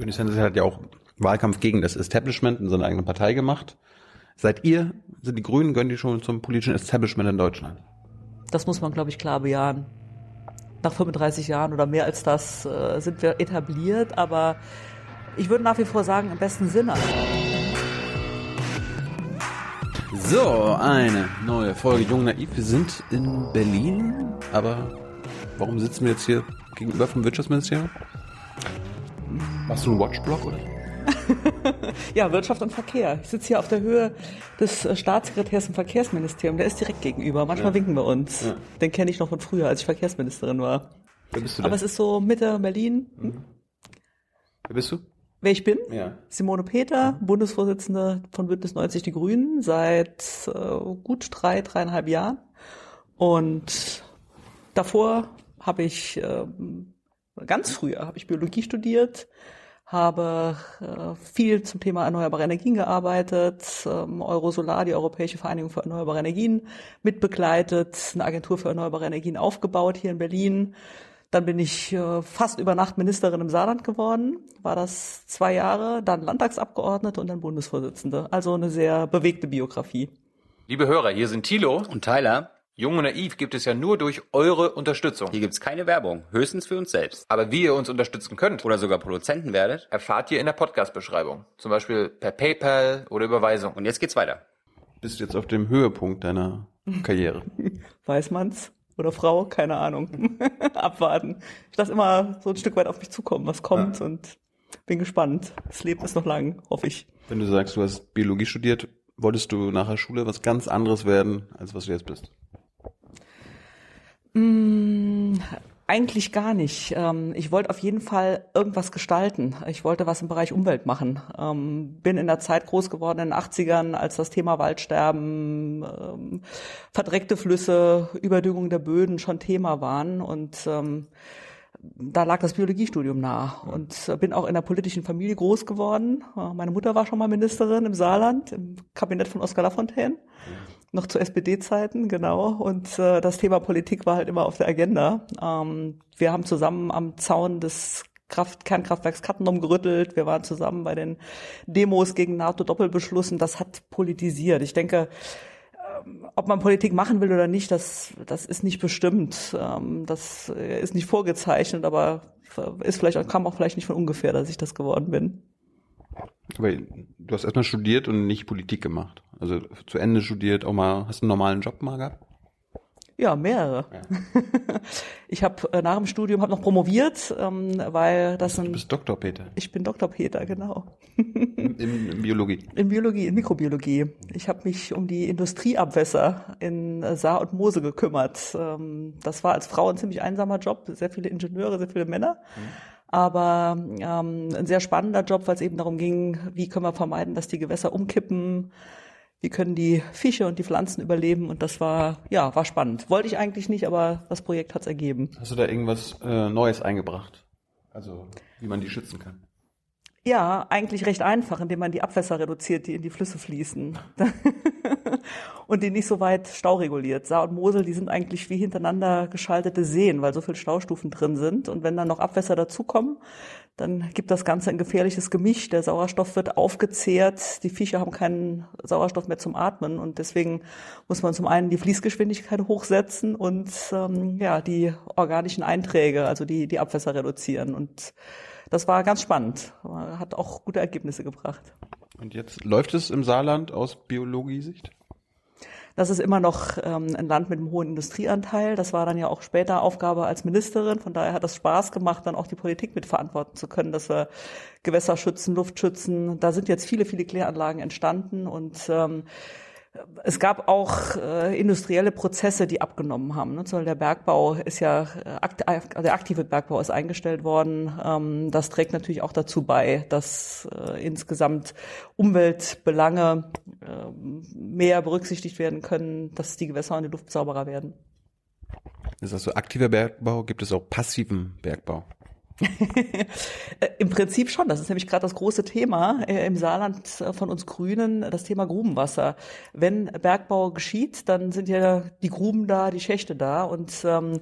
Bernie Sanders hat ja auch Wahlkampf gegen das Establishment in seiner eigenen Partei gemacht. Seid ihr, sind die Grünen, gehören die schon zum politischen Establishment in Deutschland? Das muss man, glaube ich, klar bejahen. Nach 35 Jahren oder mehr als das äh, sind wir etabliert, aber ich würde nach wie vor sagen, im besten Sinne. So, eine neue Folge Jung Naiv. Wir sind in Berlin, aber warum sitzen wir jetzt hier gegenüber vom Wirtschaftsministerium? Machst du einen Watchblock oder? ja, Wirtschaft und Verkehr. Ich sitze hier auf der Höhe des äh, Staatssekretärs im Verkehrsministerium. Der ist direkt gegenüber. Manchmal ja. winken wir uns. Ja. Den kenne ich noch von früher, als ich Verkehrsministerin war. Wer bist du denn? Aber es ist so Mitte Berlin. Hm? Mhm. Wer bist du? Wer ich bin? Ja. Simone Peter, Bundesvorsitzende von Bündnis 90 Die Grünen seit äh, gut drei, dreieinhalb Jahren. Und davor habe ich äh, ganz früher habe ich Biologie studiert, habe äh, viel zum Thema erneuerbare Energien gearbeitet, ähm, Eurosolar, die Europäische Vereinigung für erneuerbare Energien, mitbegleitet, eine Agentur für erneuerbare Energien aufgebaut hier in Berlin. Dann bin ich äh, fast über Nacht Ministerin im Saarland geworden, war das zwei Jahre, dann Landtagsabgeordnete und dann Bundesvorsitzende. Also eine sehr bewegte Biografie. Liebe Hörer, hier sind Thilo und Tyler. Jung und Naiv gibt es ja nur durch eure Unterstützung. Hier gibt es keine Werbung, höchstens für uns selbst. Aber wie ihr uns unterstützen könnt oder sogar Produzenten werdet, erfahrt ihr in der Podcast-Beschreibung. Zum Beispiel per PayPal oder Überweisung. Und jetzt geht's weiter. Bist du jetzt auf dem Höhepunkt deiner Karriere? Weiß man's? Oder Frau? Keine Ahnung. Abwarten. Ich lasse immer so ein Stück weit auf mich zukommen, was kommt ja. und bin gespannt. Das Leben ist noch lang, hoffe ich. Wenn du sagst, du hast Biologie studiert, wolltest du nach der Schule was ganz anderes werden, als was du jetzt bist? Mm, eigentlich gar nicht. Ähm, ich wollte auf jeden Fall irgendwas gestalten. Ich wollte was im Bereich Umwelt machen. Ähm, bin in der Zeit groß geworden in den 80ern, als das Thema Waldsterben, ähm, verdreckte Flüsse, Überdüngung der Böden schon Thema waren und da lag das Biologiestudium nah und bin auch in der politischen Familie groß geworden. Meine Mutter war schon mal Ministerin im Saarland, im Kabinett von Oskar Lafontaine noch zu SPD-Zeiten, genau. Und äh, das Thema Politik war halt immer auf der Agenda. Ähm, wir haben zusammen am Zaun des Kraft, Kernkraftwerks Kattenom gerüttelt. Wir waren zusammen bei den Demos gegen NATO-Doppelbeschlüssen. Das hat politisiert. Ich denke, ähm, ob man Politik machen will oder nicht, das, das ist nicht bestimmt. Ähm, das ist nicht vorgezeichnet, aber ist vielleicht, kam auch vielleicht nicht von ungefähr, dass ich das geworden bin. Aber du hast erstmal studiert und nicht Politik gemacht. Also zu Ende studiert, auch mal, hast du einen normalen Job mal gehabt? Ja, mehrere. Ja. Ich habe äh, nach dem Studium hab noch promoviert, ähm, weil das ein. Du bist Doktor Peter. Ich bin Doktor Peter, genau. In, in Biologie. In Biologie, in Mikrobiologie. Ich habe mich um die Industrieabwässer in Saar und Mose gekümmert. Ähm, das war als Frau ein ziemlich einsamer Job, sehr viele Ingenieure, sehr viele Männer. Mhm aber ähm, ein sehr spannender Job, weil es eben darum ging, wie können wir vermeiden, dass die Gewässer umkippen, wie können die Fische und die Pflanzen überleben und das war, ja, war spannend. Wollte ich eigentlich nicht, aber das Projekt hat es ergeben. Hast du da irgendwas äh, Neues eingebracht? Also, wie man die schützen kann? Ja, eigentlich recht einfach, indem man die Abwässer reduziert, die in die Flüsse fließen. und die nicht so weit staureguliert. Saar und Mosel, die sind eigentlich wie hintereinander geschaltete Seen, weil so viele Staustufen drin sind. Und wenn dann noch Abwässer dazukommen, dann gibt das Ganze ein gefährliches Gemisch. Der Sauerstoff wird aufgezehrt, die Fische haben keinen Sauerstoff mehr zum Atmen und deswegen muss man zum einen die Fließgeschwindigkeit hochsetzen und ähm, ja die organischen Einträge, also die die Abwässer reduzieren. Und das war ganz spannend, hat auch gute Ergebnisse gebracht. Und jetzt läuft es im Saarland aus Biologiesicht? Das ist immer noch ähm, ein Land mit einem hohen Industrieanteil. Das war dann ja auch später Aufgabe als Ministerin. Von daher hat es Spaß gemacht, dann auch die Politik mitverantworten zu können, dass wir Gewässer schützen, Luft schützen. Da sind jetzt viele, viele Kläranlagen entstanden und ähm, es gab auch äh, industrielle Prozesse, die abgenommen haben. Ne? Der Bergbau ist ja, äh, akt, der aktive Bergbau ist eingestellt worden. Ähm, das trägt natürlich auch dazu bei, dass äh, insgesamt Umweltbelange äh, mehr berücksichtigt werden können, dass die Gewässer und die Luft sauberer werden. Das ist also aktiver Bergbau, gibt es auch passiven Bergbau? Im Prinzip schon. Das ist nämlich gerade das große Thema äh, im Saarland äh, von uns Grünen, das Thema Grubenwasser. Wenn Bergbau geschieht, dann sind ja die Gruben da, die Schächte da. Und ähm,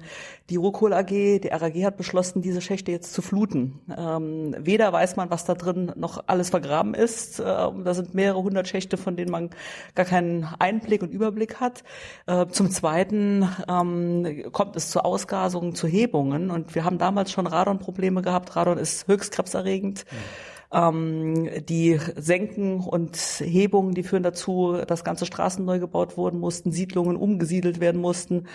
die Rohkohl AG, die RAG hat beschlossen, diese Schächte jetzt zu fluten. Ähm, weder weiß man, was da drin noch alles vergraben ist. Ähm, da sind mehrere hundert Schächte, von denen man gar keinen Einblick und Überblick hat. Äh, zum Zweiten ähm, kommt es zu Ausgasungen, zu Hebungen. Und wir haben damals schon Radonprobleme Probleme gehabt. Radon ist höchst krebserregend. Mhm. Ähm, die Senken und Hebungen, die führen dazu, dass ganze Straßen neu gebaut wurden mussten, Siedlungen umgesiedelt werden mussten.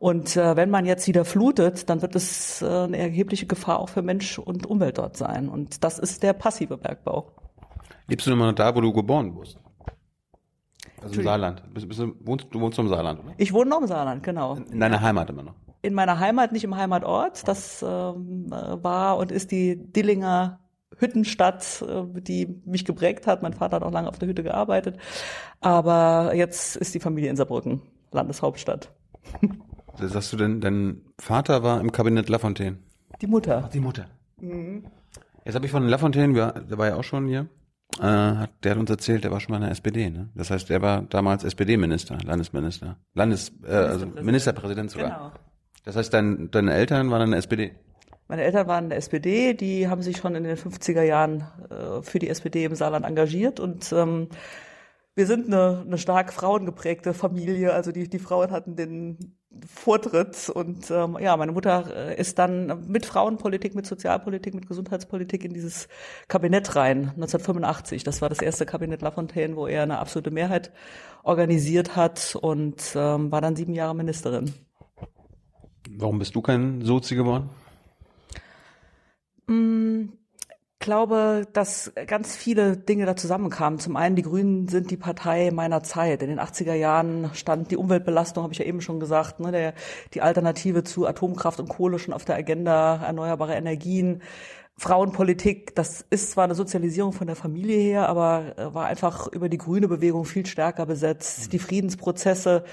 Und äh, wenn man jetzt wieder flutet, dann wird es äh, eine erhebliche Gefahr auch für Mensch und Umwelt dort sein. Und das ist der passive Bergbau. Lebst du immer da, wo du geboren bist? Also im Saarland. Bist, bist du, wohnst, du wohnst im Saarland, oder? Ich wohne noch im Saarland, genau. In deiner Heimat immer noch? In meiner Heimat, nicht im Heimatort. Das ähm, war und ist die Dillinger Hüttenstadt, äh, die mich geprägt hat. Mein Vater hat auch lange auf der Hütte gearbeitet. Aber jetzt ist die Familie in Saarbrücken, Landeshauptstadt. Sagst du denn, dein Vater war im Kabinett Lafontaine? Die Mutter. Ach, die Mutter. Mhm. Jetzt habe ich von Lafontaine, der war ja auch schon hier, äh, der hat uns erzählt, der war schon mal in der SPD. Ne? Das heißt, er war damals SPD-Minister, Landesminister, Landes, äh, also Ministerpräsident sogar. Genau. Das heißt, dein, deine Eltern waren in der SPD? Meine Eltern waren in der SPD, die haben sich schon in den 50er Jahren äh, für die SPD im Saarland engagiert und ähm, wir sind eine, eine stark frauengeprägte Familie. Also die, die Frauen hatten den Vortritt und ähm, ja, meine Mutter äh, ist dann mit Frauenpolitik, mit Sozialpolitik, mit Gesundheitspolitik in dieses Kabinett rein, 1985. Das war das erste Kabinett Lafontaine, wo er eine absolute Mehrheit organisiert hat und ähm, war dann sieben Jahre Ministerin. Warum bist du kein Sozi geworden? Mm, glaube, dass ganz viele Dinge da zusammenkamen. Zum einen, die Grünen sind die Partei meiner Zeit. In den 80er Jahren stand die Umweltbelastung, habe ich ja eben schon gesagt, ne, der, die Alternative zu Atomkraft und Kohle schon auf der Agenda, erneuerbare Energien. Frauenpolitik, das ist zwar eine Sozialisierung von der Familie her, aber äh, war einfach über die grüne Bewegung viel stärker besetzt. Die Friedensprozesse,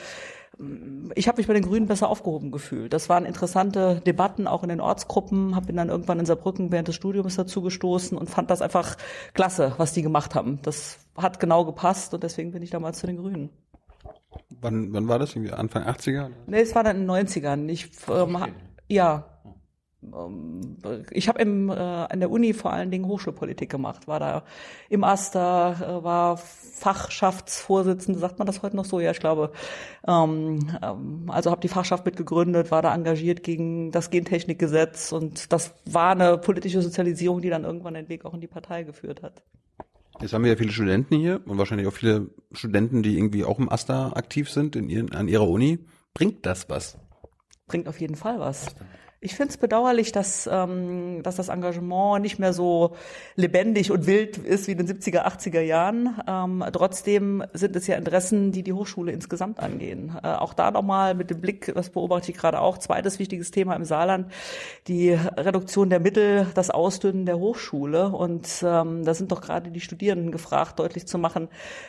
ich habe mich bei den Grünen besser aufgehoben gefühlt. Das waren interessante Debatten auch in den Ortsgruppen, habe dann irgendwann in Saarbrücken während des Studiums dazu gestoßen und fand das einfach klasse, was die gemacht haben. Das hat genau gepasst und deswegen bin ich damals zu den Grünen. Wann, wann war das? Irgendwie Anfang 80er? Nee, es war dann in den 90ern. Ich, ähm, ja, ich habe im äh, an der Uni vor allen Dingen Hochschulpolitik gemacht, war da im Aster, äh, war Fachschaftsvorsitzende, sagt man das heute noch so? Ja, ich glaube. Ähm, ähm, also habe die Fachschaft mitgegründet, war da engagiert gegen das Gentechnikgesetz und das war eine politische Sozialisierung, die dann irgendwann den Weg auch in die Partei geführt hat. Jetzt haben wir ja viele Studenten hier und wahrscheinlich auch viele Studenten, die irgendwie auch im Aster aktiv sind in ihren, an ihrer Uni. Bringt das was? Bringt auf jeden Fall was. Ich finde es bedauerlich, dass, ähm, dass das Engagement nicht mehr so lebendig und wild ist wie in den 70er, 80er Jahren. Ähm, trotzdem sind es ja Interessen, die die Hochschule insgesamt angehen. Äh, auch da nochmal mit dem Blick, das beobachte ich gerade auch, zweites wichtiges Thema im Saarland, die Reduktion der Mittel, das Ausdünnen der Hochschule. Und ähm, da sind doch gerade die Studierenden gefragt, deutlich zu machen,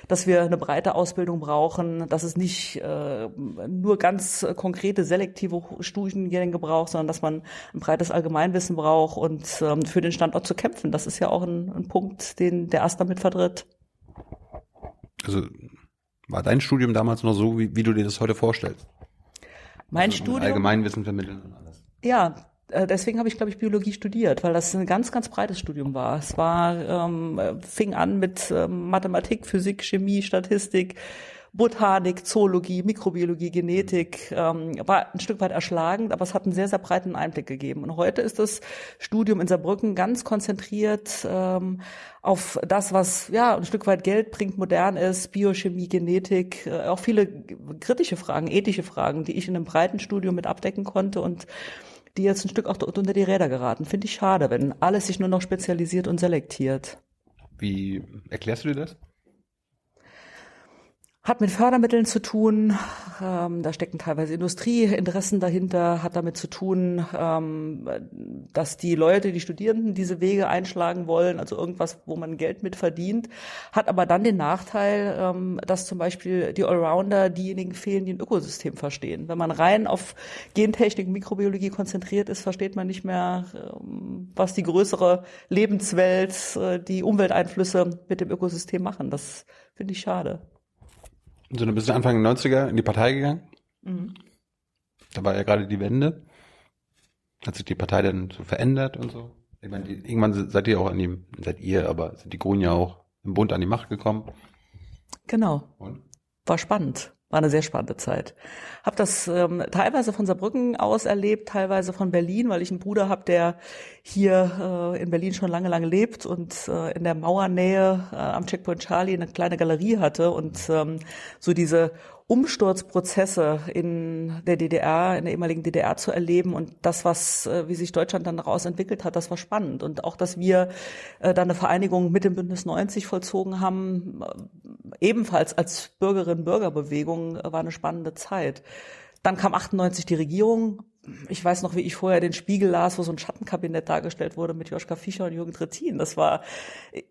dass wir eine breite Ausbildung brauchen, dass es nicht äh, nur ganz konkrete selektive Studiengänge braucht, sondern dass dass man ein breites Allgemeinwissen braucht und ähm, für den Standort zu kämpfen. Das ist ja auch ein, ein Punkt, den der AStA mit vertritt. Also war dein Studium damals noch so, wie, wie du dir das heute vorstellst? Mein also Studium. Allgemeinwissen vermitteln und alles. Ja, äh, deswegen habe ich, glaube ich, Biologie studiert, weil das ein ganz, ganz breites Studium war. Es war, ähm, fing an mit ähm, Mathematik, Physik, Chemie, Statistik, Botanik, Zoologie, Mikrobiologie, Genetik, ähm, war ein Stück weit erschlagend, aber es hat einen sehr, sehr breiten Einblick gegeben. Und heute ist das Studium in Saarbrücken ganz konzentriert ähm, auf das, was ja ein Stück weit Geld bringt, modern ist, Biochemie, Genetik, äh, auch viele kritische Fragen, ethische Fragen, die ich in einem breiten Studium mit abdecken konnte und die jetzt ein Stück auch unter die Räder geraten. Finde ich schade, wenn alles sich nur noch spezialisiert und selektiert. Wie erklärst du dir das? Hat mit Fördermitteln zu tun. Ähm, da stecken teilweise Industrieinteressen dahinter, hat damit zu tun, ähm, dass die Leute, die Studierenden diese Wege einschlagen wollen, also irgendwas, wo man Geld mit verdient, hat aber dann den Nachteil, ähm, dass zum Beispiel die Allrounder diejenigen fehlen, die ein Ökosystem verstehen. Wenn man rein auf Gentechnik, Mikrobiologie konzentriert ist, versteht man nicht mehr, ähm, was die größere Lebenswelt, äh, die Umwelteinflüsse mit dem Ökosystem machen. Das finde ich schade. So, dann bist du Anfang der 90er in die Partei gegangen. Mhm. Da war ja gerade die Wende. Hat sich die Partei dann so verändert und so? Ich meine, die, irgendwann seid ihr auch an die, seid ihr, aber sind die Grünen ja auch im Bund an die Macht gekommen. Genau. Und? War spannend. War eine sehr spannende Zeit. Hab das ähm, teilweise von Saarbrücken aus erlebt, teilweise von Berlin, weil ich einen Bruder habe, der hier äh, in Berlin schon lange, lange lebt und äh, in der Mauernähe äh, am Checkpoint Charlie eine kleine Galerie hatte und ähm, so diese Umsturzprozesse in der DDR, in der ehemaligen DDR zu erleben und das, was, äh, wie sich Deutschland dann daraus entwickelt hat, das war spannend. Und auch, dass wir äh, dann eine Vereinigung mit dem Bündnis 90 vollzogen haben, äh, ebenfalls als Bürgerinnen-Bürgerbewegung, war eine spannende Zeit. Dann kam 98 die Regierung, ich weiß noch, wie ich vorher den Spiegel las, wo so ein Schattenkabinett dargestellt wurde mit Joschka Fischer und Jürgen Trittin. Das war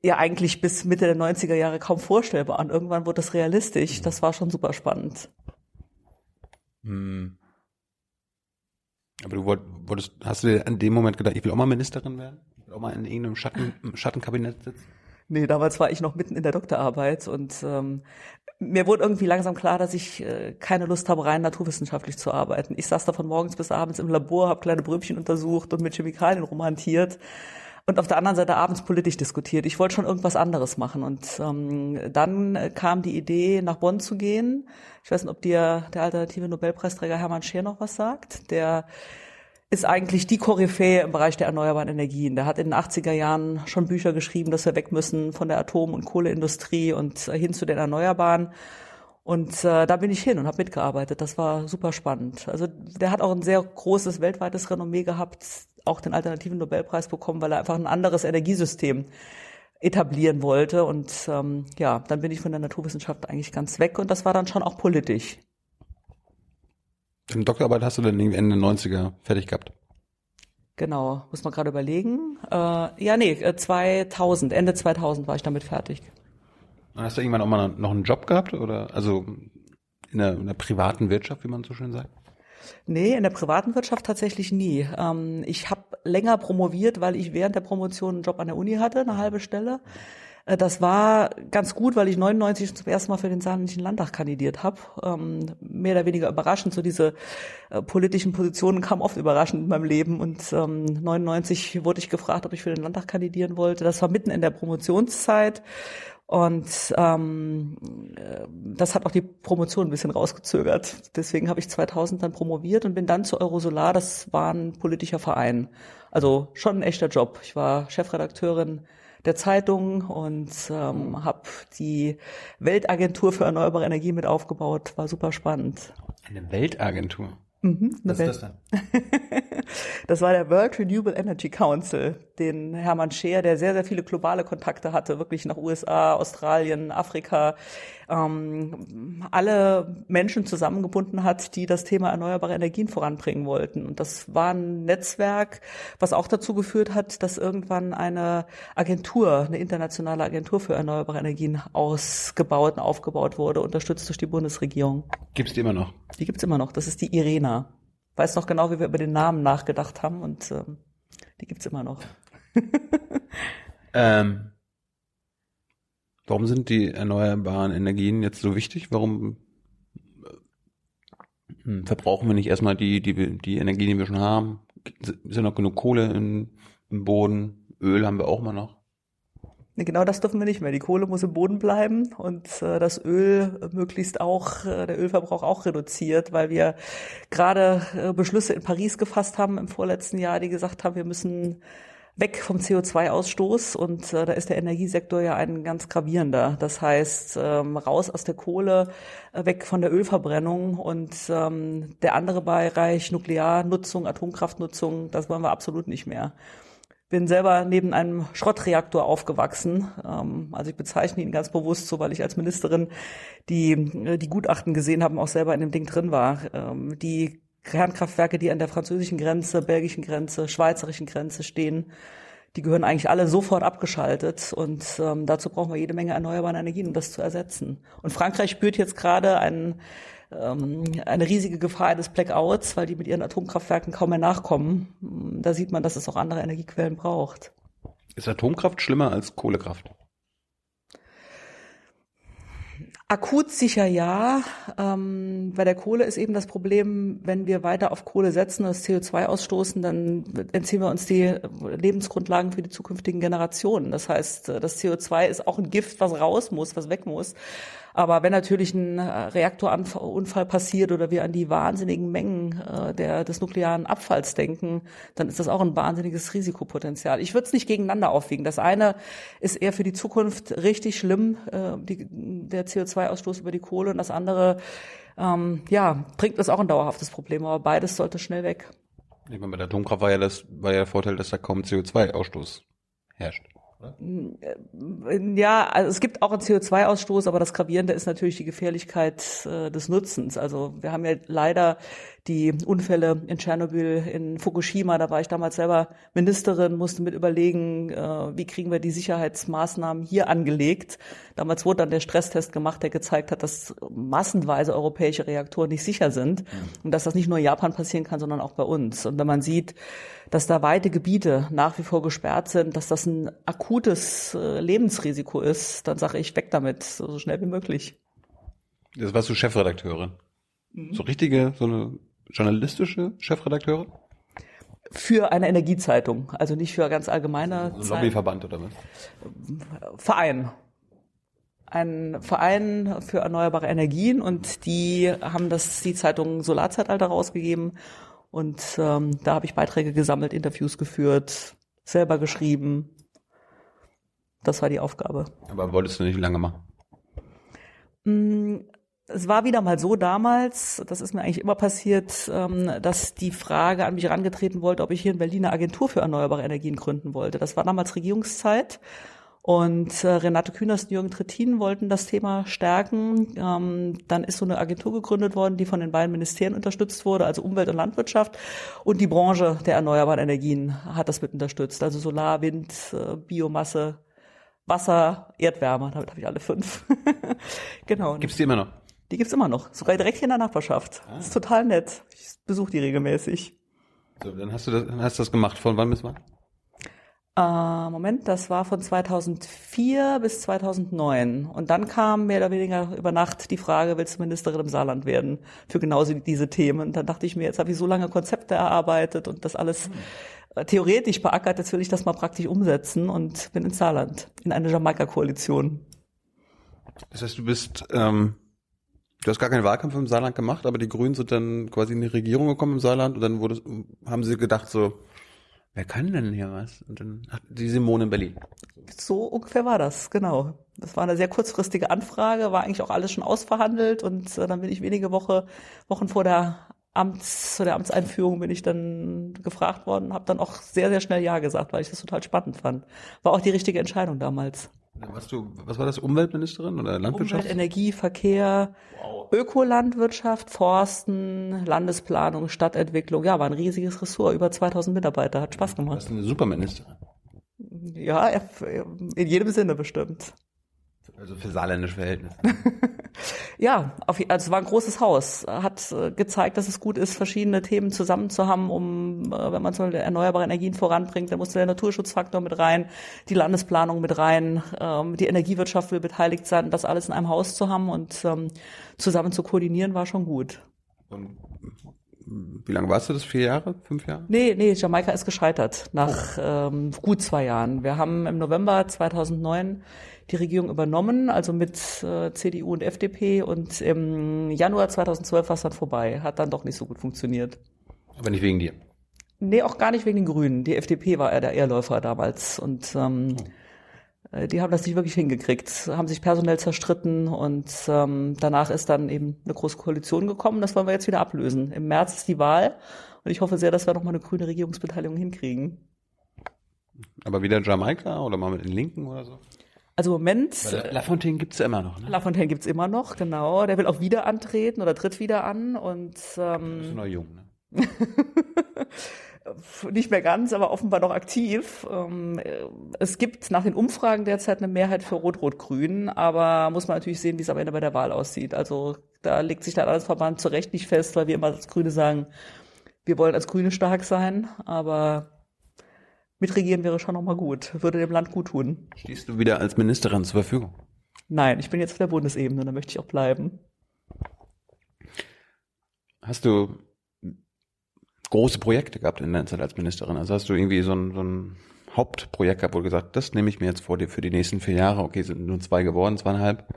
ja eigentlich bis Mitte der 90er Jahre kaum vorstellbar. Und irgendwann wurde das realistisch. Das war schon super spannend. Hm. Aber du wolltest, hast du dir an dem Moment gedacht, ich will auch mal Ministerin werden? Ich will auch mal in irgendeinem Schatten, Schattenkabinett sitzen? Nee, damals war ich noch mitten in der Doktorarbeit und ähm, mir wurde irgendwie langsam klar, dass ich äh, keine Lust habe, rein naturwissenschaftlich zu arbeiten. Ich saß da von morgens bis abends im Labor, habe kleine Bröbchen untersucht und mit Chemikalien romantiert und auf der anderen Seite abends politisch diskutiert. Ich wollte schon irgendwas anderes machen. Und ähm, dann kam die Idee, nach Bonn zu gehen. Ich weiß nicht, ob dir der alternative Nobelpreisträger Hermann Scheer noch was sagt. Der ist eigentlich die Koryphäe im Bereich der erneuerbaren Energien. Der hat in den 80er Jahren schon Bücher geschrieben, dass wir weg müssen von der Atom- und Kohleindustrie und äh, hin zu den Erneuerbaren. Und äh, da bin ich hin und habe mitgearbeitet. Das war super spannend. Also der hat auch ein sehr großes weltweites Renommee gehabt, auch den alternativen Nobelpreis bekommen, weil er einfach ein anderes Energiesystem etablieren wollte. Und ähm, ja, dann bin ich von der Naturwissenschaft eigentlich ganz weg und das war dann schon auch politisch. Deine Doktorarbeit hast du dann irgendwie Ende 90er fertig gehabt? Genau, muss man gerade überlegen. Äh, ja, nee, 2000, äh, Ende 2000 war ich damit fertig. Hast du irgendwann auch mal noch einen Job gehabt oder also in der, in der privaten Wirtschaft, wie man so schön sagt? Nee, in der privaten Wirtschaft tatsächlich nie. Ähm, ich habe länger promoviert, weil ich während der Promotion einen Job an der Uni hatte, eine halbe Stelle. Äh, das war ganz gut, weil ich 99 zum ersten Mal für den Saarländischen Landtag kandidiert habe. Ähm, mehr oder weniger überraschend. So diese äh, politischen Positionen kamen oft überraschend in meinem Leben. Und ähm, 99 wurde ich gefragt, ob ich für den Landtag kandidieren wollte. Das war mitten in der Promotionszeit. Und ähm, äh, das hat auch die Promotion ein bisschen rausgezögert. Deswegen habe ich 2000 dann promoviert und bin dann zu Eurosolar. Das war ein politischer Verein. Also schon ein echter Job. Ich war Chefredakteurin der Zeitung und ähm, habe die Weltagentur für erneuerbare Energie mit aufgebaut. War super spannend. Eine Weltagentur? Mhm, Was ist das dann? das war der World Renewable Energy Council, den Hermann Scheer, der sehr, sehr viele globale Kontakte hatte, wirklich nach USA, Australien, Afrika, ähm, alle Menschen zusammengebunden hat, die das Thema erneuerbare Energien voranbringen wollten. Und das war ein Netzwerk, was auch dazu geführt hat, dass irgendwann eine Agentur, eine internationale Agentur für erneuerbare Energien ausgebaut und aufgebaut wurde, unterstützt durch die Bundesregierung. Gibt's die immer noch? Die gibt's immer noch. Das ist die IRENA. Weiß noch genau, wie wir über den Namen nachgedacht haben und ähm, die gibt's immer noch. ähm, Warum sind die erneuerbaren Energien jetzt so wichtig? Warum hm, verbrauchen wir nicht erstmal die, die, die Energie, die wir schon haben? Ist ja noch genug Kohle in, im Boden? Öl haben wir auch mal noch. Genau das dürfen wir nicht mehr. Die Kohle muss im Boden bleiben und äh, das Öl möglichst auch, äh, der Ölverbrauch auch reduziert, weil wir gerade äh, Beschlüsse in Paris gefasst haben im vorletzten Jahr, die gesagt haben, wir müssen weg vom CO2-Ausstoß und äh, da ist der Energiesektor ja ein ganz gravierender. Das heißt, ähm, raus aus der Kohle, äh, weg von der Ölverbrennung und ähm, der andere Bereich, Nuklearnutzung, Atomkraftnutzung, das wollen wir absolut nicht mehr. Bin selber neben einem Schrottreaktor aufgewachsen. Ähm, also ich bezeichne ihn ganz bewusst so, weil ich als Ministerin die, äh, die Gutachten gesehen habe auch selber in dem Ding drin war. Ähm, die Kernkraftwerke, die an der französischen Grenze, belgischen Grenze, schweizerischen Grenze stehen, die gehören eigentlich alle sofort abgeschaltet und ähm, dazu brauchen wir jede Menge erneuerbare Energien, um das zu ersetzen. Und Frankreich spürt jetzt gerade einen ähm, eine riesige Gefahr eines Blackouts, weil die mit ihren Atomkraftwerken kaum mehr nachkommen. Da sieht man, dass es auch andere Energiequellen braucht. Ist Atomkraft schlimmer als Kohlekraft? Akut sicher ja. Ähm, bei der Kohle ist eben das Problem, wenn wir weiter auf Kohle setzen und das CO2 ausstoßen, dann entziehen wir uns die Lebensgrundlagen für die zukünftigen Generationen. Das heißt, das CO2 ist auch ein Gift, was raus muss, was weg muss. Aber wenn natürlich ein äh, Reaktorunfall passiert oder wir an die wahnsinnigen Mengen äh, der, des nuklearen Abfalls denken, dann ist das auch ein wahnsinniges Risikopotenzial. Ich würde es nicht gegeneinander aufwiegen. Das eine ist eher für die Zukunft richtig schlimm, äh, die, der CO2-Ausstoß über die Kohle und das andere, ähm, ja, bringt es auch ein dauerhaftes Problem. Aber beides sollte schnell weg. Ich meine, bei der Atomkraft war ja das, war ja der Vorteil, dass da kaum CO2-Ausstoß herrscht. Ja, also es gibt auch einen CO2-Ausstoß, aber das Gravierende ist natürlich die Gefährlichkeit äh, des Nutzens. Also wir haben ja leider die Unfälle in Tschernobyl, in Fukushima, da war ich damals selber Ministerin, musste mit überlegen, äh, wie kriegen wir die Sicherheitsmaßnahmen hier angelegt. Damals wurde dann der Stresstest gemacht, der gezeigt hat, dass massenweise europäische Reaktoren nicht sicher sind mhm. und dass das nicht nur in Japan passieren kann, sondern auch bei uns. Und wenn man sieht, dass da weite Gebiete nach wie vor gesperrt sind, dass das ein akutes äh, Lebensrisiko ist, dann sage ich weg damit, so schnell wie möglich. Das warst du Chefredakteurin. Mhm. So richtige, so eine journalistische Chefredakteurin? Für eine Energiezeitung, also nicht für ganz allgemeine. So ein Lobbyverband oder was? Verein. Ein Verein für erneuerbare Energien und die haben das die Zeitung Solarzeitalter rausgegeben und ähm, da habe ich Beiträge gesammelt, Interviews geführt, selber geschrieben. Das war die Aufgabe. Aber wolltest du nicht lange machen? Mm, es war wieder mal so damals, das ist mir eigentlich immer passiert, ähm, dass die Frage an mich herangetreten wollte, ob ich hier in Berlin eine Agentur für erneuerbare Energien gründen wollte. Das war damals Regierungszeit. Und äh, Renate Künast und Jürgen Trittin wollten das Thema stärken. Ähm, dann ist so eine Agentur gegründet worden, die von den beiden Ministerien unterstützt wurde, also Umwelt und Landwirtschaft. Und die Branche der erneuerbaren Energien hat das mit unterstützt. Also Solar, Wind, äh, Biomasse, Wasser, Erdwärme. Damit habe ich alle fünf. genau. Gibt's die immer noch? Die gibt's immer noch. Sogar direkt hier in der Nachbarschaft. Ah. Das ist total nett. Ich besuche die regelmäßig. So, dann hast du das, dann hast du das gemacht. Von wann bis wann? Äh, Moment, das war von 2004 bis 2009. Und dann kam mehr oder weniger über Nacht die Frage, willst du Ministerin im Saarland werden? Für genauso diese Themen. Und dann dachte ich mir, jetzt habe ich so lange Konzepte erarbeitet und das alles hm. theoretisch beackert, jetzt will ich das mal praktisch umsetzen und bin ins Saarland, in eine Jamaika-Koalition. Das heißt, du bist, ähm, du hast gar keinen Wahlkampf im Saarland gemacht, aber die Grünen sind dann quasi in die Regierung gekommen im Saarland und dann wurde, haben sie gedacht so, wer kann denn hier was? Und dann ach, die Simone in Berlin. So ungefähr war das, genau. Das war eine sehr kurzfristige Anfrage, war eigentlich auch alles schon ausverhandelt und äh, dann bin ich wenige Woche, Wochen vor der Amts, der Amtseinführung bin ich dann gefragt worden, habe dann auch sehr, sehr schnell Ja gesagt, weil ich das total spannend fand. War auch die richtige Entscheidung damals. Was, du, was war das, Umweltministerin oder Landwirtschaft? Umwelt, Energie, Verkehr, wow. Ökolandwirtschaft, Forsten, Landesplanung, Stadtentwicklung. Ja, war ein riesiges Ressort, über 2000 Mitarbeiter, hat Spaß gemacht. Das ist eine Superministerin. Ja, in jedem Sinne bestimmt. Also für saarländische Verhältnisse. ja, auf, also es war ein großes Haus. Hat äh, gezeigt, dass es gut ist, verschiedene Themen zusammen zu haben, um, äh, wenn man so erneuerbare Energien voranbringt, dann muss der Naturschutzfaktor mit rein, die Landesplanung mit rein, ähm, die Energiewirtschaft will beteiligt sein, das alles in einem Haus zu haben und ähm, zusammen zu koordinieren, war schon gut. Und wie lange warst du das? Vier Jahre? Fünf Jahre? Nee, nee, Jamaika ist gescheitert nach oh. ähm, gut zwei Jahren. Wir haben im November 2009 die Regierung übernommen, also mit äh, CDU und FDP und im Januar 2012 war es dann vorbei. Hat dann doch nicht so gut funktioniert. Aber nicht wegen dir? Nee, auch gar nicht wegen den Grünen. Die FDP war eher der Ehrläufer damals und ähm, oh. die haben das nicht wirklich hingekriegt, haben sich personell zerstritten und ähm, danach ist dann eben eine große Koalition gekommen. Das wollen wir jetzt wieder ablösen. Im März ist die Wahl und ich hoffe sehr, dass wir nochmal eine grüne Regierungsbeteiligung hinkriegen. Aber wieder Jamaika oder mal mit den Linken oder so? Also im Moment, Weil Lafontaine gibt's ja immer noch, ne? Lafontaine gibt's immer noch, genau. Der will auch wieder antreten oder tritt wieder an und Ist ähm, noch jung, ne? nicht mehr ganz, aber offenbar noch aktiv. Ähm, äh, es gibt nach den Umfragen derzeit eine Mehrheit für Rot-Rot-Grün, aber muss man natürlich sehen, wie es am Ende bei der Wahl aussieht. Also da legt sich der Landesverband zu Recht nicht fest, weil wir immer als Grüne sagen, wir wollen als Grüne stark sein, aber mitregieren wäre schon nochmal gut, würde dem Land gut tun. Stehst du wieder als Ministerin zur Verfügung? Nein, ich bin jetzt auf der Bundesebene, da möchte ich auch bleiben. Hast du große Projekte gehabt in deiner Zeit als Ministerin? Also hast du irgendwie so ein, so ein Hauptprojekt gehabt, wo du gesagt, das nehme ich mir jetzt vor dir für die nächsten vier Jahre. Okay, sind nur zwei geworden, zweieinhalb.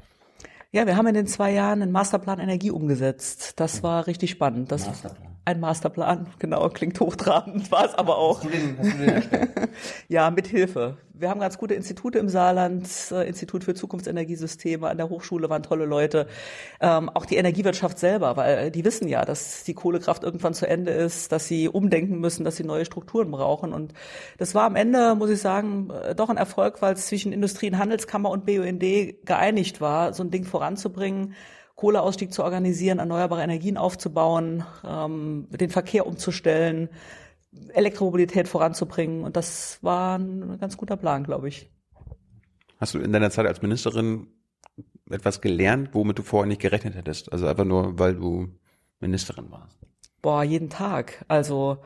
Ja, wir haben in den zwei Jahren einen Masterplan Energie umgesetzt. Das war richtig spannend. Das Masterplan. Ein Masterplan, genau, klingt hochtrabend, war es aber auch. Hast du den, hast du den erstellt? Ja, mit Hilfe. Wir haben ganz gute Institute im Saarland, äh, Institut für Zukunftsenergiesysteme, an der Hochschule waren tolle Leute. Ähm, auch die Energiewirtschaft selber, weil die wissen ja, dass die Kohlekraft irgendwann zu Ende ist, dass sie umdenken müssen, dass sie neue Strukturen brauchen. Und das war am Ende, muss ich sagen, äh, doch ein Erfolg, weil es zwischen Industrie- und Handelskammer und BUND geeinigt war, so ein Ding voranzubringen. Kohleausstieg zu organisieren, erneuerbare Energien aufzubauen, ähm, den Verkehr umzustellen, Elektromobilität voranzubringen. Und das war ein ganz guter Plan, glaube ich. Hast du in deiner Zeit als Ministerin etwas gelernt, womit du vorher nicht gerechnet hättest? Also einfach nur, weil du Ministerin warst. Boah, jeden Tag. Also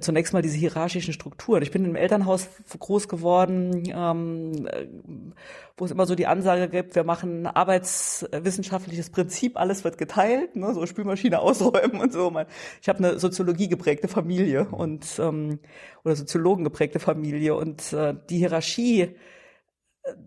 zunächst mal diese hierarchischen Strukturen. Ich bin im Elternhaus groß geworden, ähm, äh, wo es immer so die Ansage gibt, wir machen arbeitswissenschaftliches Prinzip, alles wird geteilt, ne, so Spülmaschine ausräumen und so. Ich habe eine Soziologie geprägte Familie und ähm, oder Soziologen geprägte Familie und äh, die Hierarchie äh,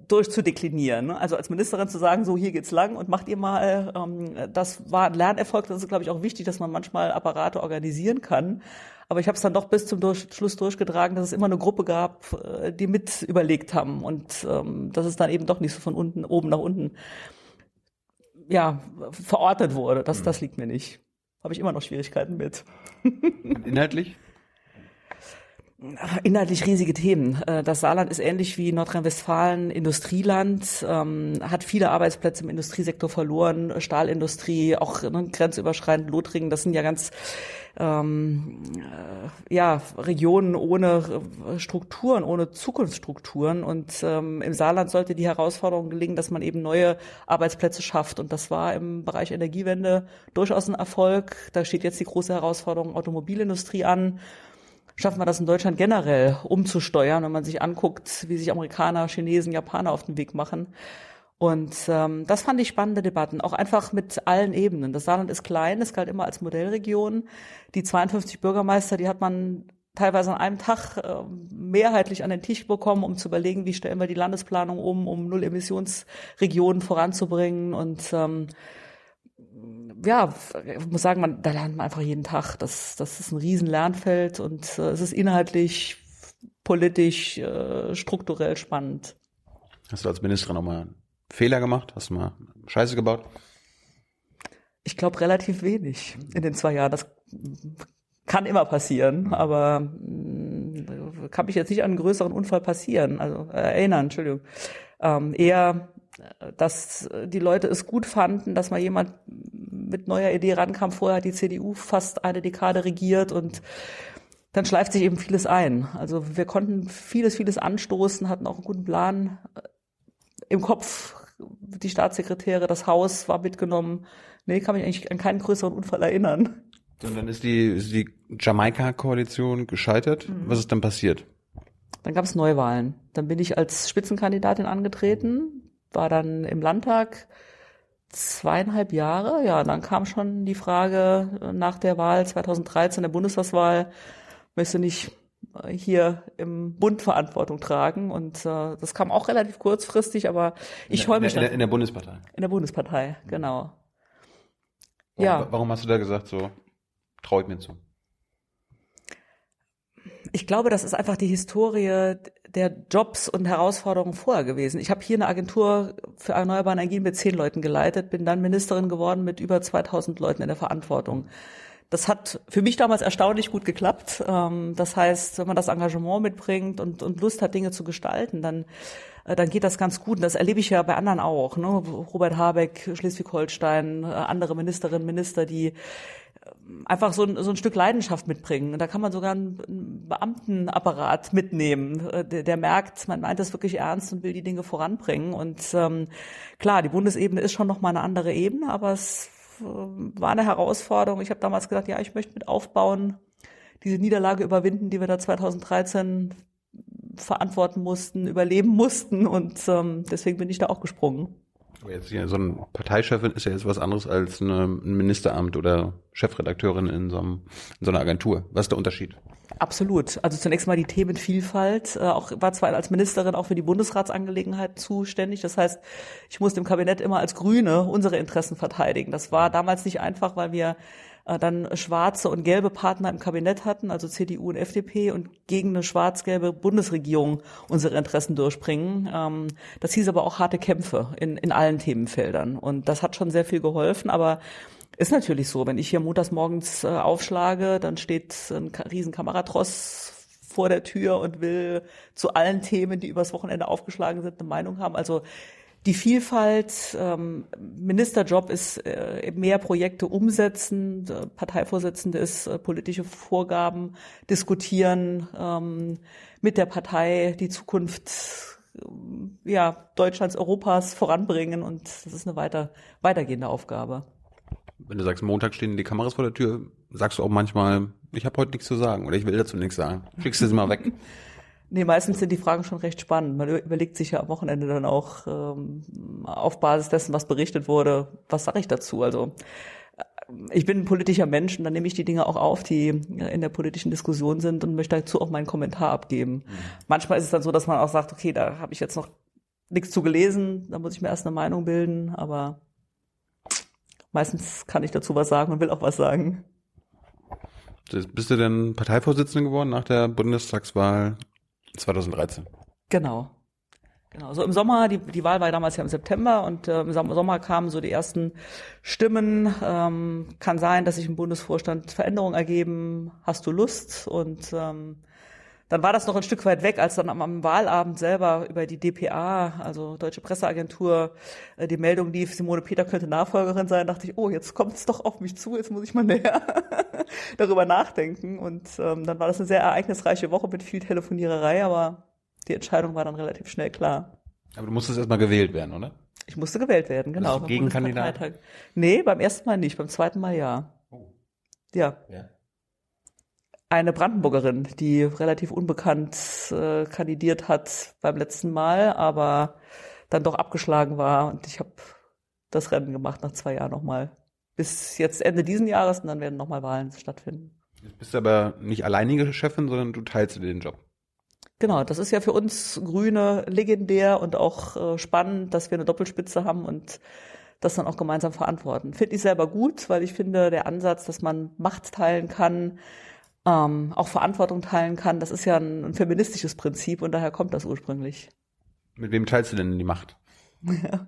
durchzudeklinieren. ne? Also als Ministerin zu sagen, so hier geht's lang und macht ihr mal, ähm, das war ein Lernerfolg. Das ist, glaube ich, auch wichtig, dass man manchmal Apparate organisieren kann. Aber ich habe es dann doch bis zum durch Schluss durchgetragen, dass es immer eine Gruppe gab, äh, die mit überlegt haben und ähm, dass es dann eben doch nicht so von unten oben nach unten ja verordnet wurde. Das, das liegt mir nicht. Habe ich immer noch Schwierigkeiten mit. Inhaltlich? Inhaltlich riesige Themen. Äh, Das Saarland ist ähnlich wie Nordrhein-Westfalen Industrieland, ähm, hat viele Arbeitsplätze im Industriesektor verloren, Stahlindustrie, auch ne, grenzüberschreitend Lothringen. Das sind ja ganz ähm, äh, ja Regionen ohne äh, Strukturen, ohne Zukunftsstrukturen. Und ähm, im Saarland sollte die Herausforderung gelingen, dass man eben neue Arbeitsplätze schafft. Und das war im Bereich Energiewende durchaus ein Erfolg. Da steht jetzt die große Herausforderung Automobilindustrie an schaffen wir das in Deutschland generell umzusteuern, wenn man sich anguckt, wie sich Amerikaner, Chinesen, Japaner auf den Weg machen. Und ähm, das fand ich spannende Debatten, auch einfach mit allen Ebenen. Das Saarland ist klein, es galt immer als Modellregion. Die 52 Bürgermeister, die hat man teilweise an einem Tag äh, mehrheitlich an den Tisch bekommen, um zu überlegen, wie stellen wir die Landesplanung um, um Null-Emissionsregionen voranzubringen. Und ähm, ja, ich muss sagen, man, da lernt man einfach jeden Tag. Das, das ist ein riesen Lernfeld und äh, es ist inhaltlich, politisch, äh, strukturell spannend. Hast du als Ministerin auch mal einen Fehler gemacht? Hast du mal Scheiße gebaut? Ich glaube relativ wenig in den zwei Jahren. Das kann immer passieren, aber mh, kann mich jetzt nicht an einen größeren Unfall passieren, also äh, erinnern, Entschuldigung. Ähm, eher, dass die Leute es gut fanden, dass mal jemand mit neuer Idee rankam. Vorher hat die CDU fast eine Dekade regiert und dann schleift sich eben vieles ein. Also wir konnten vieles, vieles anstoßen, hatten auch einen guten Plan äh, im Kopf. Die Staatssekretäre, das Haus war mitgenommen. Nee, kann mich eigentlich an keinen größeren Unfall erinnern. Und dann ist die, ist die Jamaika-Koalition gescheitert. Was ist dann passiert? Dann gab es Neuwahlen. Dann bin ich als Spitzenkandidatin angetreten, war dann im Landtag zweieinhalb Jahre. Ja, dann kam schon die Frage äh, nach der Wahl 2013, der Bundestagswahl, möchte nicht äh, hier im Bund Verantwortung tragen. Und äh, das kam auch relativ kurzfristig, aber ich der- mich in der, in der Bundespartei. in der Bundespartei, genau. Warum, Ja. Warum hast du da gesagt, so traue ich mir zu? Ich glaube, das ist einfach die Historie der Jobs und Herausforderungen vorher gewesen. Ich habe hier eine Agentur für erneuerbare Energien mit zehn Leuten geleitet, bin dann Ministerin geworden mit über 2000 Leuten in der Verantwortung. Das hat für mich damals erstaunlich gut geklappt. Ähm, das heißt, wenn man das Engagement mitbringt und, und Lust hat, Dinge zu gestalten, dann, äh, dann geht das ganz gut. Und das erlebe ich ja bei anderen auch. Ne? Robert Habeck, Schleswig-Holstein, äh, andere Ministerinnen, Minister, die einfach so ein, so ein Stück Leidenschaft mitbringen. Und da kann man sogar einen Beamtenapparat mitnehmen, äh, der, der merkt, man meint das wirklich ernst und will die Dinge voranbringen. Und ähm, klar, die Bundesebene ist schon nochmal eine andere Ebene, aber es äh, war eine Herausforderung. Ich habe damals gesagt, ja, ich möchte mit aufbauen, diese Niederlage überwinden, die wir da 2013 verantworten mussten, überleben mussten. Und ähm, deswegen bin ich da auch gesprungen. Jetzt hier, so ein Parteichefin ist ja jetzt was anderes als eine, ein Ministeramt oder Chefredakteurin in so, einem, in so einer Agentur. Was ist der Unterschied? Absolut. Also zunächst mal die Themenvielfalt. Äh, auch war zwar als Ministerin auch für die Bundesratsangelegenheit zuständig. Das heißt, ich musste im Kabinett immer als Grüne unsere Interessen verteidigen. Das war damals nicht einfach, weil wir äh, dann schwarze und gelbe Partner im Kabinett hatten, also CDU und FDP, und gegen eine schwarz-gelbe Bundesregierung unsere Interessen durchbringen. Ähm, das hieß aber auch harte Kämpfe in, in allen Themenfeldern. Und das hat schon sehr viel geholfen, aber ist natürlich so, wenn ich hier montags morgens äh, aufschlage, dann steht ein riesen Kameratross vor der Tür und will zu allen Themen, die übers Wochenende aufgeschlagen sind, eine Meinung haben. Also die Vielfalt, ähm, Ministerjob ist äh, mehr Projekte umsetzen, Parteivorsitzende ist äh, politische Vorgaben diskutieren, ähm, mit der Partei die Zukunft äh, ja, Deutschlands, Europas voranbringen und das ist eine weiter, weitergehende Aufgabe. Wenn du sagst, Montag stehen die Kameras vor der Tür, sagst du auch manchmal, ich habe heute nichts zu sagen oder ich will dazu nichts sagen. Schickst du sie mal weg. Nee, meistens sind die Fragen schon recht spannend. Man überlegt sich ja am Wochenende dann auch ähm, auf Basis dessen, was berichtet wurde, was sage ich dazu? Also äh, ich bin ein politischer Mensch und dann nehme ich die Dinge auch auf, die in der politischen Diskussion sind und möchte dazu auch meinen Kommentar abgeben. Mhm. Manchmal ist es dann so, dass man auch sagt, okay, da habe ich jetzt noch nichts zu gelesen, da muss ich mir erst eine Meinung bilden, aber meistens kann ich dazu was sagen und will auch was sagen. Bist du denn Parteivorsitzende geworden nach der Bundestagswahl 2013. Genau. Genau, so im Sommer, die, die Wahl war damals ja im September und äh, im Sommer kamen so die ersten Stimmen. Ähm, kann sein, dass sich im Bundesvorstand Veränderungen ergeben. Hast du Lust? Und ähm, dann war das noch ein Stück weit weg, als dann am, am Wahlabend selber über die DPA, also Deutsche Presseagentur, äh, die Meldung lief, Simone Peter könnte Nachfolgerin sein, dachte ich, oh, jetzt kommt es doch auf mich zu, jetzt muss ich mal näher darüber nachdenken. Und ähm, dann war das eine sehr ereignisreiche Woche mit viel Telefoniererei, aber die Entscheidung war dann relativ schnell klar. Aber du musstest erstmal gewählt werden, oder? Ich musste gewählt werden, genau. Gegenkandidat? Nee, beim ersten Mal nicht, beim zweiten Mal ja. Oh. Ja. ja eine Brandenburgerin, die relativ unbekannt äh, kandidiert hat beim letzten Mal, aber dann doch abgeschlagen war. Und ich habe das Rennen gemacht nach zwei Jahren nochmal. Bis jetzt Ende diesen Jahres und dann werden nochmal Wahlen stattfinden. Jetzt bist du aber nicht alleinige Chefin, sondern du teilst dir den Job. Genau, das ist ja für uns Grüne legendär und auch äh, spannend, dass wir eine Doppelspitze haben und das dann auch gemeinsam verantworten. Finde ich selber gut, weil ich finde, der Ansatz, dass man Macht teilen kann, ähm, auch Verantwortung teilen kann. Das ist ja ein, ein feministisches Prinzip und daher kommt das ursprünglich. Mit wem teilst du denn die Macht?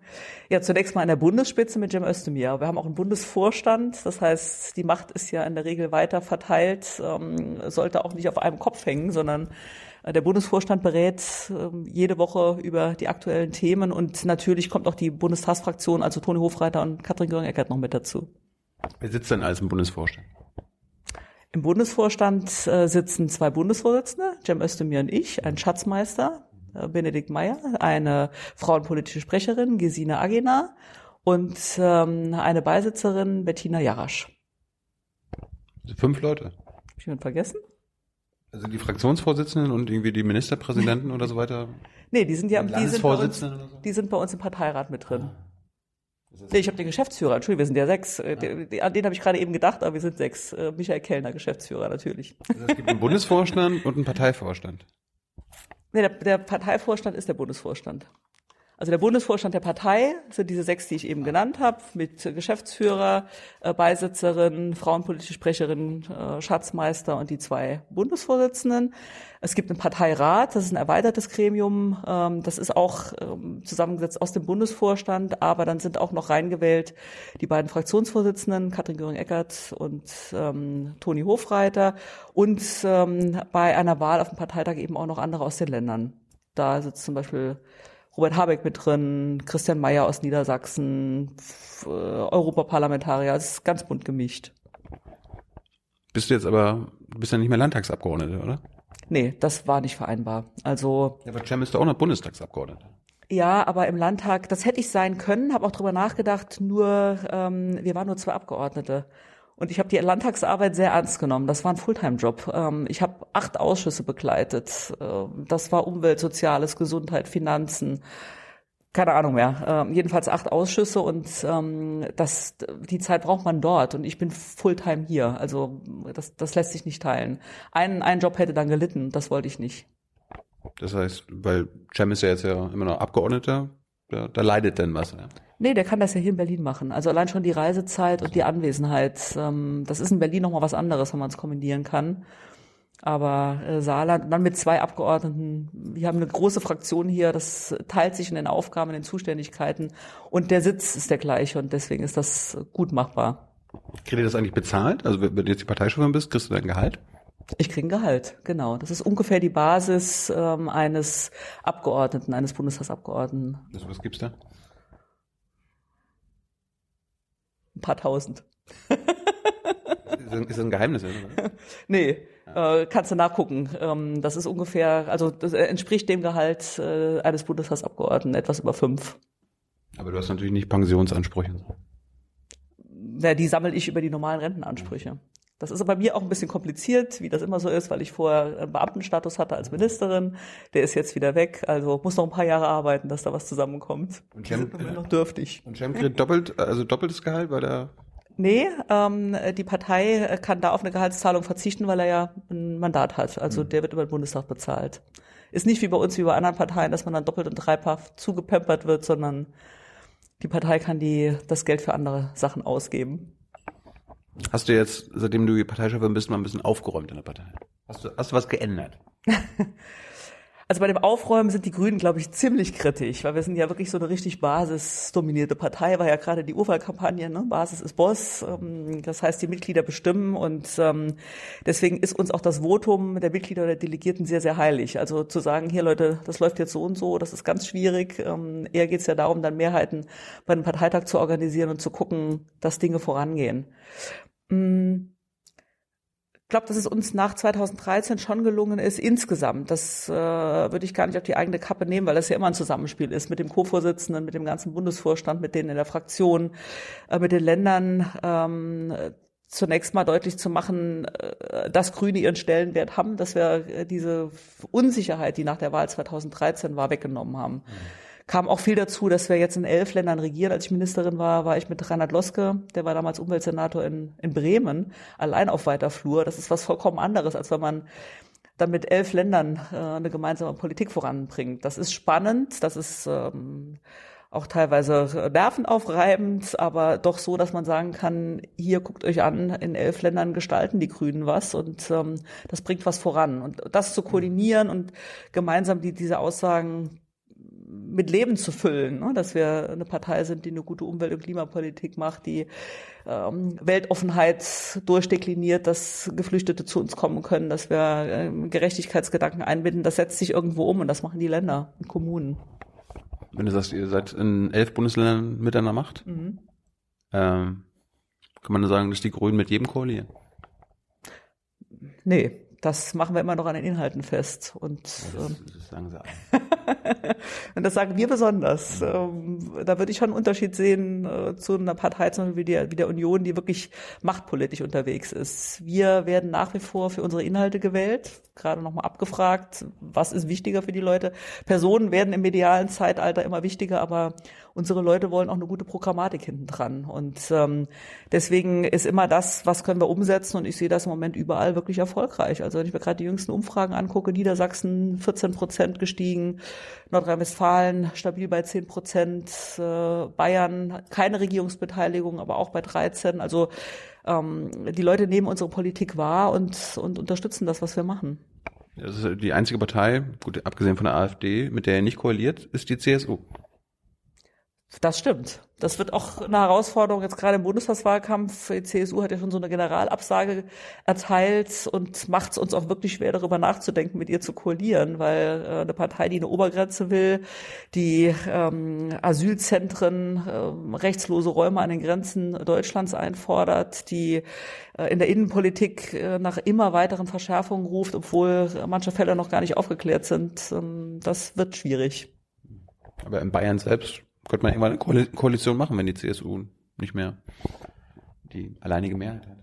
Ja, zunächst mal in der Bundesspitze mit Cem Özdemir. Wir haben auch einen Bundesvorstand, das heißt, die Macht ist ja in der Regel weiter verteilt, ähm, sollte auch nicht auf einem Kopf hängen, sondern äh, der Bundesvorstand berät äh, jede Woche über die aktuellen Themen und natürlich kommt auch die Bundestagsfraktion, also Toni Hofreiter und Katrin Göring-Eckert noch mit dazu. Wer sitzt denn alles im Bundesvorstand? Im Bundesvorstand äh, sitzen zwei Bundesvorsitzende, Cem Özdemir und ich, ein Schatzmeister, äh, Benedikt Meyer, eine frauenpolitische Sprecherin, Gesine Agena und ähm, eine Beisitzerin, Bettina Jarasch. Fünf Leute. Hab ich jemand vergessen? Also die Fraktionsvorsitzenden und irgendwie die Ministerpräsidenten oder so weiter? Nee, die sind ja die sind, bei uns, die sind bei uns im Parteirat mit drin. Ah. Nee, ich habe den Geschäftsführer, Entschuldigung, wir sind ja sechs. Äh, ja. An den habe ich gerade eben gedacht, aber wir sind sechs. Äh, Michael Kellner, Geschäftsführer, natürlich. Also es gibt einen Bundesvorstand und einen Parteivorstand. Nee, der, der Parteivorstand ist der Bundesvorstand. Also der Bundesvorstand der Partei sind diese sechs, die ich eben genannt habe, mit Geschäftsführer, äh, Beisitzerin, frauenpolitische Sprecherin, äh, Schatzmeister und die zwei Bundesvorsitzenden. Es gibt einen Parteirat, das ist ein erweitertes Gremium, ähm, das ist auch ähm, zusammengesetzt aus dem Bundesvorstand, aber dann sind auch noch reingewählt die beiden Fraktionsvorsitzenden, Katrin Göring-Eckert und ähm, Toni Hofreiter und ähm, bei einer Wahl auf dem Parteitag eben auch noch andere aus den Ländern. Da sitzt zum Beispiel Robert Habeck mit drin, Christian Mayer aus Niedersachsen, äh, Europaparlamentarier, es ist ganz bunt gemischt. Bist du jetzt aber, du bist ja nicht mehr Landtagsabgeordnete, oder? Nee, das war nicht vereinbar. Also. Ja, aber Cem ist doch auch noch Bundestagsabgeordnete. Ja, aber im Landtag, das hätte ich sein können, habe auch drüber nachgedacht, nur ähm, wir waren nur zwei Abgeordnete. Und ich habe die Landtagsarbeit sehr ernst genommen. Das war ein Fulltime-Job. Ähm, ich habe acht Ausschüsse begleitet. Ähm, das war Umwelt, Soziales, Gesundheit, Finanzen. Keine Ahnung mehr. Ähm, jedenfalls acht Ausschüsse und das, die Zeit braucht man dort. Und ich bin Fulltime hier. Also das, das lässt sich nicht teilen. Ein, ein Job hätte dann gelitten. Das wollte ich nicht. Das heißt, weil Cem ist ja jetzt ja immer noch Abgeordneter, da, da leidet denn was. Ja. Nee, der kann das ja hier in Berlin machen. Also allein schon die Reisezeit und die Anwesenheit. Ähm, das ist in Berlin nochmal was anderes, wenn man es kombinieren kann. Aber äh, Saarland, dann mit zwei Abgeordneten, wir haben eine große Fraktion hier, das teilt sich in den Aufgaben, in den Zuständigkeiten und der Sitz ist der gleiche und deswegen ist das gut machbar. Kriegt ihr das eigentlich bezahlt? Also wenn du jetzt die Parteichefin bist, kriegst du dein Gehalt? Ich kriege ein Gehalt, genau. Das ist ungefähr die Basis ähm, eines Abgeordneten, eines Bundestagsabgeordneten. Also was gibt's da? Ein paar tausend. ist das ein Geheimnis? Oder? nee, äh, kannst du nachgucken. Ähm, das ist ungefähr, also das entspricht dem Gehalt äh, eines Bundestagsabgeordneten, etwas über fünf. Aber du hast natürlich nicht Pensionsansprüche. Ja, die sammle ich über die normalen Rentenansprüche. Das ist aber bei mir auch ein bisschen kompliziert, wie das immer so ist, weil ich vorher einen Beamtenstatus hatte als Ministerin. Der ist jetzt wieder weg, also muss noch ein paar Jahre arbeiten, dass da was zusammenkommt. Und Cem, sind noch dürftig. Und Cem kriegt doppelt, also doppeltes Gehalt bei der Nee, ähm, die Partei kann da auf eine Gehaltszahlung verzichten, weil er ja ein Mandat hat. Also mhm. der wird über den Bundestag bezahlt. Ist nicht wie bei uns, wie bei anderen Parteien, dass man dann doppelt und dreifach zugepempert wird, sondern die Partei kann die, das Geld für andere Sachen ausgeben. Hast du jetzt, seitdem du Parteichefin bist, mal ein bisschen aufgeräumt in der Partei? Hast du, hast du was geändert? Also bei dem Aufräumen sind die Grünen, glaube ich, ziemlich kritisch, weil wir sind ja wirklich so eine richtig basisdominierte Partei, war ja gerade die Urwahlkampagne, ne? Basis ist Boss, ähm, das heißt, die Mitglieder bestimmen und ähm, deswegen ist uns auch das Votum der Mitglieder oder der Delegierten sehr, sehr heilig. Also zu sagen, hier Leute, das läuft jetzt so und so, das ist ganz schwierig. Ähm, eher geht es ja darum, dann Mehrheiten bei einem Parteitag zu organisieren und zu gucken, dass Dinge vorangehen. Mm. Ich glaube, dass es uns nach 2013 schon gelungen ist, insgesamt, das äh, würde ich gar nicht auf die eigene Kappe nehmen, weil das ja immer ein Zusammenspiel ist mit dem Co-Vorsitzenden, mit dem ganzen Bundesvorstand, mit denen in der Fraktion, äh, mit den Ländern, ähm, zunächst mal deutlich zu machen, äh, dass Grüne ihren Stellenwert haben, dass wir äh, diese Unsicherheit, die nach der Wahl 2013 war, weggenommen haben. Mhm kam auch viel dazu, dass wir jetzt in elf Ländern regieren. Als ich Ministerin war, war ich mit Reinhard Loske, der war damals Umweltsenator in, in Bremen, allein auf weiter Flur. Das ist was vollkommen anderes, als wenn man dann mit elf Ländern äh, eine gemeinsame Politik voranbringt. Das ist spannend, das ist ähm, auch teilweise nervenaufreibend, aber doch so, dass man sagen kann, hier guckt euch an, in elf Ländern gestalten die Grünen was und ähm, das bringt was voran. Und das zu koordinieren und gemeinsam die, diese Aussagen mit Leben zu füllen, ne? dass wir eine Partei sind, die eine gute Umwelt- und Klimapolitik macht, die ähm, Weltoffenheit durchdekliniert, dass Geflüchtete zu uns kommen können, dass wir ähm, Gerechtigkeitsgedanken einbinden. Das setzt sich irgendwo um und das machen die Länder und Kommunen. Wenn du sagst, ihr seid in elf Bundesländern mit einer Macht, mhm. ähm, kann man sagen, dass die Grünen mit jedem koalieren? Nee, das machen wir immer noch an den Inhalten fest. Und, das, ähm, das sagen Sie Und das sagen wir besonders. Ähm, da würde ich schon einen Unterschied sehen äh, zu einer Partei zum Beispiel wie der, wie der Union, die wirklich machtpolitisch unterwegs ist. Wir werden nach wie vor für unsere Inhalte gewählt, gerade nochmal abgefragt, was ist wichtiger für die Leute. Personen werden im medialen Zeitalter immer wichtiger, aber unsere Leute wollen auch eine gute Programmatik hinten dran. Und ähm, deswegen ist immer das, was können wir umsetzen. Und ich sehe das im Moment überall wirklich erfolgreich. Also wenn ich mir gerade die jüngsten Umfragen angucke, Niedersachsen 14 Prozent gestiegen, Nordrhein-Westfalen stabil bei 10 Prozent, äh, Bayern keine Regierungsbeteiligung, aber auch bei 13. Also ähm, die Leute nehmen unsere Politik wahr und, und unterstützen das, was wir machen. Das ist die einzige Partei, gut, abgesehen von der AfD, mit der er nicht koaliert, ist die CSU. Das stimmt. Das wird auch eine Herausforderung jetzt gerade im Bundestagswahlkampf. Die CSU hat ja schon so eine Generalabsage erteilt und macht es uns auch wirklich schwer, darüber nachzudenken, mit ihr zu koalieren, weil äh, eine Partei, die eine Obergrenze will, die ähm, Asylzentren, äh, rechtslose Räume an den Grenzen Deutschlands einfordert, die äh, in der Innenpolitik äh, nach immer weiteren Verschärfungen ruft, obwohl manche Fälle noch gar nicht aufgeklärt sind, ähm, das wird schwierig. Aber in Bayern selbst könnte man irgendwann eine Koalition machen, wenn die CSU nicht mehr die alleinige Mehrheit hat.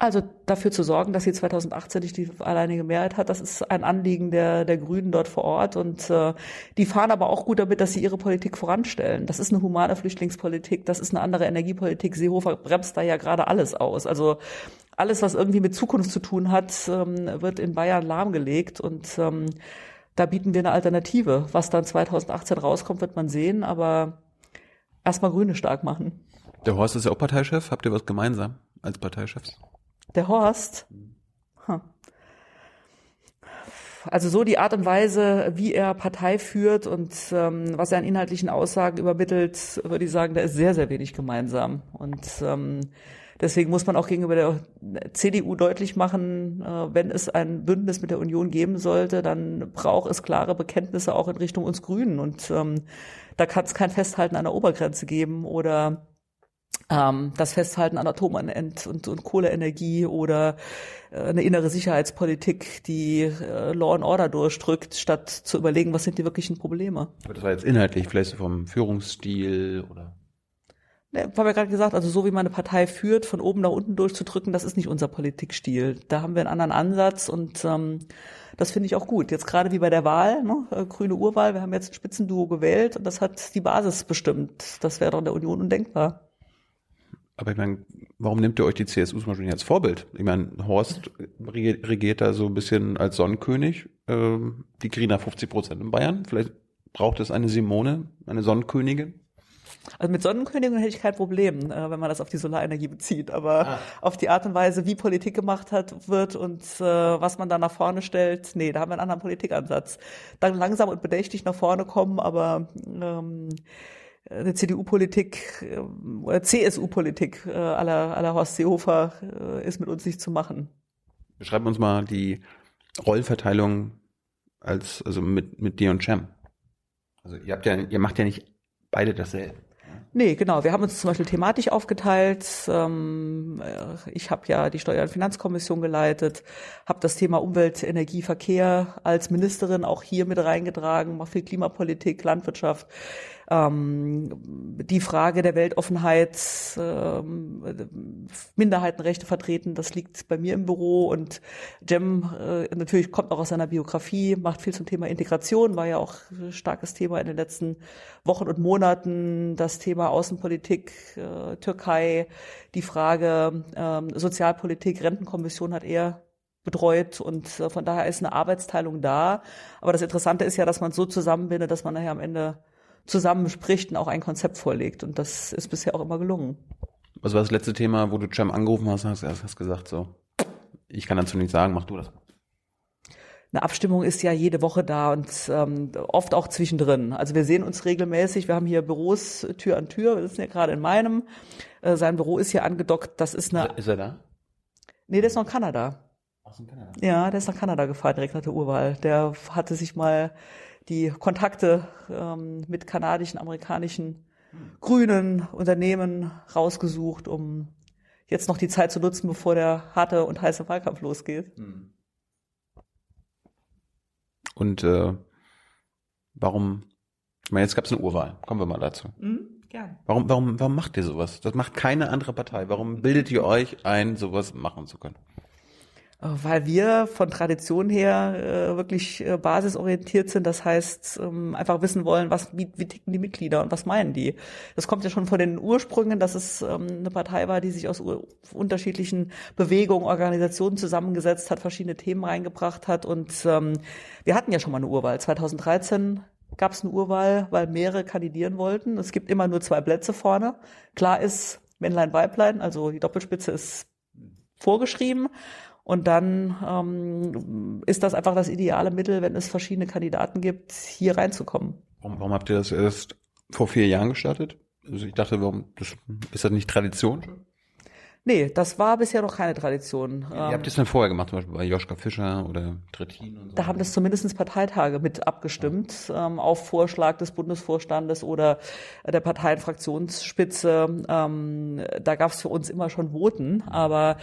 Also dafür zu sorgen, dass sie 2018 nicht die alleinige Mehrheit hat, das ist ein Anliegen der, der Grünen dort vor Ort. Und äh, die fahren aber auch gut damit, dass sie ihre Politik voranstellen. Das ist eine humane Flüchtlingspolitik, das ist eine andere Energiepolitik. Seehofer bremst da ja gerade alles aus. Also alles, was irgendwie mit Zukunft zu tun hat, ähm, wird in Bayern lahmgelegt. Und ähm, da bieten wir eine Alternative. Was dann 2018 rauskommt, wird man sehen. Aber erstmal Grüne stark machen. Der Horst ist ja auch Parteichef. Habt ihr was gemeinsam als Parteichefs? Der Horst? Also so die Art und Weise, wie er Partei führt und ähm, was er an inhaltlichen Aussagen übermittelt, würde ich sagen, da ist sehr, sehr wenig gemeinsam. Und ähm, deswegen muss man auch gegenüber der CDU deutlich machen, äh, wenn es ein Bündnis mit der Union geben sollte, dann braucht es klare Bekenntnisse auch in Richtung uns Grünen. Und ähm, da kann es kein Festhalten an der Obergrenze geben oder ähm, das Festhalten an Atom- und, und, Kohleenergie oder äh, eine innere Sicherheitspolitik, die äh, Law and Order durchdrückt, statt zu überlegen, was sind die wirklichen Probleme. Aber das war jetzt inhaltlich, vielleicht vom Führungsstil oder Ne, haben wir gerade gesagt, also so wie man eine Partei führt, von oben nach unten durchzudrücken, das ist nicht unser Politikstil. Da haben wir einen anderen Ansatz und ähm, das finde ich auch gut. Jetzt gerade wie bei der Wahl, ne, äh, grüne Urwahl, wir haben jetzt ein Spitzenduo gewählt und das hat die Basis bestimmt. Das wäre doch in der Union undenkbar. Aber ich meine, warum nimmt ihr euch die CSU zum Beispiel als Vorbild? Ich meine, Horst regiert da so ein bisschen als Sonnenkönig. Ähm, die da 50 Prozent in Bayern. Vielleicht braucht es eine Simone, eine Sonnenkönigin. Also mit Sonnenkönigin hätte ich kein Problem, äh, wenn man das auf die Solarenergie bezieht. Aber ah. auf die Art und Weise, wie Politik gemacht hat, wird und äh, was man da nach vorne stellt, nee, da haben wir einen anderen Politikansatz. Dann langsam und bedächtig nach vorne kommen, aber ähm, eine CDU-Politik äh, oder CSU-Politik äh, aller, aller Horst Seehofer äh, ist mit uns nicht zu machen. Beschreib uns mal die Rollenverteilung als also mit mit dir und Cem. Also ihr habt ja ihr macht ja nicht beide dasselbe. Nee, genau. Wir haben uns zum Beispiel thematisch aufgeteilt. Ähm, äh, ich habe ja die Steuer- und Finanzkommission geleitet, habe das Thema Umwelt, Energie, Verkehr als Ministerin auch hier mit reingetragen, mache viel Klimapolitik, Landwirtschaft ähm, die Frage der Weltoffenheit, ähm, Minderheitenrechte vertreten, das liegt bei mir im Büro. Und Jem äh, natürlich kommt auch aus seiner Biografie, macht viel zum Thema Integration, war ja auch starkes Thema in den letzten Wochen und Monaten, das Thema Außenpolitik, äh, Türkei, die Frage äh, Sozialpolitik, Rentenkommission hat er betreut. Und äh, von daher ist eine Arbeitsteilung da. Aber das Interessante ist ja, dass man so zusammenbindet, dass man nachher am Ende zusammenspricht und auch ein Konzept vorlegt. Und das ist bisher auch immer gelungen. Was war das letzte Thema, wo du Cem angerufen hast, hast, hast gesagt so, ich kann dazu nicht sagen, mach du das. Eine Abstimmung ist ja jede Woche da und ähm, oft auch zwischendrin. Also wir sehen uns regelmäßig. Wir haben hier Büros Tür an Tür. Wir sitzen ja gerade in meinem. Äh, sein Büro ist hier angedockt. Das ist eine. Ist er da? Nee, der ist noch in Kanada. Ach, in Kanada. Ja, der ist nach Kanada gefahren direkt nach der Urwahl. Der hatte sich mal die Kontakte ähm, mit kanadischen, amerikanischen grünen Unternehmen rausgesucht, um jetzt noch die Zeit zu nutzen, bevor der harte und heiße Wahlkampf losgeht. Hm. Und äh, warum? Ich meine, jetzt gab es eine Urwahl. Kommen wir mal dazu. Mhm, gern. Warum, warum, warum macht ihr sowas? Das macht keine andere Partei. Warum bildet ihr euch ein, sowas machen zu können? Weil wir von Tradition her äh, wirklich äh, basisorientiert sind. Das heißt, ähm, einfach wissen wollen, was, wie, wie ticken die Mitglieder und was meinen die. Das kommt ja schon von den Ursprüngen, dass es ähm, eine Partei war, die sich aus unterschiedlichen Bewegungen, Organisationen zusammengesetzt hat, verschiedene Themen reingebracht hat. Und ähm, wir hatten ja schon mal eine Urwahl 2013 gab es eine Urwahl, weil mehrere kandidieren wollten. Es gibt immer nur zwei Plätze vorne. Klar ist Männlein, Weiblein, also die Doppelspitze ist vorgeschrieben. Und dann ähm, ist das einfach das ideale Mittel, wenn es verschiedene Kandidaten gibt, hier reinzukommen. Warum, warum habt ihr das erst vor vier Jahren gestartet? Also ich dachte, warum das, ist das nicht Tradition? Nee, das war bisher noch keine Tradition. Ihr habt das dann vorher gemacht, zum Beispiel bei Joschka Fischer oder Trittin und so. Da haben das zumindest Parteitage mit abgestimmt, ähm, auf Vorschlag des Bundesvorstandes oder der Parteienfraktionsspitze. Ähm, da gab es für uns immer schon Voten, aber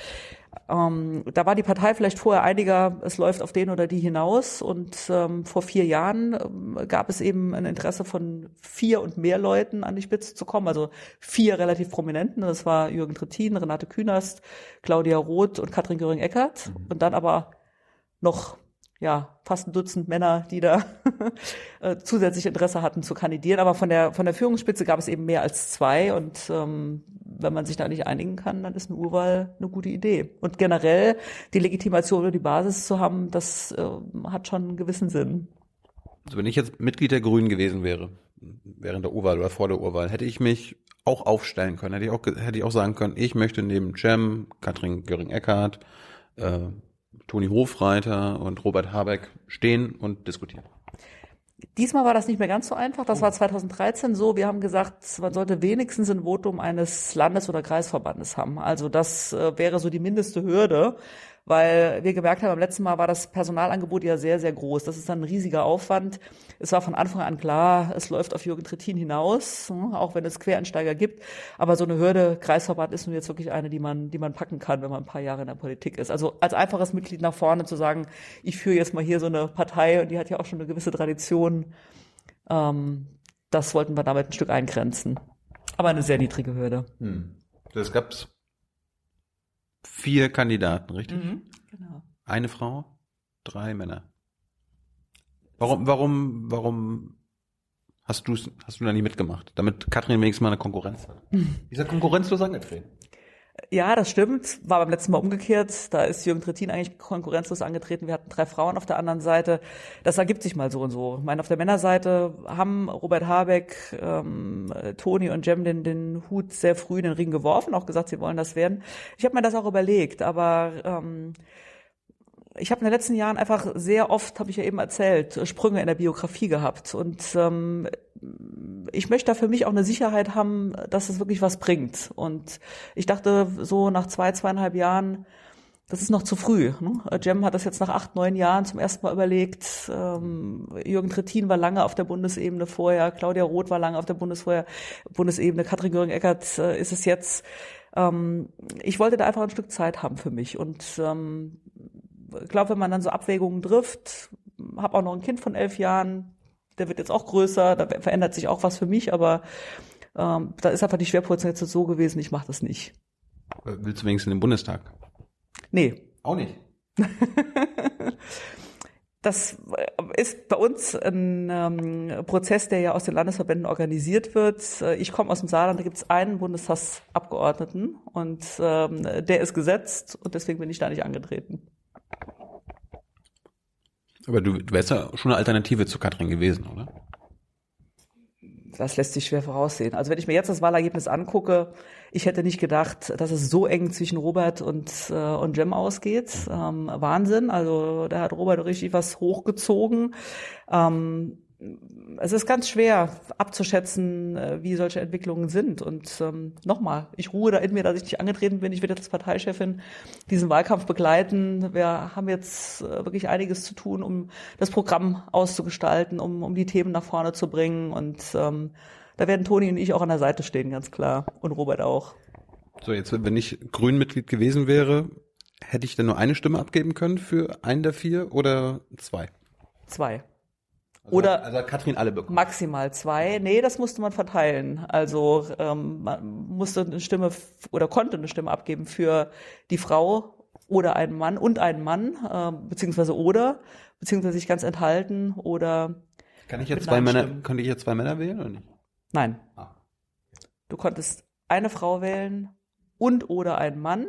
ähm, da war die Partei vielleicht vorher einiger, es läuft auf den oder die hinaus. Und ähm, vor vier Jahren ähm, gab es eben ein Interesse von vier und mehr Leuten an die Spitze zu kommen. Also vier relativ Prominenten. Das war Jürgen Trittin, Renate Künast, Claudia Roth und Katrin Göring-Eckardt. Mhm. Und dann aber noch ja, fast ein Dutzend Männer, die da äh, zusätzlich Interesse hatten zu kandidieren. Aber von der, von der Führungsspitze gab es eben mehr als zwei. Und ähm, wenn man sich da nicht einigen kann, dann ist eine Urwahl eine gute Idee. Und generell die Legitimation oder die Basis zu haben, das äh, hat schon einen gewissen Sinn. Also wenn ich jetzt Mitglied der Grünen gewesen wäre, während der Urwahl oder vor der Urwahl, hätte ich mich auch aufstellen können. Hätte ich auch, hätte ich auch sagen können, ich möchte neben Cem, Katrin Göring-Eckardt, äh, Toni Hofreiter und Robert Habeck stehen und diskutieren. Diesmal war das nicht mehr ganz so einfach. Das war 2013 so. Wir haben gesagt, man sollte wenigstens ein Votum eines Landes- oder Kreisverbandes haben. Also das äh, wäre so die mindeste Hürde weil wir gemerkt haben, beim letzten Mal war das Personalangebot ja sehr, sehr groß. Das ist dann ein riesiger Aufwand. Es war von Anfang an klar, es läuft auf Jürgen Trittin hinaus, hm, auch wenn es Quereinsteiger gibt. Aber so eine Hürde, Kreisverband ist nun jetzt wirklich eine, die man, die man packen kann, wenn man ein paar Jahre in der Politik ist. Also als einfaches Mitglied nach vorne zu sagen, ich führe jetzt mal hier so eine Partei und die hat ja auch schon eine gewisse Tradition. Ähm, das wollten wir damit ein Stück eingrenzen. Aber eine sehr niedrige Hürde. Hm. Das gab's vier Kandidaten, richtig? Mhm, genau. Eine Frau, drei Männer. Warum, warum, warum hast du hast du da nicht mitgemacht? Damit Katrin wenigstens mal eine Konkurrenz hat. Dieser konkurrenzlos angetreten. Ja, das stimmt. War beim letzten Mal umgekehrt. Da ist Jürgen Trittin eigentlich konkurrenzlos angetreten. Wir hatten drei Frauen auf der anderen Seite. Das ergibt sich mal so und so. Ich meine, auf der Männerseite haben Robert Habeck, ähm, Toni und Jem den, den Hut sehr früh in den Ring geworfen, auch gesagt, sie wollen das werden. Ich habe mir das auch überlegt, aber ähm, ich habe in den letzten Jahren einfach sehr oft, habe ich ja eben erzählt, Sprünge in der Biografie gehabt. Und ähm, ich möchte da für mich auch eine Sicherheit haben, dass es wirklich was bringt. Und ich dachte so nach zwei, zweieinhalb Jahren, das ist noch zu früh. Ne? Jem hat das jetzt nach acht, neun Jahren zum ersten Mal überlegt. Ähm, Jürgen Trittin war lange auf der Bundesebene vorher, Claudia Roth war lange auf der Bundesvorher, Bundesebene, Katrin Göring-Eckert äh, ist es jetzt. Ähm, ich wollte da einfach ein Stück Zeit haben für mich. Und ähm, glaube, wenn man dann so Abwägungen trifft, habe auch noch ein Kind von elf Jahren, der wird jetzt auch größer, da verändert sich auch was für mich, aber ähm, da ist einfach die Schwerpunktsetzung so gewesen, ich mache das nicht. Willst du wenigstens in den Bundestag? Nee. Auch nicht. Das ist bei uns ein ähm, Prozess, der ja aus den Landesverbänden organisiert wird. Ich komme aus dem Saarland, da gibt es einen Bundestagsabgeordneten und ähm, der ist gesetzt und deswegen bin ich da nicht angetreten. Aber du, du wärst ja schon eine Alternative zu Katrin gewesen, oder? Das lässt sich schwer voraussehen. Also wenn ich mir jetzt das Wahlergebnis angucke, ich hätte nicht gedacht, dass es so eng zwischen Robert und, äh, und Jem ausgeht. Ähm, Wahnsinn. Also da hat Robert richtig was hochgezogen. Ähm, es ist ganz schwer abzuschätzen, äh, wie solche Entwicklungen sind. Und ähm, nochmal, ich ruhe da in mir, dass ich nicht angetreten bin. Ich werde als Parteichefin diesen Wahlkampf begleiten. Wir haben jetzt äh, wirklich einiges zu tun, um das Programm auszugestalten, um, um die Themen nach vorne zu bringen. Und ähm, da werden Toni und ich auch an der Seite stehen, ganz klar. Und Robert auch. So, jetzt, wenn ich Grünmitglied gewesen wäre, hätte ich dann nur eine Stimme abgeben können für einen der vier oder zwei? Zwei. Also Oder also Katrin alle bekommen. Maximal zwei. Nee, das musste man verteilen. Also ähm, man musste eine Stimme oder konnte eine Stimme abgeben für die Frau oder einen Mann und einen Mann, äh, beziehungsweise oder, beziehungsweise sich ganz enthalten oder. Kann ich jetzt zwei Männer, kann ich jetzt zwei Männer wählen oder nicht? Nein. Ah. Du konntest eine Frau wählen und oder einen Mann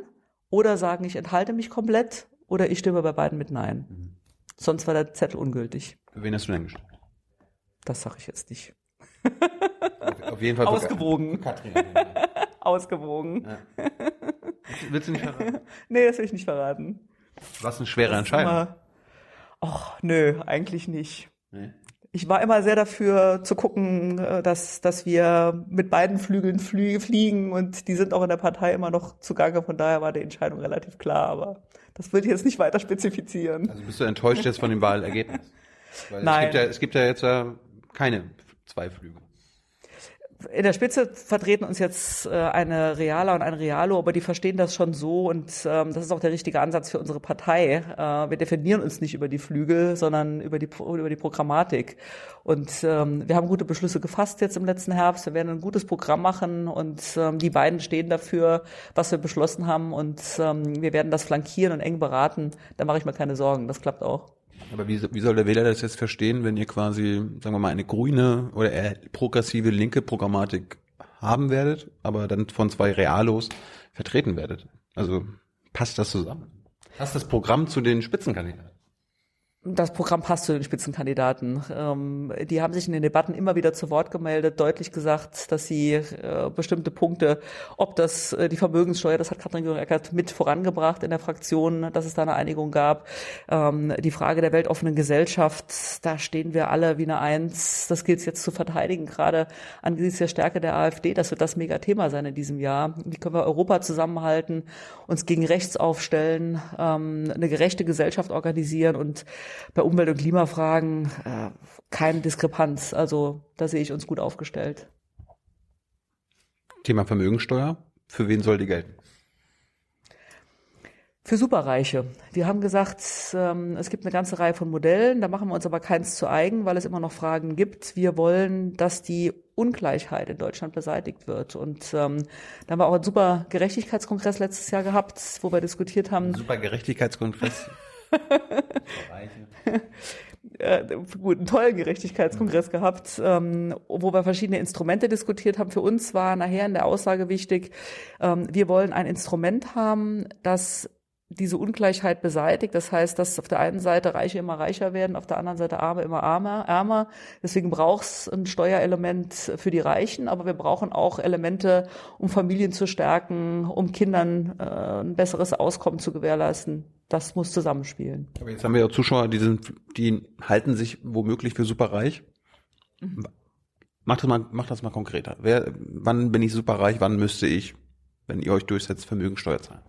oder sagen, ich enthalte mich komplett oder ich stimme bei beiden mit Nein. Mhm. Sonst war der Zettel ungültig. Für wen hast du denn gestimmt? Das sage ich jetzt nicht. Auf, auf jeden Fall. Ausgewogen. Katrin. Ausgewogen. Ja. Willst du nicht verraten? Nee, das will ich nicht verraten. Was eine schwere Entscheidung. Ach, nö, eigentlich nicht. Nee. Ich war immer sehr dafür zu gucken, äh, dass, dass wir mit beiden Flügeln flü fliegen und die sind auch in der Partei immer noch zugange. Von daher war die Entscheidung relativ klar, aber das würde ich jetzt nicht weiter spezifizieren. Also bist du enttäuscht jetzt von dem Wahlergebnis? Weil Nein. Es gibt ja, es gibt ja jetzt äh, keine zwei Flüge. In der Spitze vertreten uns jetzt äh, eine Realer und ein Realo, aber die verstehen das schon so und ähm, das ist auch der richtige Ansatz für unsere Partei. Äh, wir definieren uns nicht über die Flügel, sondern über die, über die Programmatik. Und ähm, wir haben gute Beschlüsse gefasst jetzt im letzten Herbst. Wir werden ein gutes Programm machen und ähm, die beiden stehen dafür, was wir beschlossen haben und ähm, wir werden das flankieren und eng beraten. Da mache ich mir keine Sorgen, das klappt auch. Aber wie, wie soll der Wähler das jetzt verstehen, wenn ihr quasi, sagen wir mal, eine grüne oder eher progressive linke Programmatik haben werdet, aber dann von zwei Realos vertreten werdet? Also passt das zusammen? Passt das Programm zu den Spitzenkandidaten? Das Programm passt zu den Spitzenkandidaten. Ähm, die haben sich in den Debatten immer wieder zu Wort gemeldet, deutlich gesagt, dass sie äh, bestimmte Punkte, ob das äh, die Vermögenssteuer, das hat Katrin Göring-Eckert mit vorangebracht in der Fraktion, dass es da eine Einigung gab. Ähm, die Frage der weltoffenen Gesellschaft, da stehen wir alle wie eine Eins. Das gilt es jetzt zu verteidigen, gerade angesichts der Stärke der AfD. Das wird das Megathema sein in diesem Jahr. Wie können wir Europa zusammenhalten, uns gegen rechts aufstellen, ähm, eine gerechte Gesellschaft organisieren und bei Umwelt- und Klimafragen äh, keine Diskrepanz. Also da sehe ich uns gut aufgestellt. Thema Vermögensteuer. Für wen soll die gelten? Für Superreiche. Wir haben gesagt, ähm, es gibt eine ganze Reihe von Modellen, da machen wir uns aber keins zu eigen, weil es immer noch Fragen gibt. Wir wollen, dass die Ungleichheit in Deutschland beseitigt wird. Und ähm, da haben wir auch einen super Gerechtigkeitskongress letztes Jahr gehabt, wo wir diskutiert haben, Super Gerechtigkeitskongress. äh, gut, einen tollen Gerechtigkeitskongress gehabt, ähm, wo wir verschiedene Instrumente diskutiert haben. Für uns war nachher in der Aussage wichtig, ähm, wir wollen ein Instrument haben, das diese Ungleichheit beseitigt. Das heißt, dass auf der einen Seite Reiche immer reicher werden, auf der anderen Seite Arme immer armer, ärmer. Deswegen braucht es ein Steuerelement für die Reichen, aber wir brauchen auch Elemente, um Familien zu stärken, um Kindern äh, ein besseres Auskommen zu gewährleisten. Das muss zusammenspielen. Aber jetzt haben wir ja Zuschauer, die sind, die halten sich womöglich für superreich. Macht das mal, macht das mal konkreter. Wer, wann bin ich superreich? Wann müsste ich, wenn ihr euch durchsetzt, Vermögensteuer zahlen?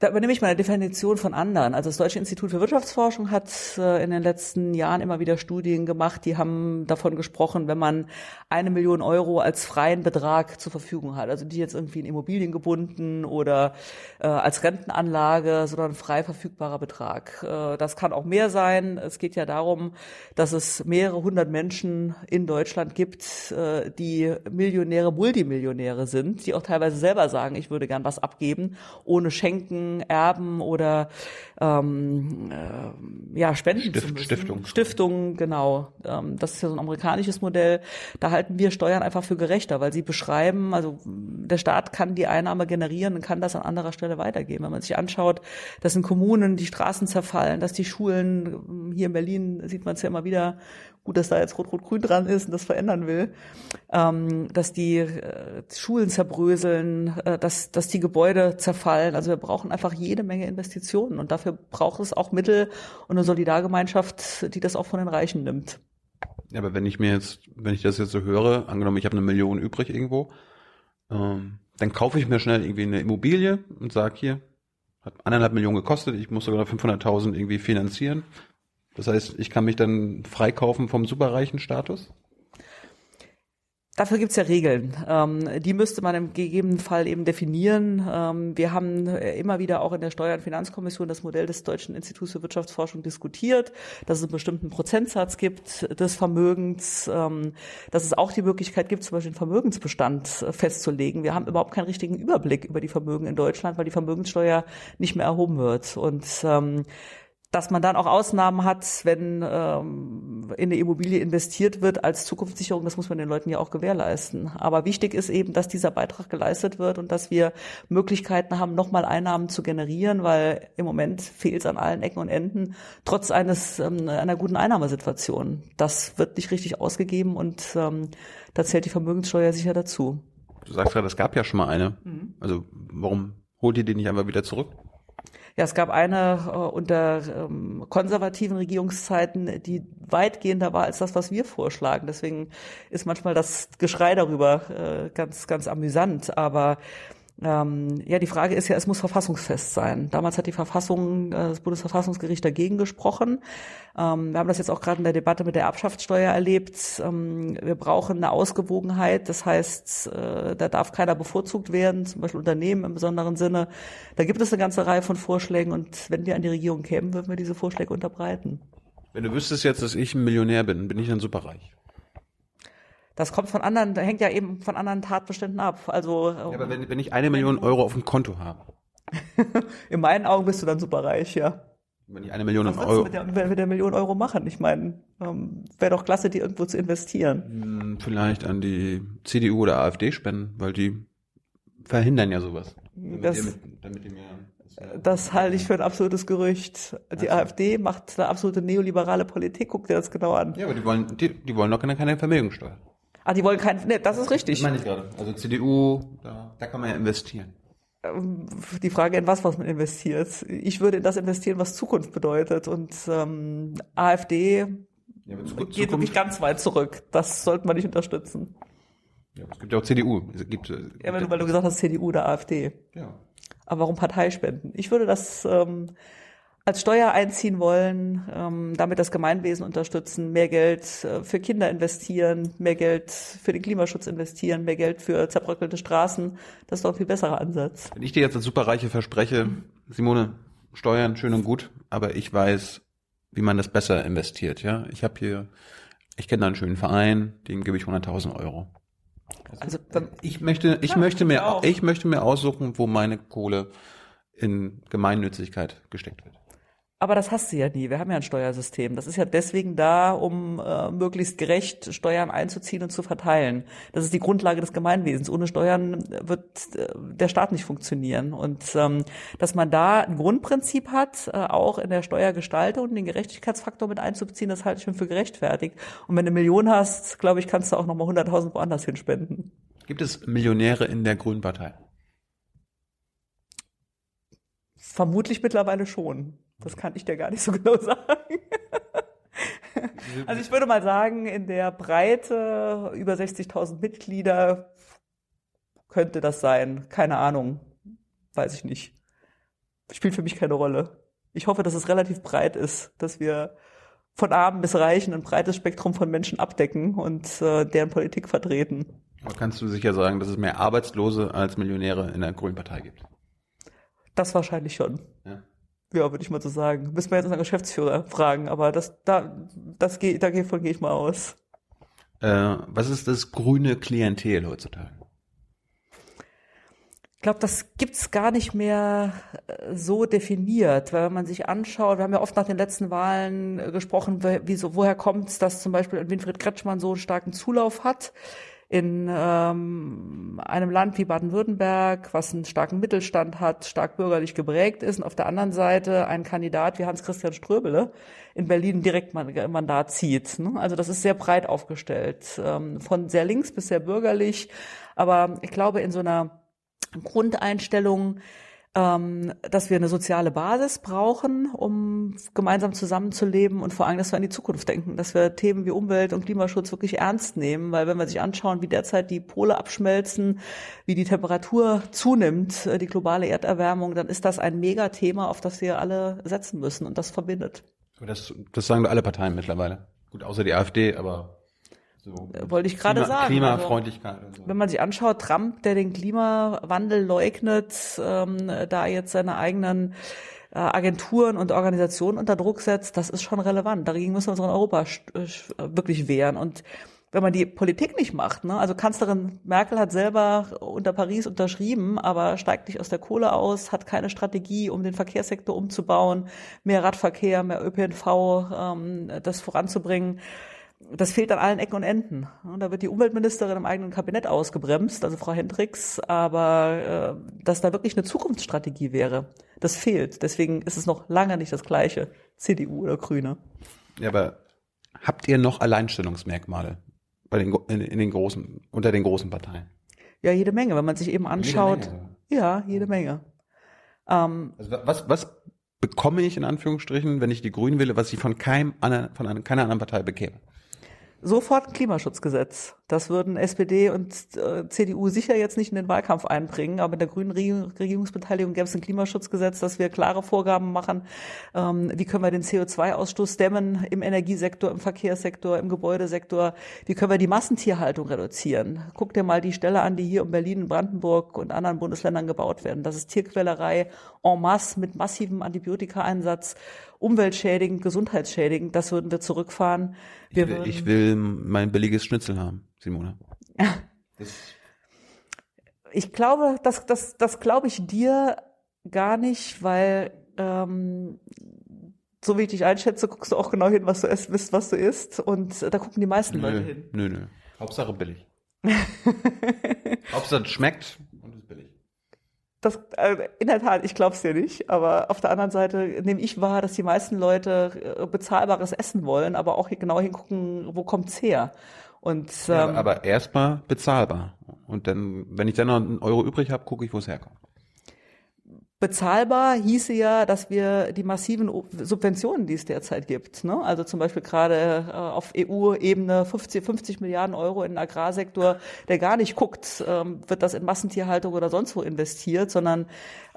Da übernehme ich mal eine Definition von anderen. Also das Deutsche Institut für Wirtschaftsforschung hat äh, in den letzten Jahren immer wieder Studien gemacht, die haben davon gesprochen, wenn man eine Million Euro als freien Betrag zur Verfügung hat, also nicht jetzt irgendwie in Immobilien gebunden oder äh, als Rentenanlage, sondern frei verfügbarer Betrag. Äh, das kann auch mehr sein. Es geht ja darum, dass es mehrere hundert Menschen in Deutschland gibt, die Millionäre, Multimillionäre sind, die auch teilweise selber sagen, ich würde gern was abgeben, ohne Schenken, Erben oder ähm, äh, ja, Spenden Stift- zu müssen. Stiftung. Stiftungen, genau. Ähm, das ist ja so ein amerikanisches Modell. Da halten wir Steuern einfach für gerechter, weil sie beschreiben, also der Staat kann die Einnahme generieren und kann das an anderer Stelle weitergeben. Wenn man sich anschaut, dass in Kommunen die Straßen zerfallen, dass die Schulen, hier in Berlin sieht man es ja immer wieder, gut, dass da jetzt Rot-Rot-Grün dran ist und das verändern will, ähm, dass die äh, Schulen zerbröseln, äh, dass, dass die Gebäude zerfallen. Also wir brauchen einfach jede Menge Investitionen und dafür braucht es auch Mittel und eine Solidargemeinschaft, die das auch von den Reichen nimmt. Ja, aber wenn ich mir jetzt, wenn ich das jetzt so höre, angenommen, ich habe eine Million übrig irgendwo, ähm, dann kaufe ich mir schnell irgendwie eine Immobilie und sag hier, hat anderthalb Millionen gekostet, ich muss sogar 500.000 irgendwie finanzieren. Das heißt, ich kann mich dann freikaufen vom superreichen Status? Dafür gibt's ja Regeln. Ähm, die müsste man im gegebenen Fall eben definieren. Ähm, wir haben immer wieder auch in der Steuer- und Finanzkommission das Modell des Deutschen Instituts für Wirtschaftsforschung diskutiert, dass es einen bestimmten Prozentsatz gibt des Vermögens, ähm, dass es auch die Möglichkeit gibt, zum Beispiel den Vermögensbestand festzulegen. Wir haben überhaupt keinen richtigen Überblick über die Vermögen in Deutschland, weil die Vermögenssteuer nicht mehr erhoben wird. Und ähm, dass man dann auch Ausnahmen hat, wenn ähm, in eine Immobilie investiert wird als Zukunftssicherung, das muss man den Leuten ja auch gewährleisten. Aber wichtig ist eben, dass dieser Beitrag geleistet wird und dass wir Möglichkeiten haben, nochmal Einnahmen zu generieren, weil im Moment fehlt es an allen Ecken und Enden, trotz eines ähm, einer guten Einnahmesituation. Das wird nicht richtig ausgegeben und ähm, da zählt die Vermögenssteuer sicher dazu. Du sagst gerade, es gab ja schon mal eine. Mhm. Also warum holt ihr die nicht einfach wieder zurück? Ja, es gab eine äh, unter ähm, konservativen Regierungszeiten, die weitgehender war als das, was wir vorschlagen. Deswegen ist manchmal das Geschrei darüber äh, ganz, ganz amüsant. Aber ähm, ja, die Frage ist ja, es muss verfassungsfest sein. Damals hat die Verfassung, äh, das Bundesverfassungsgericht dagegen gesprochen. Ähm, wir haben das jetzt auch gerade in der Debatte mit der Erbschaftssteuer erlebt. Ähm, wir brauchen eine Ausgewogenheit. Das heißt, äh, da darf keiner bevorzugt werden, zum Beispiel Unternehmen im besonderen Sinne. Da gibt es eine ganze Reihe von Vorschlägen und wenn wir an die Regierung kämen, würden wir diese Vorschläge unterbreiten. Wenn du wüsstest jetzt, dass ich ein Millionär bin, bin ich dann superreich. Das kommt von anderen, hängt ja eben von anderen Tatbeständen ab. Also, ja, aber wenn, wenn ich eine Million Euro auf dem Konto habe. In meinen Augen bist du dann superreich, ja. Wenn ich eine Million Was Euro. Mit der, mit der Million Euro machen? Ich meine, ähm, wäre doch klasse, die irgendwo zu investieren. Hm, vielleicht an die CDU oder AfD spenden, weil die verhindern ja sowas. Das, mit, damit die mehr, das halte ich für ein absolutes Gerücht. Die also. AfD macht eine absolute neoliberale Politik, guck dir das genau an. Ja, aber die wollen, die, die wollen doch keine Vermögensteuer. Ah, die wollen kein, ne, das ist richtig. Das meine ich gerade. Also CDU, da, da kann man ja investieren. Ähm, die Frage, in was, was man investiert. Ich würde in das investieren, was Zukunft bedeutet. Und ähm, AfD ja, geht wirklich ganz weit zurück. Das sollte man nicht unterstützen. Ja, es gibt ja auch CDU. Es gibt, äh, ja, weil du, weil du gesagt hast, CDU oder AfD. Ja. Aber warum Parteispenden? Ich würde das ähm, als Steuer einziehen wollen, ähm, damit das Gemeinwesen unterstützen, mehr Geld äh, für Kinder investieren, mehr Geld für den Klimaschutz investieren, mehr Geld für zerbröckelte Straßen. Das ist doch ein viel besserer Ansatz. Wenn ich dir jetzt als Superreiche verspreche, Simone, Steuern schön und gut, aber ich weiß, wie man das besser investiert. Ja, ich habe hier, ich kenne da einen schönen Verein, dem gebe ich 100.000 Euro. Also, also ich möchte, ich ja, möchte mir, ich möchte mir aussuchen, wo meine Kohle in Gemeinnützigkeit gesteckt wird. Aber das hast du ja nie. Wir haben ja ein Steuersystem. Das ist ja deswegen da, um äh, möglichst gerecht Steuern einzuziehen und zu verteilen. Das ist die Grundlage des Gemeinwesens. Ohne Steuern wird äh, der Staat nicht funktionieren. Und ähm, dass man da ein Grundprinzip hat, äh, auch in der Steuergestaltung, den Gerechtigkeitsfaktor mit einzubeziehen, das halte ich schon für gerechtfertigt. Und wenn du eine Million hast, glaube ich, kannst du auch nochmal 100.000 woanders hinspenden. Gibt es Millionäre in der Grünen Partei? Vermutlich mittlerweile schon. Das kann ich dir gar nicht so genau sagen. also ich würde mal sagen, in der Breite über 60.000 Mitglieder könnte das sein. Keine Ahnung. Weiß ich nicht. Spielt für mich keine Rolle. Ich hoffe, dass es relativ breit ist, dass wir von Armen bis Reichen ein breites Spektrum von Menschen abdecken und äh, deren Politik vertreten. Aber kannst du sicher sagen, dass es mehr Arbeitslose als Millionäre in der Grünen Partei gibt? Das wahrscheinlich schon. Ja. Ja, würde ich mal so sagen. Müssen wir jetzt unseren Geschäftsführer fragen, aber das, da, das geht, davon gehe ich mal aus. Äh, was ist das grüne Klientel heutzutage? Ich glaube, das gibt's gar nicht mehr äh, so definiert, weil wenn man sich anschaut, wir haben ja oft nach den letzten Wahlen äh, gesprochen, wieso, woher kommt es, dass zum Beispiel Winfried Kretschmann so einen starken Zulauf hat in ähm, einem Land wie Baden-Württemberg, was einen starken Mittelstand hat, stark bürgerlich geprägt ist, und auf der anderen Seite ein Kandidat wie Hans-Christian Ströbele in Berlin direkt Mandat zieht. Ne? Also das ist sehr breit aufgestellt, ähm, von sehr links bis sehr bürgerlich. Aber ich glaube, in so einer Grundeinstellung ähm, dass wir eine soziale Basis brauchen, um gemeinsam zusammenzuleben und vor allem, dass wir an die Zukunft denken, dass wir Themen wie Umwelt und Klimaschutz wirklich ernst nehmen, weil wenn wir sich anschauen, wie derzeit die Pole abschmelzen, wie die Temperatur zunimmt, äh, die globale Erderwärmung, dann ist das ein Megathema, auf das wir alle setzen müssen und das verbindet. Das, das sagen alle Parteien mittlerweile. Gut, außer die AfD, aber so, Wollte ich gerade sagen. Klimafreundlichkeit. Also, so. Wenn man sich anschaut, Trump, der den Klimawandel leugnet, ähm, da jetzt seine eigenen äh, Agenturen und Organisationen unter Druck setzt, das ist schon relevant. Dagegen müssen wir uns in Europa wirklich wehren. Und wenn man die Politik nicht macht, ne? also Kanzlerin Merkel hat selber unter Paris unterschrieben, aber steigt nicht aus der Kohle aus, hat keine Strategie, um den Verkehrssektor umzubauen, mehr Radverkehr, mehr ÖPNV, ähm, das voranzubringen. Das fehlt an allen Ecken und Enden. Da wird die Umweltministerin im eigenen Kabinett ausgebremst, also Frau Hendricks, aber äh, dass da wirklich eine Zukunftsstrategie wäre, das fehlt. Deswegen ist es noch lange nicht das gleiche, CDU oder Grüne. Ja, aber habt ihr noch Alleinstellungsmerkmale? bei den, in, in den großen, unter den großen Parteien? Ja, jede Menge. Wenn man sich eben anschaut, jede ja, jede Menge. Ähm, also was, was bekomme ich in Anführungsstrichen, wenn ich die Grünen wähle, was ich von keinem anderen, von einer, keiner anderen Partei bekäme? Sofort Klimaschutzgesetz. Das würden SPD und äh, CDU sicher jetzt nicht in den Wahlkampf einbringen, aber in der grünen Regierungsbeteiligung gäbe es ein Klimaschutzgesetz, dass wir klare Vorgaben machen, ähm, wie können wir den CO2-Ausstoß dämmen im Energiesektor, im Verkehrssektor, im Gebäudesektor, wie können wir die Massentierhaltung reduzieren. Guck dir mal die Stelle an, die hier in Berlin, Brandenburg und anderen Bundesländern gebaut werden. Das ist Tierquälerei en masse mit massivem Antibiotika-Einsatz umweltschädigend, gesundheitsschädigend, das würden wir zurückfahren. Wir ich, will, ich will mein billiges Schnitzel haben, Simone. ich glaube, das, das, das glaube ich dir gar nicht, weil ähm, so wie ich dich einschätze, guckst du auch genau hin, was du isst, wisst, was du isst. Und da gucken die meisten nö, Leute hin. Nö, nö. Hauptsache billig. Hauptsache es schmeckt und ist billig. Das, äh, in der Tat, ich glaube es dir nicht, aber auf der anderen Seite nehme ich wahr, dass die meisten Leute äh, bezahlbares Essen wollen, aber auch genau hingucken, wo kommt's her. Und, ähm, ja, aber erstmal bezahlbar. Und dann, wenn ich dann noch einen Euro übrig habe, gucke ich, wo es herkommt. Bezahlbar hieße ja, dass wir die massiven Subventionen, die es derzeit gibt, ne? also zum Beispiel gerade äh, auf EU-Ebene 50, 50 Milliarden Euro in den Agrarsektor, der gar nicht guckt, ähm, wird das in Massentierhaltung oder sonst wo investiert, sondern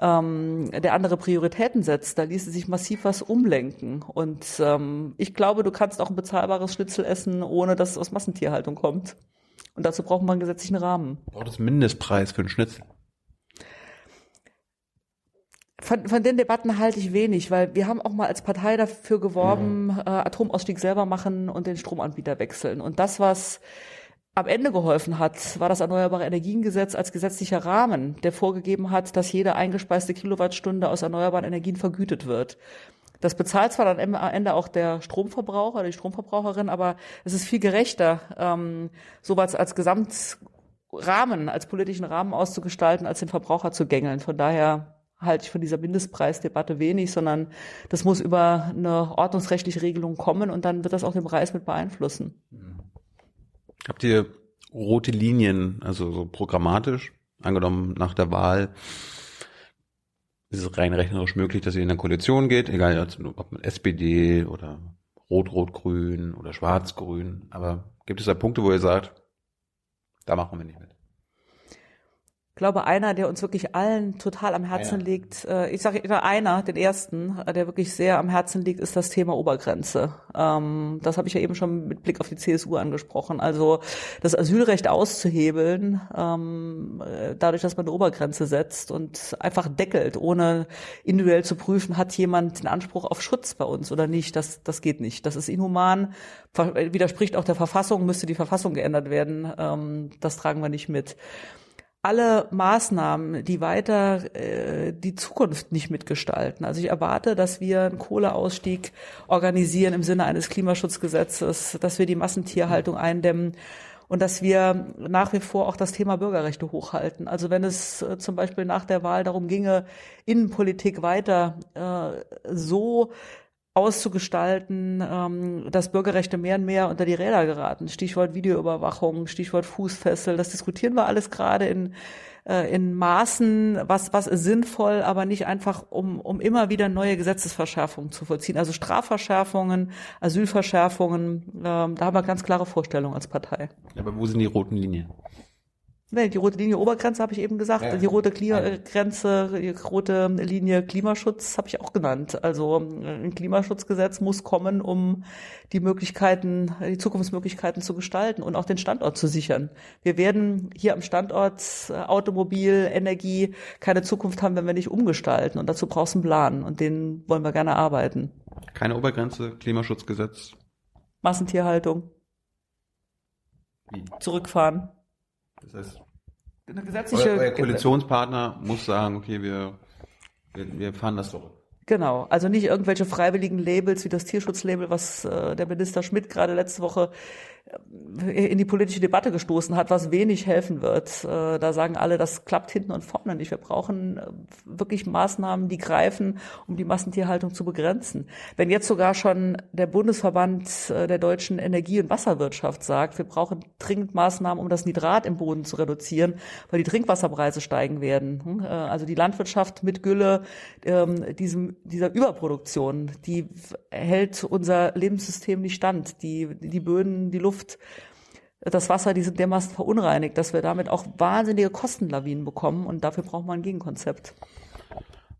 ähm, der andere Prioritäten setzt. Da ließe sich massiv was umlenken. Und ähm, ich glaube, du kannst auch ein bezahlbares Schnitzel essen, ohne dass es aus Massentierhaltung kommt. Und dazu braucht man einen gesetzlichen Rahmen. Braucht es Mindestpreis für einen Schnitzel? Von, von den Debatten halte ich wenig, weil wir haben auch mal als Partei dafür geworben, mhm. äh, Atomausstieg selber machen und den Stromanbieter wechseln. Und das, was am Ende geholfen hat, war das Erneuerbare Energiengesetz als gesetzlicher Rahmen, der vorgegeben hat, dass jede eingespeiste Kilowattstunde aus erneuerbaren Energien vergütet wird. Das bezahlt zwar dann am Ende auch der Stromverbraucher, die Stromverbraucherin, aber es ist viel gerechter, ähm, sowas als Gesamtrahmen, als politischen Rahmen auszugestalten, als den Verbraucher zu gängeln. Von daher halte ich von dieser Mindestpreisdebatte wenig, sondern das muss über eine ordnungsrechtliche Regelung kommen und dann wird das auch den Preis mit beeinflussen. Habt ihr rote Linien, also so programmatisch, angenommen nach der Wahl, ist es rein rechnerisch möglich, dass ihr in eine Koalition geht, egal ob mit SPD oder Rot-Rot-Grün oder Schwarz-Grün, aber gibt es da Punkte, wo ihr sagt, da machen wir nicht mit? Ich glaube, einer, der uns wirklich allen total am Herzen einer. liegt, äh, ich sage immer einer, den ersten, äh, der wirklich sehr am Herzen liegt, ist das Thema Obergrenze. Ähm, das habe ich ja eben schon mit Blick auf die CSU angesprochen. Also das Asylrecht auszuhebeln, ähm, äh, dadurch, dass man eine Obergrenze setzt und einfach deckelt, ohne individuell zu prüfen, hat jemand den Anspruch auf Schutz bei uns oder nicht. Das, das geht nicht. Das ist inhuman, widerspricht auch der Verfassung, müsste die Verfassung geändert werden. Ähm, das tragen wir nicht mit alle Maßnahmen, die weiter äh, die Zukunft nicht mitgestalten. Also ich erwarte, dass wir einen Kohleausstieg organisieren im Sinne eines Klimaschutzgesetzes, dass wir die Massentierhaltung eindämmen und dass wir nach wie vor auch das Thema Bürgerrechte hochhalten. Also wenn es äh, zum Beispiel nach der Wahl darum ginge, Innenpolitik weiter äh, so auszugestalten, ähm, dass Bürgerrechte mehr und mehr unter die Räder geraten. Stichwort Videoüberwachung, Stichwort Fußfessel. Das diskutieren wir alles gerade in äh, in Maßen, was was ist sinnvoll, aber nicht einfach um um immer wieder neue Gesetzesverschärfungen zu vollziehen. Also Strafverschärfungen, Asylverschärfungen, ähm, da haben wir ganz klare Vorstellungen als Partei. Aber wo sind die roten Linien? Nee, die rote Linie Obergrenze habe ich eben gesagt. Ja. Die rote Klima Grenze, die rote Linie Klimaschutz habe ich auch genannt. Also ein Klimaschutzgesetz muss kommen, um die Möglichkeiten, die Zukunftsmöglichkeiten zu gestalten und auch den Standort zu sichern. Wir werden hier am Standort äh, Automobil, Energie keine Zukunft haben, wenn wir nicht umgestalten. Und dazu brauchst du einen Plan und den wollen wir gerne arbeiten. Keine Obergrenze, Klimaschutzgesetz. Massentierhaltung. zurückfahren. Das heißt, Eine gesetzliche euer, euer Koalitionspartner muss sagen, okay, wir, wir, wir fahren das zurück. Genau, also nicht irgendwelche freiwilligen Labels wie das Tierschutzlabel, was äh, der Minister Schmidt gerade letzte Woche in die politische Debatte gestoßen hat, was wenig helfen wird. Äh, da sagen alle, das klappt hinten und vorne nicht. Wir brauchen äh, wirklich Maßnahmen, die greifen, um die Massentierhaltung zu begrenzen. Wenn jetzt sogar schon der Bundesverband äh, der deutschen Energie- und Wasserwirtschaft sagt, wir brauchen dringend Maßnahmen, um das Nitrat im Boden zu reduzieren, weil die Trinkwasserpreise steigen werden. Hm, Also die Landwirtschaft mit Gülle, ähm, diesem, dieser Überproduktion, die hält unser Lebenssystem nicht stand. Die, die Böden, die Luft, das Wasser, die sind dermaßen verunreinigt, dass wir damit auch wahnsinnige Kostenlawinen bekommen und dafür brauchen wir ein Gegenkonzept.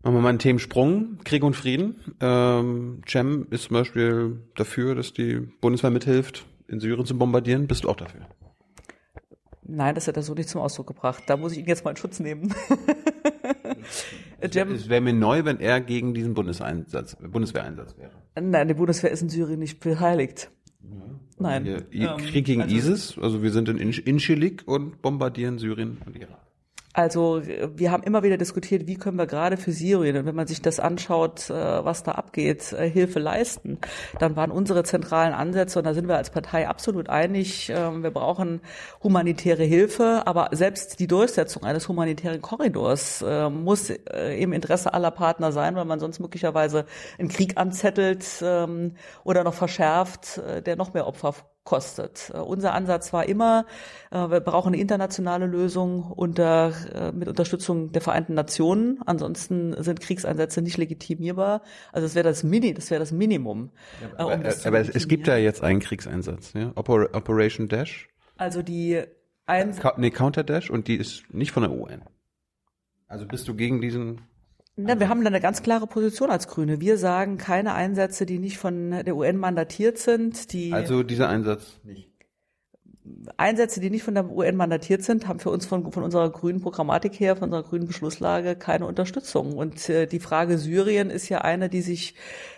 Machen wir mal einen Themensprung. Krieg und Frieden. Ähm, Cem ist zum Beispiel dafür, dass die Bundeswehr mithilft, in Syrien zu bombardieren. Bist du auch dafür? Nein, das hat er so nicht zum Ausdruck gebracht. Da muss ich ihn jetzt mal in Schutz nehmen. Cem, Es wäre mir neu, wenn er gegen diesen Bundeseinsatz, Bundeswehreinsatz wäre. nein, die Bundeswehr ist in Syrien nicht beteiligt. Nein. Wir, Ähm, Krieg gegen also- ISIS, also wir sind in Inchilik und bombardieren Syrien und Irak. Also wir haben immer wieder diskutiert, wie können wir gerade für Syrien, und wenn man sich das anschaut, äh, was da abgeht, äh, Hilfe leisten, dann waren unsere zentralen Ansätze, und da sind wir als Partei absolut einig, ähm, wir brauchen humanitäre Hilfe, aber selbst die Durchsetzung eines humanitären Korridors äh, muss im Interesse aller Partner sein, weil man sonst möglicherweise einen Krieg anzettelt ähm, oder noch verschärft, der noch mehr Opfer kostet. Äh, unser Ansatz war immer, äh, wir brauchen eine internationale Lösung unter, äh, mit Unterstützung der Vereinten Nationen. Ansonsten sind Kriegseinsätze nicht legitimierbar. Also das wäre das Mini, das wäre das Minimum. um Aber, das zu aber es, gibt ja jetzt einen Kriegseinsatz, ja? Oper, Operation Dash, also die ein, Ka nee, Counter Dash und die ist nicht von der UN. Also bist du gegen diesen Na, wir haben da eine ganz klare Position als Grüne. Wir sagen keine Einsätze, die nicht von der UN mandatiert sind, die Also dieser Einsatz nicht. Einsätze, die nicht von der UN mandatiert sind, haben für uns von, von unserer grünen Programmatik her, von unserer grünen Beschlusslage keine Unterstützung. Und äh, die Frage Syrien ist ja eine, die sich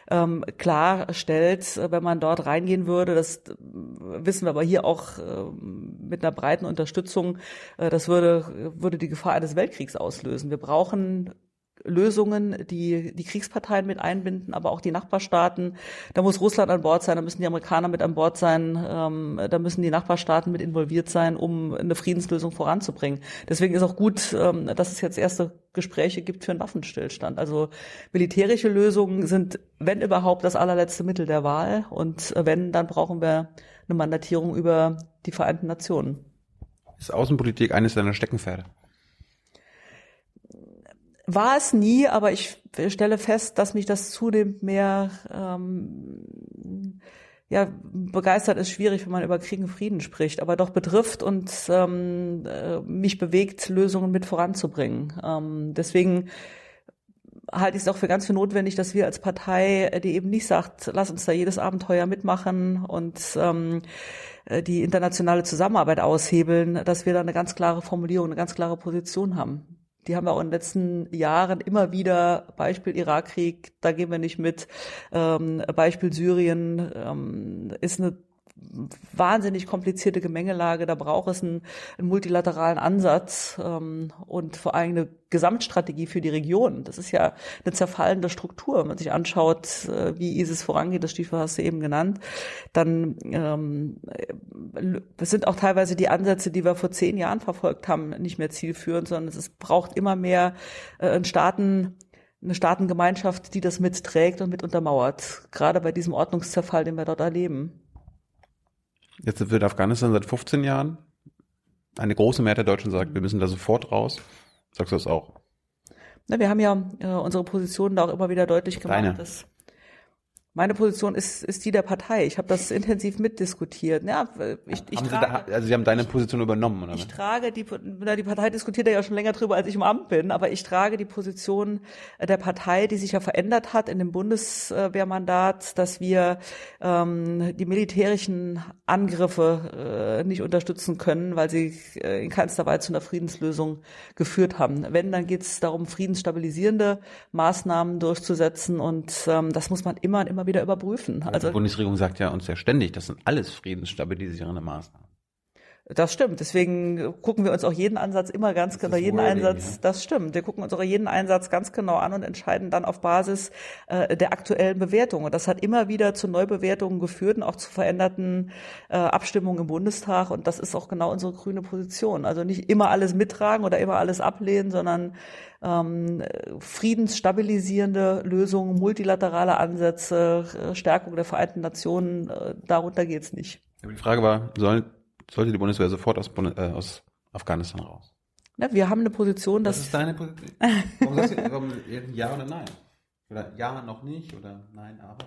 ähm, klar stellt, wenn man dort reingehen würde. Das äh, wissen wir aber hier auch äh, mit einer breiten Unterstützung. Äh, das würde, würde die Gefahr eines Weltkriegs auslösen. Wir brauchen Lösungen, die die Kriegsparteien mit einbinden, aber auch die Nachbarstaaten. Da muss Russland an Bord sein, da müssen die Amerikaner mit an Bord sein, ähm, da müssen die Nachbarstaaten mit involviert sein, um eine Friedenslösung voranzubringen. Deswegen ist auch gut, ähm, dass es jetzt erste Gespräche gibt für einen Waffenstillstand. Also militärische Lösungen sind, wenn überhaupt, das allerletzte Mittel der Wahl. Und wenn, dann brauchen wir eine Mandatierung über die Vereinten Nationen. Ist Außenpolitik eines deiner Steckenpferde? War es nie, aber ich stelle fest, dass mich das zunehmend mehr ähm, ja, begeistert ist schwierig, wenn man über Krieg und Frieden spricht, aber doch betrifft und ähm, äh, mich bewegt, Lösungen mit voranzubringen. Ähm, deswegen halte ich es auch für ganz für notwendig, dass wir als Partei, äh, die eben nicht sagt, lass uns da jedes Abenteuer mitmachen und ähm, äh, die internationale Zusammenarbeit aushebeln, dass wir da eine ganz klare Formulierung, eine ganz klare Position haben. Die haben wir auch in den letzten Jahren immer wieder, Beispiel Irakkrieg, da gehen wir nicht mit, ähm, Beispiel Syrien ähm, ist eine wahnsinnig komplizierte Gemengelage. Da braucht es einen, einen multilateralen Ansatz ähm, und vor allem eine Gesamtstrategie für die Region. Das ist ja eine zerfallende Struktur. Wenn man sich anschaut, äh, wie ISIS vorangeht, das Stiefel hast du eben genannt, dann ähm, es sind auch teilweise die Ansätze, die wir vor zehn Jahren verfolgt haben, nicht mehr zielführend, sondern es ist, braucht immer mehr äh, einen Staaten, eine Staatengemeinschaft, die das mitträgt und mit untermauert. Gerade bei diesem Ordnungszerfall, den wir dort erleben. Jetzt wird Afghanistan seit 15 Jahren. Eine große Mehrheit der Deutschen sagt, wir müssen da sofort raus. Sagst du das auch? Na, wir haben ja äh, unsere Position da auch immer wieder deutlich gemacht. Deine. Dass meine Position ist, ist die der Partei. Ich habe das intensiv mitdiskutiert. Ja, ich, ich, haben trage, Sie da, also Sie haben deine Position übernommen, oder? ich was? trage die, na, die Partei diskutiert ja schon länger drüber, als ich im Amt bin, aber ich trage die Position der Partei, die sich ja verändert hat in dem Bundeswehrmandat, dass wir ähm, die militärischen Angriffe äh, nicht unterstützen können, weil sie äh, in keinster Weise zu einer Friedenslösung geführt haben. Wenn, dann geht es darum, friedensstabilisierende Maßnahmen durchzusetzen und ähm, das muss man immer und immer wieder überprüfen. Also die Bundesregierung sagt ja uns ja ständig, das sind alles friedensstabilisierende Maßnahmen. Das stimmt. Deswegen gucken wir uns auch jeden Ansatz immer ganz genau, jeden Einsatz, ja. das stimmt. Wir gucken uns auch jeden Einsatz ganz genau an und entscheiden dann auf Basis äh, der aktuellen Bewertung. Und das hat immer wieder zu Neubewertungen geführt und auch zu veränderten äh, Abstimmungen im Bundestag. Und das ist auch genau unsere grüne Position. Also nicht immer alles mittragen oder immer alles ablehnen, sondern ähm, friedensstabilisierende Lösungen, multilaterale Ansätze, äh, Stärkung der Vereinten Nationen, äh, darunter geht's nicht. Aber die Frage war, soll, sollte die Bundeswehr sofort aus, Bund- äh, aus Afghanistan raus? Ne, wir haben eine Position, Das dass ist deine Position. Warum sagst du warum, ja oder nein? Oder ja, noch nicht oder nein, aber?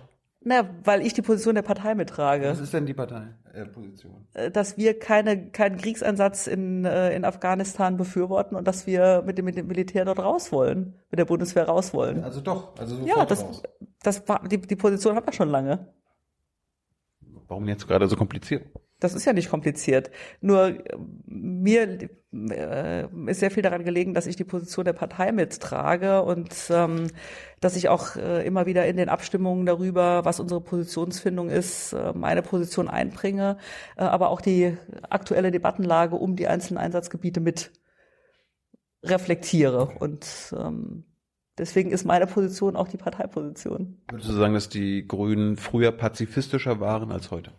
Na, weil ich die Position der Partei mittrage, Was ist denn die Partei, äh, Position? äh, dass wir keine, keinen Kriegseinsatz in, äh, in Afghanistan befürworten und dass wir mit dem, mit dem Militär dort raus wollen, mit der Bundeswehr raus wollen. Also doch, also sofort Ja, das, raus. das war, die, die Position haben wir schon lange. Warum jetzt gerade so kompliziert? Das ist ja nicht kompliziert. Nur äh, mir äh, ist sehr viel daran gelegen, dass ich die Position der Partei mittrage und ähm, dass ich auch äh, immer wieder in den Abstimmungen darüber, was unsere Positionsfindung ist, äh, meine Position einbringe, äh, aber auch die aktuelle Debattenlage um die einzelnen Einsatzgebiete mit reflektiere. Und ähm, deswegen ist meine Position auch die Parteiposition. Würdest du sagen, dass die Grünen früher pazifistischer waren als heute?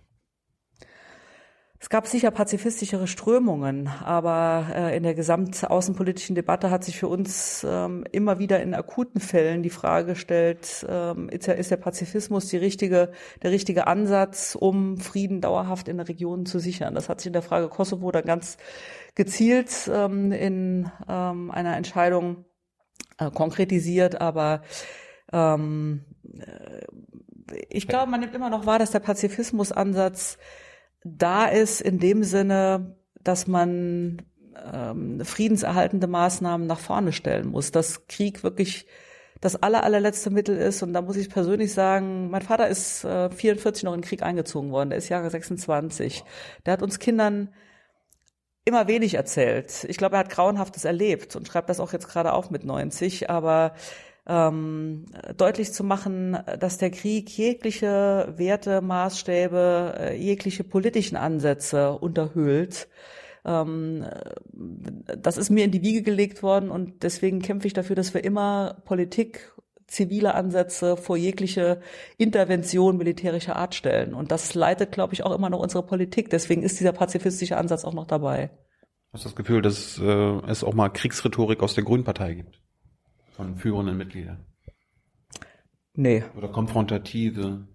Es gab sicher pazifistischere Strömungen, aber äh, in der gesamtaußenpolitischen Debatte hat sich für uns ähm, immer wieder in akuten Fällen die Frage gestellt, ähm, ist, der, ist der Pazifismus die richtige, der richtige Ansatz, um Frieden dauerhaft in der Region zu sichern? Das hat sich in der Frage Kosovo dann ganz gezielt ähm, in ähm, einer Entscheidung äh, konkretisiert, aber ähm, äh, ich glaube, man nimmt immer noch wahr, dass der Pazifismusansatz da ist in dem Sinne, dass man ähm, friedenserhaltende Maßnahmen nach vorne stellen muss, dass Krieg wirklich das aller, allerletzte Mittel ist. Und da muss ich persönlich sagen, mein Vater ist äh, 44 noch in den Krieg eingezogen worden, der ist Jahre 26. Der hat uns Kindern immer wenig erzählt. Ich glaube, er hat Grauenhaftes erlebt und schreibt das auch jetzt gerade auf mit 90, aber ähm, deutlich zu machen, dass der Krieg jegliche Werte, Maßstäbe, äh, jegliche politischen Ansätze unterhöhlt. Ähm, das ist mir in die Wiege gelegt worden und deswegen kämpfe ich dafür, dass wir immer Politik, zivile Ansätze vor jegliche Intervention militärischer Art stellen. Und das leitet, glaube ich, auch immer noch unsere Politik. Deswegen ist dieser pazifistische Ansatz auch noch dabei. Hast du das Gefühl, dass äh, es auch mal Kriegsrhetorik aus der Grünen Partei gibt? Von führenden Mitgliedern? Nee. Oder konfrontative?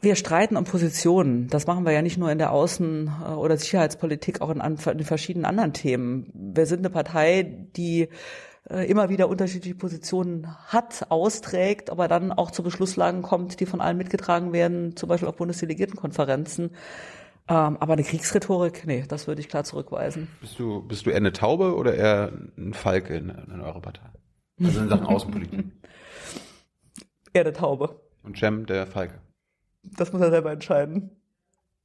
Wir streiten um Positionen. Das machen wir ja nicht nur in der Außen- oder Sicherheitspolitik, auch in, in verschiedenen anderen Themen. Wir sind eine Partei, die äh, immer wieder unterschiedliche Positionen hat, austrägt, aber dann auch zu Beschlusslagen kommt, die von allen mitgetragen werden, zum Beispiel auf Bundesdelegiertenkonferenzen. Ähm, aber eine Kriegsrhetorik, nee, das würde ich klar zurückweisen. Bist du, bist du eher eine Taube oder eher ein Falke in, in eurer Partei? Also in Sachen Außenpolitik. Eher eine Taube. Und Cem, der Falke. Das muss er selber entscheiden.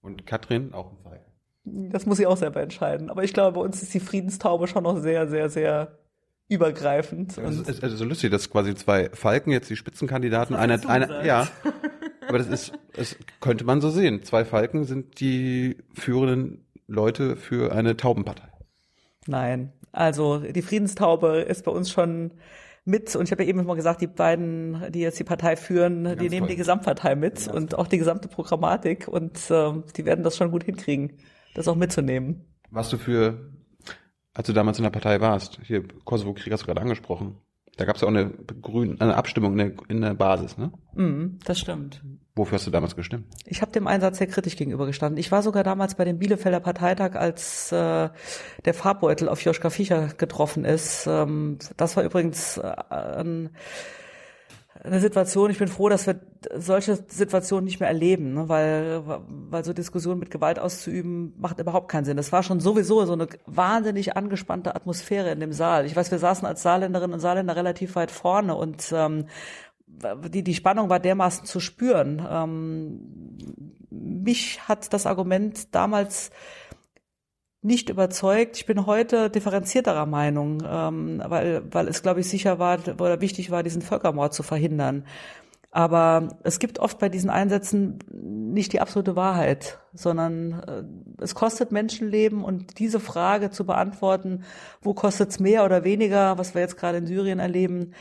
Und Katrin, auch ein Falke. Das muss sie auch selber entscheiden. Aber ich glaube, bei uns ist die Friedenstaube schon noch sehr, sehr, sehr übergreifend. Es Und ist also so lustig, dass quasi zwei Falken jetzt die Spitzenkandidaten einer, einer, ja. Aber das ist, das könnte man so sehen. Zwei Falken sind die führenden Leute für eine Taubenpartei. Nein, also die Friedenstaube ist bei uns schon mit und ich habe ja eben schon mal gesagt, die beiden, die jetzt die Partei führen, die Ganz nehmen toll. die Gesamtpartei mit Ganz und auch die gesamte Programmatik und ähm, die werden das schon gut hinkriegen, das auch mitzunehmen. Was du für, als du damals in der Partei warst, hier Kosovo-Krieg hast du gerade angesprochen, da gab es ja auch eine, Grün, eine Abstimmung in der, in der Basis, ne? Mhm, das stimmt. Wofür hast du damals gestimmt? Ich habe dem Einsatz sehr kritisch gegenübergestanden. Ich war sogar damals bei dem Bielefelder Parteitag, als äh, der Farbbeutel auf Joschka Fischer getroffen ist. Ähm, das war übrigens äh, ein, eine Situation, ich bin froh, dass wir solche Situationen nicht mehr erleben, ne? weil, weil so Diskussionen mit Gewalt auszuüben, macht überhaupt keinen Sinn. Es war schon sowieso so eine wahnsinnig angespannte Atmosphäre in dem Saal. Ich weiß, wir saßen als Saarländerinnen und Saarländer relativ weit vorne und ähm, die, die Spannung war dermaßen zu spüren. Ähm, mich hat das Argument damals nicht überzeugt. Ich bin heute differenzierterer Meinung, ähm, weil, weil es, glaube ich, sicher war oder wichtig war, diesen Völkermord zu verhindern. Aber es gibt oft bei diesen Einsätzen nicht die absolute Wahrheit, sondern äh, es kostet Menschenleben und diese Frage zu beantworten, wo kostet es mehr oder weniger, was wir jetzt gerade in Syrien erleben,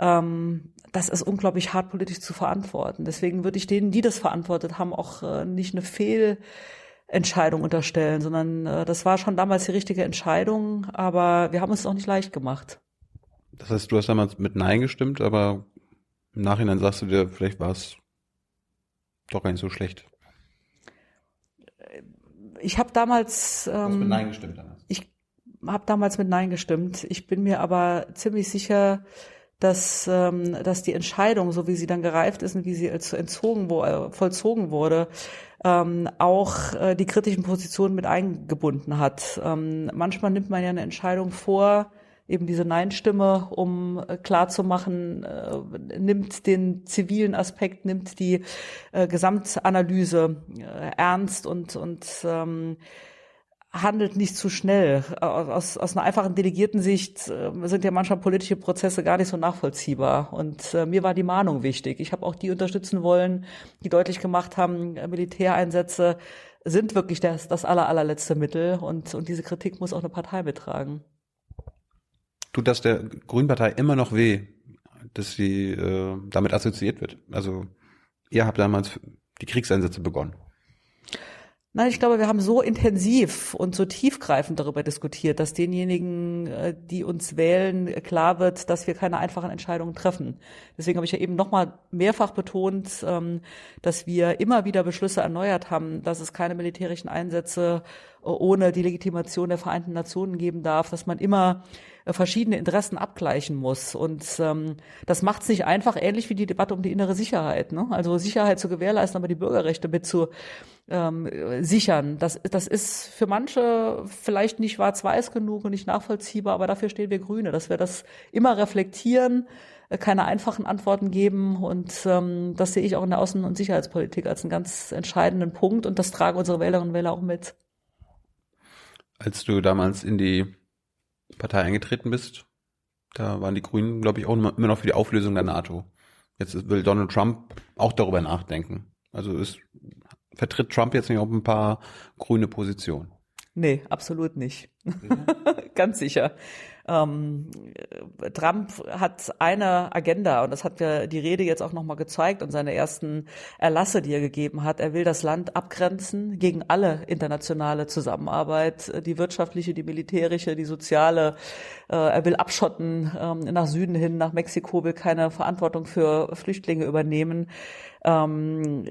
ähm, das ist unglaublich hart politisch zu verantworten. Deswegen würde ich denen, die das verantwortet haben, auch äh, nicht eine Fehlentscheidung unterstellen, sondern äh, das war schon damals die richtige Entscheidung, aber wir haben es auch nicht leicht gemacht. Das heißt, du hast damals mit Nein gestimmt, aber im Nachhinein sagst du dir, vielleicht war es doch gar nicht so schlecht. Ich habe damals. Du hast mit Nein gestimmt damals. Ich habe damals mit Nein gestimmt. Ich bin mir aber ziemlich sicher, dass, ähm, dass die Entscheidung, so wie sie dann gereift ist und wie sie entzogen, wo, äh, vollzogen wurde, ähm, auch äh, die kritischen Positionen mit eingebunden hat. Ähm, manchmal nimmt man ja eine Entscheidung vor, eben diese Nein-Stimme, um äh, klarzumachen, äh, nimmt den zivilen Aspekt, nimmt die äh, Gesamtanalyse äh, ernst und, und ähm, handelt nicht zu schnell. Aus, aus einer einfachen Delegierten-Sicht äh, sind ja manchmal politische Prozesse gar nicht so nachvollziehbar. Und äh, mir war die Mahnung wichtig. Ich habe auch die unterstützen wollen, die deutlich gemacht haben, äh, Militäreinsätze sind wirklich das, das aller, allerletzte Mittel. Und, und diese Kritik muss auch eine Partei mittragen tut das der Grünpartei immer noch weh, dass sie äh, damit assoziiert wird. Also ihr habt damals die Kriegseinsätze begonnen. Nein, ich glaube, wir haben so intensiv und so tiefgreifend darüber diskutiert, dass denjenigen, äh, die uns wählen, klar wird, dass wir keine einfachen Entscheidungen treffen. Deswegen habe ich ja eben nochmal mehrfach betont, ähm, dass wir immer wieder Beschlüsse erneuert haben, dass es keine militärischen Einsätze äh, ohne die Legitimation der Vereinten Nationen geben darf, dass man immer verschiedene Interessen abgleichen muss. Und ähm, das macht es nicht einfach, ähnlich wie die Debatte um die innere Sicherheit. Ne? Also Sicherheit zu gewährleisten, aber die Bürgerrechte mit zu ähm, sichern. Das, das ist für manche vielleicht nicht schwarz-weiß genug und nicht nachvollziehbar, aber dafür stehen wir Grüne, dass wir das immer reflektieren, äh, keine einfachen Antworten geben und ähm, das sehe ich auch in der Außen- und Sicherheitspolitik als einen ganz entscheidenden Punkt und das tragen unsere Wählerinnen und Wähler auch mit. Als du damals in die Partei eingetreten bist, da waren die Grünen, glaube ich, auch immer noch für die Auflösung der NATO. Jetzt will Donald Trump auch darüber nachdenken. Also ist, vertritt Trump jetzt nicht auch ein paar grüne Positionen? Nee, absolut nicht. Ganz sicher. Ähm, Trump hat eine Agenda und das hat ja die Rede jetzt auch nochmal gezeigt und seine ersten Erlasse, die er gegeben hat. Er will das Land abgrenzen gegen alle internationale Zusammenarbeit, die wirtschaftliche, die militärische, die soziale. Äh, er will abschotten ähm, nach Süden hin, nach Mexiko, will keine Verantwortung für Flüchtlinge übernehmen. Ähm,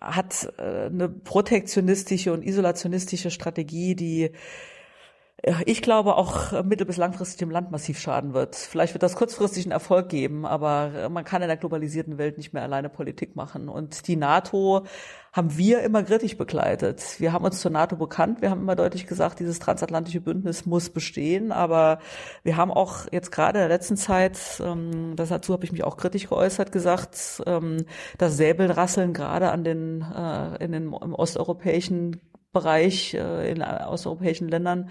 hat äh, eine protektionistische und isolationistische Strategie, die ich glaube auch mittel- bis langfristig dem Land massiv schaden wird. Vielleicht wird das kurzfristig einen Erfolg geben, aber man kann in der globalisierten Welt nicht mehr alleine Politik machen. Und die NATO haben wir immer kritisch begleitet. Wir haben uns zur NATO bekannt. Wir haben immer deutlich gesagt, dieses transatlantische Bündnis muss bestehen. Aber wir haben auch jetzt gerade in der letzten Zeit, ähm, dazu habe ich mich auch kritisch geäußert, gesagt, ähm, das Säbelrasseln gerade an den, äh, in den im osteuropäischen Bereich, äh, in osteuropäischen Ländern,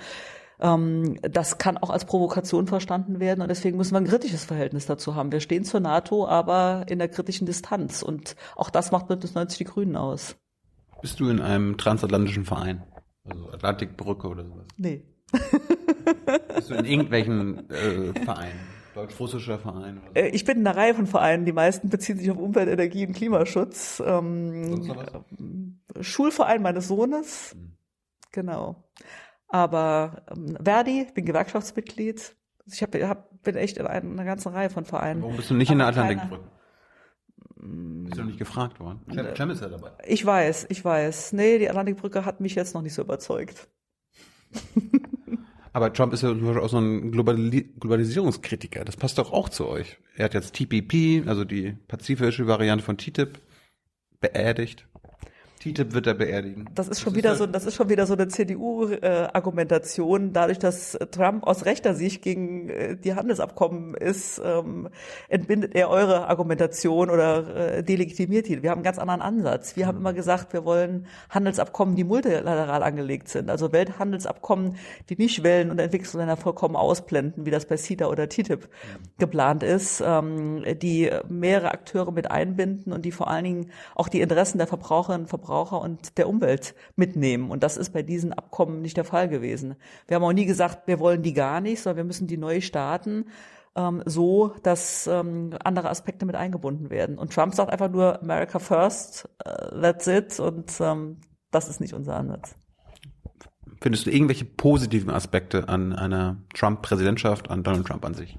das kann auch als Provokation verstanden werden und deswegen müssen wir ein kritisches Verhältnis dazu haben. Wir stehen zur NATO, aber in der kritischen Distanz und auch das macht Bündnis 90 die Grünen aus. Bist du in einem transatlantischen Verein? Also Atlantikbrücke oder sowas? Nee. Bist du in irgendwelchen äh, Vereinen? Deutsch-russischer Verein? Oder so? Äh, ich bin in einer Reihe von Vereinen. Die meisten beziehen sich auf Umwelt, Energie und Klimaschutz. Ähm, Schulverein meines Sohnes. Mhm. Genau. Aber ähm, Verdi, ich bin Gewerkschaftsmitglied. Ich hab, hab, bin echt in einer ganzen Reihe von Vereinen. Warum bist du nicht in der Atlantikbrücke? Bist du noch nicht gefragt worden? Cem, Cem ist ja dabei. Ich weiß, ich weiß. Nee, die Atlantikbrücke hat mich jetzt noch nicht so überzeugt. Aber Trump ist ja auch so ein Globali Globalisierungskritiker. Das passt doch auch zu euch. Er hat jetzt TPP, also die pazifische Variante von TTIP, beerdigt. TTIP wird er beerdigen. Das ist schon wieder so, das ist schon wieder so eine CDU-Argumentation. Dadurch, dass Trump aus rechter Sicht gegen äh, die Handelsabkommen ist, ähm, entbindet er eure Argumentation oder äh, delegitimiert die. Wir haben einen ganz anderen Ansatz. Wir haben immer gesagt, wir wollen Handelsabkommen, die multilateral angelegt sind. Also Welthandelsabkommen, die nicht Wellen- und Entwicklungsländer vollkommen ausblenden, wie das bei CETA oder TTIP geplant ist, ähm, die mehrere Akteure mit einbinden und die vor allen Dingen auch die Interessen der Verbraucherinnen und Verbraucher und der Umwelt mitnehmen. Und das ist bei diesen Abkommen nicht der Fall gewesen. Wir haben auch nie gesagt, wir wollen die gar nicht, sondern wir müssen die neu starten ähm, so, dass ähm, andere Aspekte mit eingebunden werden. Und Trump sagt einfach nur America first, uh, that's it. Und ähm, das ist nicht unser Ansatz. Findest du irgendwelche positiven Aspekte an einer Trump-Präsidentschaft, an Donald Trump an sich?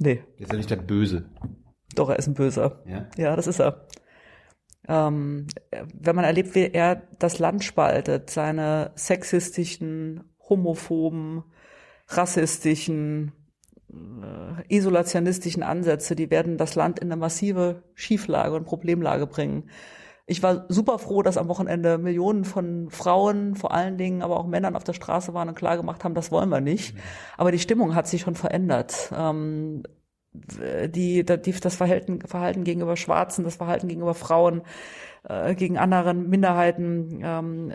Nee. Er ist ja nicht der Böse. Doch, er ist ein Böser. Ja? Ja, das ist er. Ähm, wenn man erlebt, wie er das Land spaltet, seine sexistischen, homophoben, rassistischen, äh, isolationistischen Ansätze, die werden das Land in eine massive Schieflage und Problemlage bringen. Ich war super froh, dass am Wochenende Millionen von Frauen, vor allen Dingen, aber auch Männern auf der Straße waren und klar gemacht haben, das wollen wir nicht. Aber die Stimmung hat sich schon verändert. Ähm, die, die, das Verhalten, Verhalten gegenüber Schwarzen, das Verhalten gegenüber Frauen, äh, gegen anderen Minderheiten, ähm,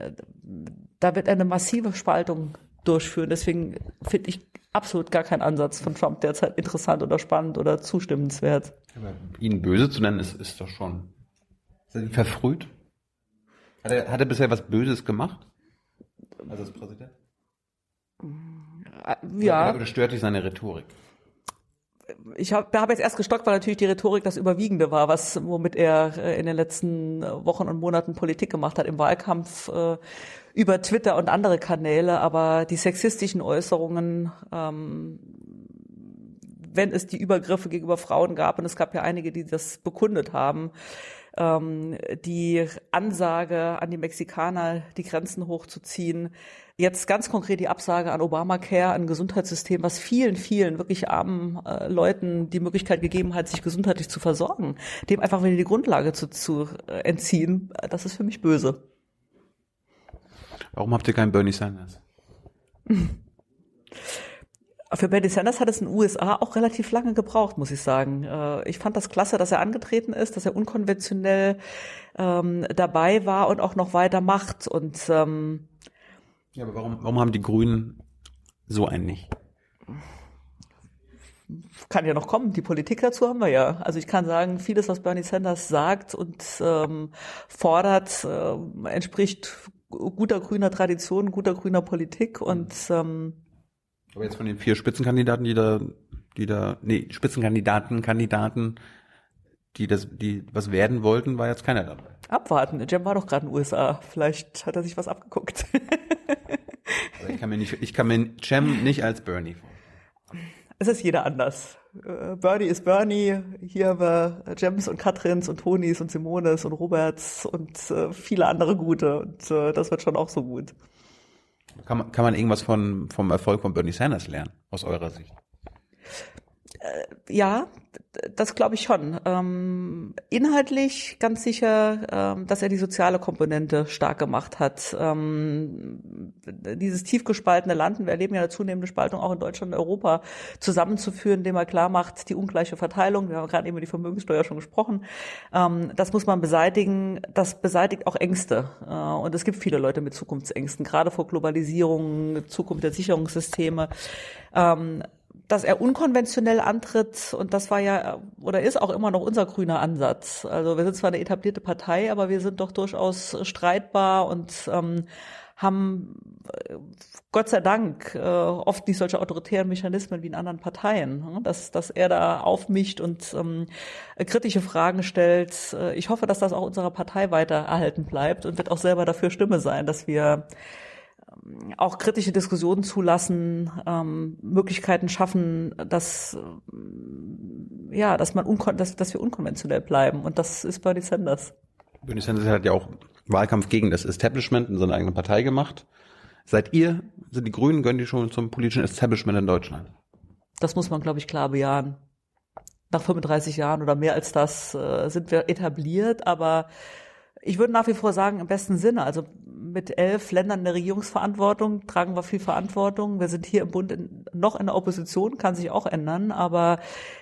da wird eine massive Spaltung durchführen. Deswegen finde ich absolut gar keinen Ansatz von Trump derzeit interessant oder spannend oder zustimmenswert. Aber ihn böse zu nennen, ist, ist doch schon. Ist er verfrüht? Hat er, hat er bisher was Böses gemacht? Also als Präsident? Ja. Oder, oder stört dich seine Rhetorik? Ich habe hab jetzt erst gestockt, weil natürlich die Rhetorik das Überwiegende war, was womit er äh, in den letzten Wochen und Monaten Politik gemacht hat im Wahlkampf äh, über Twitter und andere Kanäle. Aber die sexistischen Äußerungen, ähm, wenn es die Übergriffe gegenüber Frauen gab, und es gab ja einige, die das bekundet haben, ähm, die Ansage an die Mexikaner, die Grenzen hochzuziehen, Jetzt ganz konkret die Absage an Obamacare, ein Gesundheitssystem, was vielen, vielen wirklich armen äh, Leuten die Möglichkeit gegeben hat, sich gesundheitlich zu versorgen, dem einfach wieder die Grundlage zu, zu äh, entziehen, das ist für mich böse. Warum habt ihr keinen Bernie Sanders? Für Bernie Sanders hat es in den USA auch relativ lange gebraucht, muss ich sagen. Äh, ich fand das klasse, dass er angetreten ist, dass er unkonventionell ähm, dabei war und auch noch weiter macht. Und ähm, ja, aber warum, warum haben die Grünen so einen nicht? Kann ja noch kommen. Die Politik dazu haben wir ja. Also ich kann sagen, vieles, was Bernie Sanders sagt und ähm, fordert, äh, entspricht guter grüner Tradition, guter grüner Politik und ähm, aber jetzt von den vier Spitzenkandidaten, die da, die da, nee, Spitzenkandidaten, Kandidaten, die das, die was werden wollten, war jetzt keiner dabei. Abwarten. Jem war doch gerade in den USA. Vielleicht hat er sich was abgeguckt. Aber ich kann mir nicht, ich kann mir Cem nicht als Bernie vorstellen. Es ist jeder anders. Äh, Bernie ist Bernie. Hier haben wir Jems und Katrins und Tonis und Simones und Roberts und äh, viele andere gute. Und äh, das wird schon auch so gut. Kann man, kann man irgendwas von, vom Erfolg von Bernie Sanders lernen, aus eurer Sicht? Äh, ja, das glaube ich schon. Ähm, inhaltlich ganz sicher, ähm, dass er die soziale Komponente stark gemacht hat. Ähm, dieses tief gespaltene Land, wir erleben ja eine zunehmende Spaltung auch in Deutschland und Europa, zusammenzuführen, indem er klar macht, die ungleiche Verteilung, wir haben gerade eben über die Vermögenssteuer schon gesprochen, ähm, das muss man beseitigen. Das beseitigt auch Ängste. Äh, und es gibt viele Leute mit Zukunftsängsten, gerade vor Globalisierung, Zukunft der Sicherungssysteme. Dass er unkonventionell antritt und das war ja oder ist auch immer noch unser grüner Ansatz. Also wir sind zwar eine etablierte Partei, aber wir sind doch durchaus streitbar und ähm, haben äh, Gott sei Dank äh, oft nicht solche autoritären Mechanismen wie in anderen Parteien, ne? dass, dass er da aufmischt und ähm, kritische Fragen stellt. Äh, ich hoffe, dass das auch unserer Partei weiter erhalten bleibt und wird auch selber dafür Stimme sein, dass wir auch kritische Diskussionen zulassen, ähm, Möglichkeiten schaffen, dass ja, dass man unkon dass, dass wir unkonventionell bleiben und das ist Bernie Sanders. Bernie Sanders hat ja auch Wahlkampf gegen das Establishment in seiner eigenen Partei gemacht. Seid ihr, sind die Grünen, gehören die schon zum politischen Establishment in Deutschland? Das muss man, glaube ich, klar bejahen. Nach 35 Jahren oder mehr als das äh, sind wir etabliert, aber Ich würde nach wie vor sagen, im besten Sinne. Also mit elf Ländern in der Regierungsverantwortung tragen wir viel Verantwortung. Wir sind hier im Bund in, noch in der Opposition, kann sich auch ändern, aber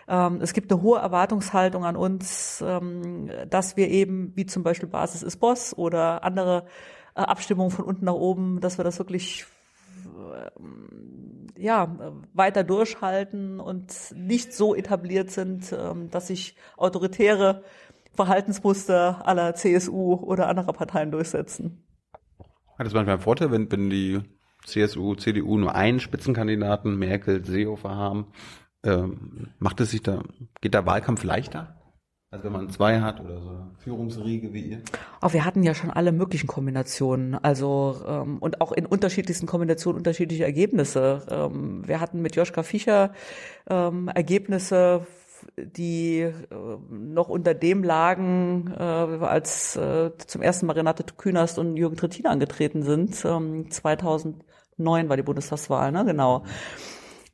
ähm, es gibt eine hohe Erwartungshaltung an uns, ähm, dass wir eben, wie zum Beispiel Basis ist Boss oder andere äh, Abstimmungen von unten nach oben, dass wir das wirklich äh, ja, weiter durchhalten und nicht so etabliert sind, ähm, dass sich autoritäre Verhaltensmuster aller CSU oder anderer Parteien durchsetzen. Hat es manchmal einen Vorteil, wenn, wenn die CSU, CDU nur einen Spitzenkandidaten, Merkel, Seehofer haben? Ähm, macht es sich da, geht der Wahlkampf leichter? Also wenn man zwei hat oder so Führungsriege wie ihr? Auch wir hatten ja schon alle möglichen Kombinationen, also ähm, und auch in unterschiedlichsten Kombinationen unterschiedliche Ergebnisse. Ähm, wir hatten mit Joschka Fischer ähm, Ergebnisse, die äh, noch unter dem lagen, äh, als äh, zum ersten Mal Renate Künast und Jürgen Trittin angetreten sind. Ähm, 2009 war die Bundestagswahl, ne? Genau.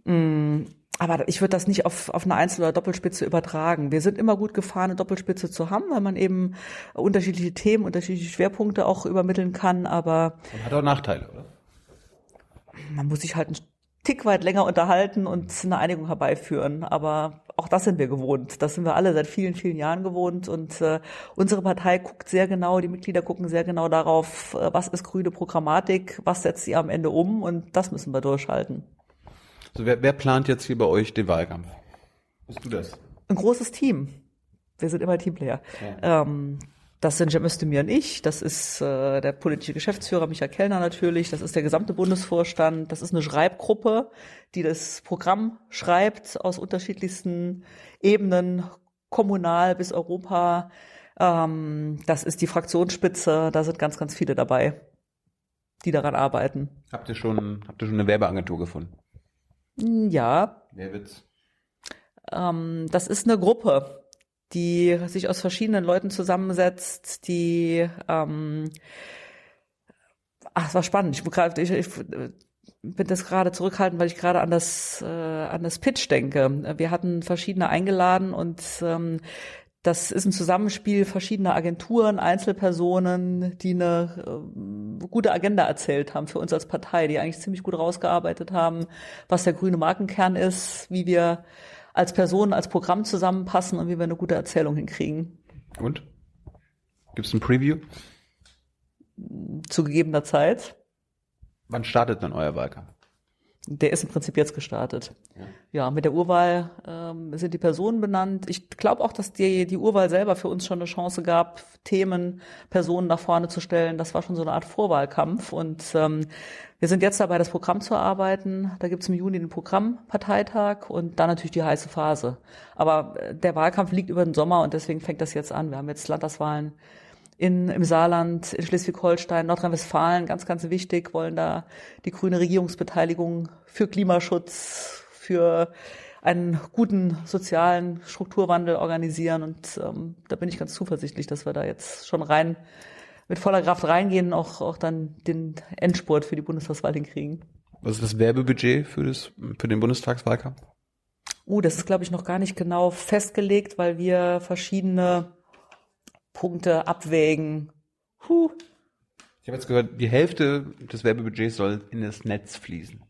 Mm, aber ich würde das nicht auf, auf eine Einzel- oder Doppelspitze übertragen. Wir sind immer gut gefahren, eine Doppelspitze zu haben, weil man eben unterschiedliche Themen, unterschiedliche Schwerpunkte auch übermitteln kann. Aber Und hat auch Nachteile, oder? man muss sich halt einen Tick weit länger unterhalten und eine Einigung herbeiführen. Aber auch das sind wir gewohnt. Das sind wir alle seit vielen, vielen Jahren gewohnt. Und äh, unsere Partei guckt sehr genau, die Mitglieder gucken sehr genau darauf, äh, was ist grüne Programmatik, was setzt sie am Ende um und das müssen wir durchhalten. So, wer, wer plant jetzt hier bei euch den Wahlkampf? Bist du das? Ein großes Team. Wir sind immer Teamplayer. Ähm, das sind Cem Özdemir und ich, das ist äh, der politische Geschäftsführer Michael Kellner natürlich, das ist der gesamte Bundesvorstand, das ist eine Schreibgruppe, die das Programm schreibt aus unterschiedlichsten Ebenen, kommunal bis Europa. Ähm, das ist die Fraktionsspitze, da sind ganz, ganz viele dabei, die daran arbeiten. Habt ihr schon, habt ihr schon eine Werbeagentur gefunden? Ja, Wer wird's? Ähm, das ist eine Gruppe, die sich aus verschiedenen Leuten zusammensetzt, die ähm, ach, es war spannend. Ich, bin grad- ich, ich bin das gerade zurückhaltend, weil ich gerade an das äh, an das Pitch denke. Wir hatten verschiedene eingeladen und ähm, das ist ein Zusammenspiel verschiedener Agenturen, Einzelpersonen, die eine ähm, gute Agenda erzählt haben für uns als Partei, die eigentlich ziemlich gut rausgearbeitet haben, was der grüne Markenkern ist, wie wir als Personen, als Programm zusammenpassen und wie wir eine gute Erzählung hinkriegen. Und? Gibt's ein Preview? Zu gegebener Zeit. Wann startet dann euer Wahlkampf? Der ist im Prinzip jetzt gestartet. Ja, mit der Urwahl ähm, sind die Personen benannt. Ich glaube auch, dass die, die Urwahl selber für uns schon eine Chance gab, Themen, Personen nach vorne zu stellen. Das war schon so eine Art Vorwahlkampf. Und ähm, wir sind jetzt dabei, das Programm zu erarbeiten. Da gibt es im Juni den Programmparteitag und dann natürlich die heiße Phase. Aber äh, der Wahlkampf liegt über den Sommer und deswegen fängt das jetzt an. Wir haben jetzt Landtagswahlen in, im Saarland, in Schleswig-Holstein, Nordrhein-Westfalen, ganz, ganz wichtig, wollen da die grüne Regierungsbeteiligung für Klimaschutz, für einen guten sozialen Strukturwandel organisieren. Und ähm, da bin ich ganz zuversichtlich, dass wir da jetzt schon rein mit voller Kraft reingehen und auch, auch dann den Endspurt für die Bundestagswahl hinkriegen. Was ist das Werbebudget für, das, für den Bundestagswahlkampf? Uh, das ist, glaube ich, noch gar nicht genau festgelegt, weil wir verschiedene Punkte abwägen. Huh. Ich habe jetzt gehört, die Hälfte des Werbebudgets soll in das Netz fließen.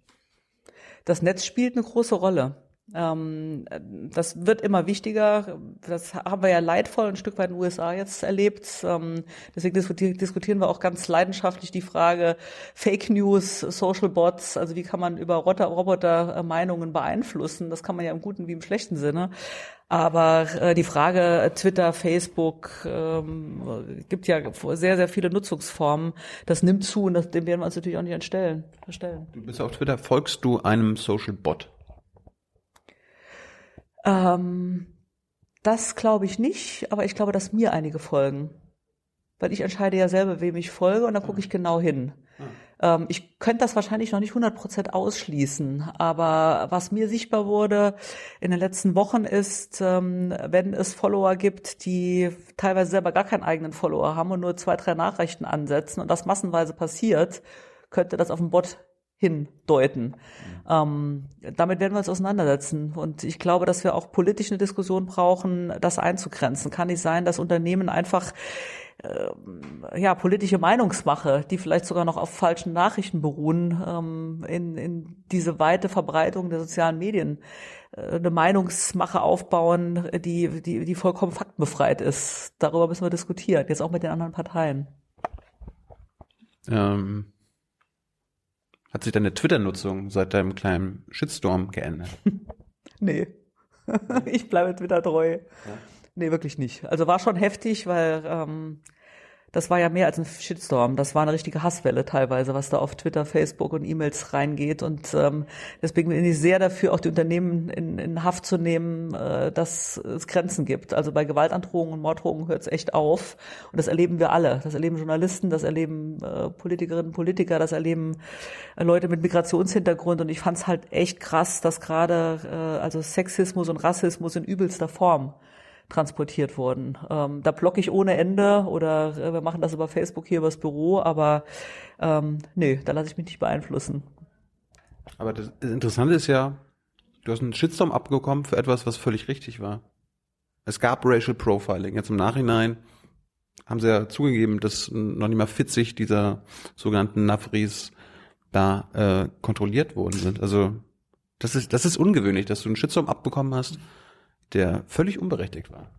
Das Netz spielt eine große Rolle. Ähm, das wird immer wichtiger. Das haben wir ja leidvoll ein Stück weit in den USA jetzt erlebt. Ähm, deswegen diskutieren, wir auch ganz leidenschaftlich die Frage Fake News, Social Bots. Also wie kann man über Roboter, Roboter äh, Meinungen beeinflussen? Das kann man ja im guten wie im schlechten Sinne. Aber äh, die Frage Twitter, Facebook ähm, gibt ja sehr, sehr viele Nutzungsformen. Das nimmt zu und das, dem werden wir uns natürlich auch nicht entstellen. Verstellen. Du bist auf Twitter, folgst du einem Social Bot? Ähm, das glaube ich nicht, aber ich glaube, dass mir einige folgen. Weil ich entscheide ja selber, wem ich folge und da gucke ich genau hin. Ähm, ich könnte das wahrscheinlich noch nicht 100% ausschließen, aber was mir sichtbar wurde in den letzten Wochen ist, ähm, wenn es Follower gibt, die teilweise selber gar keinen eigenen Follower haben und nur zwei, drei Nachrichten ansetzen und das massenweise passiert, könnte das auf den Bot hindeuten. Ähm, damit werden wir uns auseinandersetzen. Und ich glaube, dass wir auch politisch eine Diskussion brauchen, das einzugrenzen. Kann nicht sein, dass Unternehmen einfach ja, politische Meinungsmache, die vielleicht sogar noch auf falschen Nachrichten beruhen, ähm, in, in diese weite Verbreitung der sozialen Medien äh, eine Meinungsmache aufbauen, die, die, die vollkommen faktenbefreit ist. Darüber müssen wir diskutieren, jetzt auch mit den anderen Parteien. Ähm, hat sich deine Twitter-Nutzung seit deinem kleinen Shitstorm geändert? nee. ich bleibe Twitter treu. Ja. Nee, wirklich nicht. Also war schon heftig, weil ähm, das war ja mehr als ein Shitstorm. Das war eine richtige Hasswelle teilweise, was da auf Twitter, Facebook und E-Mails reingeht. Und ähm, deswegen bin ich sehr dafür, auch die Unternehmen in, in Haft zu nehmen, äh, dass es Grenzen gibt. Also bei Gewaltandrohungen und Morddrohungen hört es echt auf. Und das erleben wir alle. Das erleben Journalisten, das erleben äh, Politikerinnen und Politiker, das erleben äh, Leute mit Migrationshintergrund. Und ich fand es halt echt krass, dass gerade äh, also Sexismus und Rassismus in übelster Form transportiert wurden. Ähm, da blocke ich ohne Ende oder äh, wir machen das über Facebook hier übers Büro, aber ähm, nee, da lasse ich mich nicht beeinflussen. Aber das, Interessante ist ja, du hast einen Shitstorm abgekommen für etwas, was völlig richtig war. Es gab Racial Profiling. Jetzt im Nachhinein haben sie ja zugegeben, dass noch nicht mal 40 dieser sogenannten Nafris da äh, kontrolliert worden sind. Also das ist, das ist ungewöhnlich, dass du einen Shitstorm abbekommen hast der völlig unberechtigt war.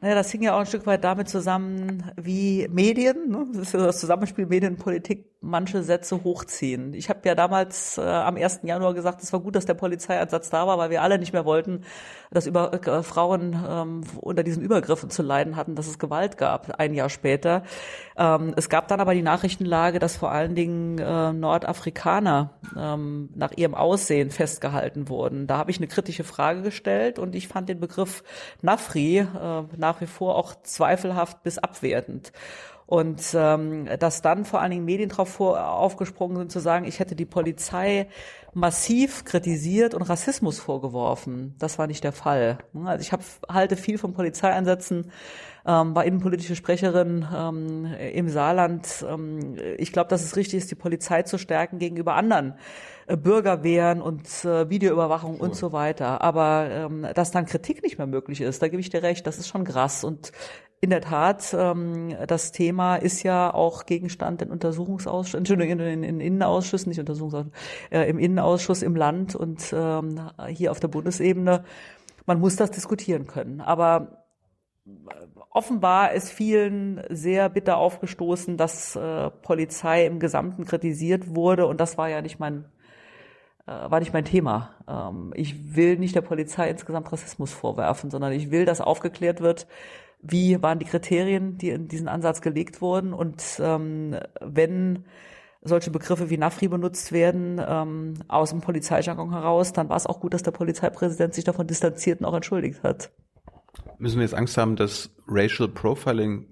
Naja, das hing ja auch ein Stück weit damit zusammen, wie Medien, ne? das ist ja das Zusammenspiel Medienpolitik, manche Sätze hochziehen. Ich habe ja damals äh, am 1. Januar gesagt, es war gut, dass der Polizeieinsatz da war, weil wir alle nicht mehr wollten, dass über äh, Frauen ähm, unter diesen Übergriffen zu leiden hatten, dass es Gewalt gab, ein Jahr später. Ähm, es gab dann aber die Nachrichtenlage, dass vor allen Dingen äh, Nordafrikaner ähm, nach ihrem Aussehen festgehalten wurden. Da habe ich eine kritische Frage gestellt und ich fand den Begriff Nafri äh, nach wie vor auch zweifelhaft bis abwertend. Und ähm, dass dann vor allen Dingen Medien drauf vor, aufgesprungen sind, zu sagen, ich hätte die Polizei massiv kritisiert und Rassismus vorgeworfen. Das war nicht der Fall. Also ich hab, halte viel von Polizeieinsätzen, ähm, war innenpolitische Sprecherin ähm, im Saarland. Ähm, ich glaube, dass es richtig ist, die Polizei zu stärken gegenüber anderen äh, Bürgerwehren und äh, Videoüberwachung cool. und so weiter. Aber ähm, dass dann Kritik nicht mehr möglich ist, da gebe ich dir recht, das ist schon krass. Und in der Tat, ähm, das Thema ist ja auch Gegenstand in Untersuchungsausschüssen, Entschuldigung, in, in Innenausschüssen, nicht Untersuchungsausschuss, äh, im Innenausschuss im Land und ähm, hier auf der Bundesebene. Man muss das diskutieren können. Aber äh, offenbar ist vielen sehr bitter aufgestoßen, dass äh, Polizei im Gesamten kritisiert wurde und das war ja nicht mein äh, war nicht mein Thema. Ähm, ich will nicht der Polizei insgesamt Rassismus vorwerfen, sondern ich will, dass aufgeklärt wird, wie waren die Kriterien, die in diesen Ansatz gelegt wurden und ähm, wenn solche Begriffe wie Nafri benutzt werden ähm, aus dem Polizeijargon heraus, dann war es auch gut, dass der Polizeipräsident sich davon distanziert und auch entschuldigt hat. Müssen wir jetzt Angst haben, dass Racial Profiling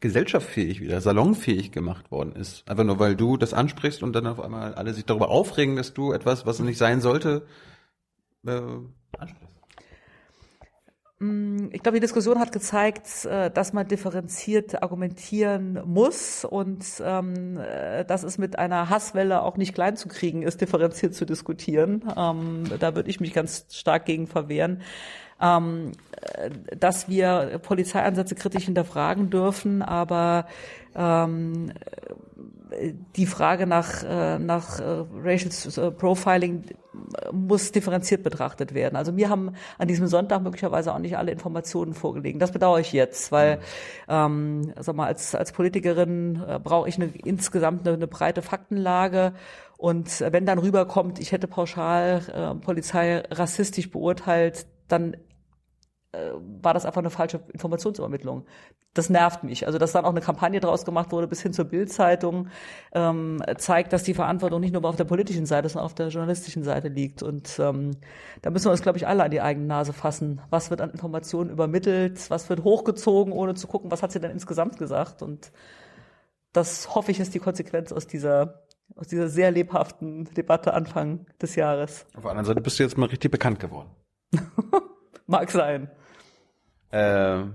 gesellschaftsfähig wieder, salonfähig gemacht worden ist? Einfach nur, weil du das ansprichst und dann auf einmal alle sich darüber aufregen, dass du etwas, was nicht sein sollte, äh, ansprichst. Mm, ich glaube, die Diskussion hat gezeigt, äh, dass man differenziert argumentieren muss und ähm, äh, dass es mit einer Hasswelle auch nicht klein zu kriegen ist, differenziert zu diskutieren. Ähm, da würde ich mich ganz stark gegen verwehren. Ähm, äh, dass wir Polizeieinsätze kritisch hinterfragen dürfen, aber ähm, die Frage nach, äh, nach äh, Racial Profiling muss differenziert betrachtet werden. Also mir haben an diesem Sonntag möglicherweise auch nicht alle Informationen vorgelegen. Das bedauere ich jetzt, weil ähm, sag mal, als, als Politikerin äh, brauche ich eine, insgesamt eine, eine breite Faktenlage und wenn dann rüberkommt, ich hätte pauschal äh, Polizei rassistisch beurteilt, dann äh, war das einfach eine falsche Informationsübermittlung. Das nervt mich. Also, dass dann auch eine Kampagne draus gemacht wurde, bis hin zur Bildzeitung, ähm, zeigt, dass die Verantwortung nicht nur auf der politischen Seite, sondern auf der journalistischen Seite liegt. Und ähm, da müssen wir uns, glaube ich, alle an die eigene Nase fassen. Was wird an Informationen übermittelt? Was wird hochgezogen, ohne zu gucken, was hat sie denn insgesamt gesagt? Und das hoffe ich ist die Konsequenz aus dieser aus dieser sehr lebhaften Debatte Anfang des Jahres. Auf der anderen Seite bist du jetzt mal richtig bekannt geworden. Mag sein. Äh,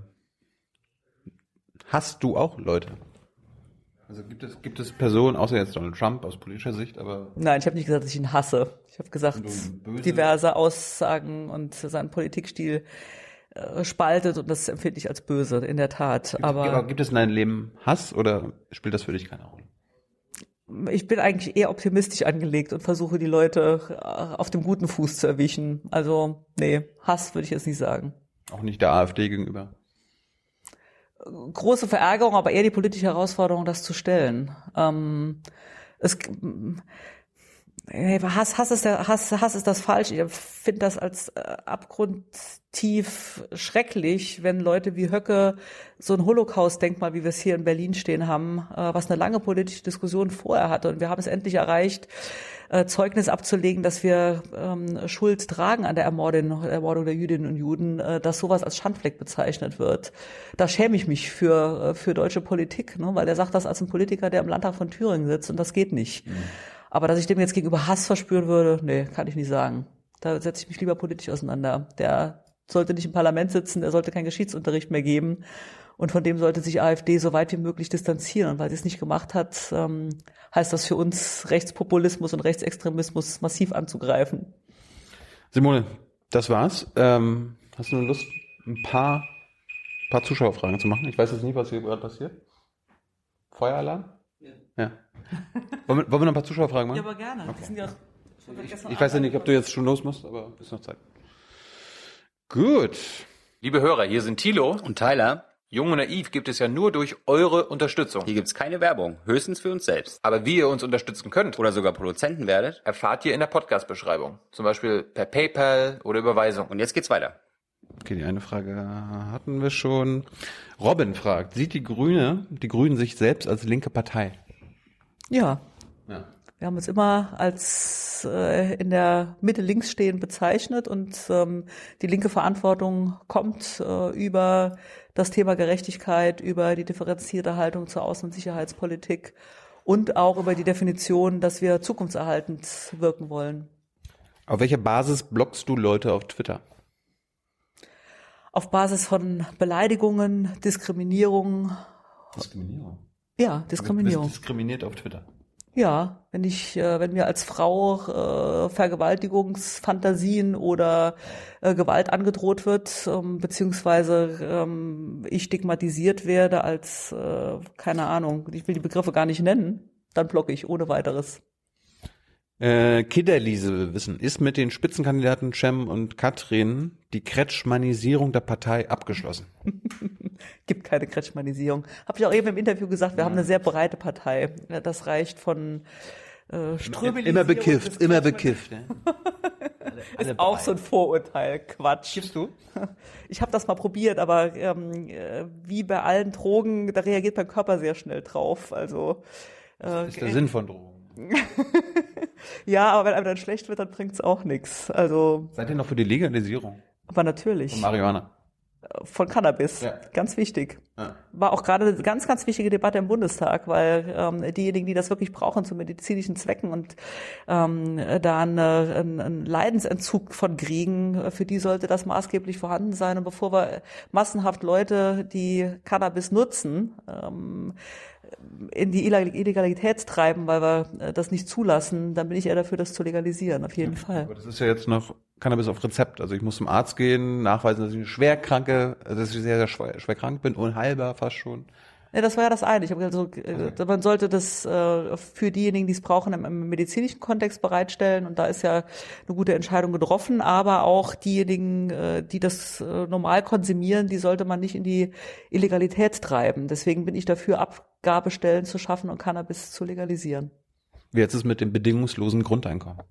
hast du auch Leute? Also gibt es, gibt es Personen, außer jetzt Donald Trump aus politischer Sicht, aber. Nein, ich habe nicht gesagt, dass ich ihn hasse. Ich habe gesagt, diverse Aussagen und seinen Politikstil äh, spaltet und das empfinde ich als böse, in der Tat. Aber, Aber gibt es in deinem Leben Hass oder spielt das für dich keine Rolle? ich bin eigentlich eher optimistisch angelegt und versuche die Leute äh, auf dem guten Fuß zu erwischen. Also, nee, Hass würde ich jetzt nicht sagen. Auch nicht der AfD gegenüber. Große Verärgerung, aber eher die politische Herausforderung, das zu stellen. Ähm, es, Hass, Hass ist der Hass, Hass ist das falsch. Ich finde das als äh, abgrundtief schrecklich, wenn Leute wie Höcke so ein Holocaust-Denkmal, wie wir es hier in Berlin stehen haben, äh, was eine lange politische Diskussion vorher hatte. Und wir haben es endlich erreicht, äh, Zeugnis abzulegen, dass wir ähm, Schuld tragen an der Ermordung, Ermordung der Jüdinnen und Juden, äh, dass sowas als Schandfleck bezeichnet wird. Da schäme ich mich für, äh, für deutsche Politik, ne? weil er sagt das als ein Politiker, der im Landtag von Thüringen sitzt und das geht nicht. Mhm. Aber dass ich dem jetzt gegenüber Hass verspüren würde, nee, kann ich nicht sagen. Da setze ich mich lieber politisch auseinander. Der sollte nicht im Parlament sitzen, der sollte keinen Geschichtsunterricht mehr geben. Und von dem sollte sich AfD so weit wie möglich distanzieren. Und weil sie es nicht gemacht hat, ähm, heißt das für uns Rechtspopulismus und Rechtsextremismus massiv anzugreifen. Simone, das war's. Ähm, hast du eine Lust, ein paar, paar Zuschauerfragen zu machen? Ich weiß jetzt nicht, was hier gerade passiert. Feueralarm? Ja. ja. Wollen wir, wollen wir noch ein paar Zuschauerfragen machen? Ja, aber gerne. Okay. Ja ich, ich weiß ja nicht, ob du jetzt schon los musst, aber ist noch Zeit. Gut. Liebe Hörer, hier sind Thilo und Tyler. Jung und Naiv gibt es ja nur durch eure Unterstützung. Hier gibt's keine Werbung, höchstens für uns selbst. Aber wie ihr uns unterstützen könnt oder sogar Produzenten werdet, erfahrt ihr in der Podcast-Beschreibung. Zum Beispiel per PayPal oder Überweisung. Und jetzt geht's weiter. Okay, die eine Frage hatten wir schon. Robin fragt, sieht die Grüne, die Grünen sich selbst als linke Partei? Ja. ja. Wir haben uns immer als äh, in der Mitte links stehen bezeichnet und ähm, die linke Verantwortung kommt äh, über das Thema Gerechtigkeit, über die differenzierte Haltung zur Außen- und Sicherheitspolitik und auch über die Definition, dass wir zukunftserhaltend wirken wollen. Auf welcher Basis blockst du Leute auf Twitter? Auf Basis von Beleidigungen, Diskriminierung. Diskriminierung? Ja, Diskriminierung. Du bist diskriminiert auf Twitter. Ja, wenn ich, äh, wenn mir als Frau äh, Vergewaltigungsfantasien oder äh, Gewalt angedroht wird, ähm, beziehungsweise ähm, ich stigmatisiert werde als, äh, keine Ahnung, ich will die Begriffe gar nicht nennen, dann blocke ich ohne weiteres. Äh, Kinderliese will wissen, ist mit den Spitzenkandidaten Cem und Katrin die Kretschmanisierung der Partei abgeschlossen? Gibt keine Kretschmanisierung. Habe ich auch eben im Interview gesagt, wir ja. haben eine sehr breite Partei. Das reicht von äh, Immer bekifft, immer bekifft. Alle, alle ist auch so ein Vorurteil. Quatsch. Gibst du? Ich habe das mal probiert, aber ähm, äh, wie bei allen Drogen, da reagiert mein Körper sehr schnell drauf. Also äh, das ist der Sinn von Drogen. ja, aber wenn einem dann schlecht wird, dann bringt's auch nichts. Also seid ihr noch für die Legalisierung? Aber natürlich. Von Marihuana. Von Cannabis, ja. ganz wichtig. Ja. War auch gerade eine ganz, ganz wichtige Debatte im Bundestag, weil ähm, diejenigen, die das wirklich brauchen zu medizinischen Zwecken und ähm, da eine, einen, einen Leidensentzug von kriegen, für die sollte das maßgeblich vorhanden sein. Und bevor wir massenhaft Leute, die Cannabis nutzen, ähm, in die Illegalität treiben, weil wir äh, das nicht zulassen, dann bin ich eher dafür, das zu legalisieren, auf jeden ja, Fall. Aber das ist ja jetzt noch Cannabis auf Rezept. Also ich muss zum Arzt gehen, nachweisen, dass ich eine schwerkranke, dass ich sehr, sehr schwer, schwer krank bin, unheilbar fast schon. Ja, das war ja das eine. Ich habe also, also, man sollte das äh, für diejenigen, die es brauchen, im, im, medizinischen Kontext bereitstellen. Und da ist ja eine gute Entscheidung getroffen. Aber auch diejenigen, äh, die das äh, normal konsumieren, die sollte man nicht in die Illegalität treiben. Deswegen bin ich dafür, Abgabestellen zu schaffen und Cannabis zu legalisieren. Wie jetzt ist es mit dem bedingungslosen Grundeinkommen?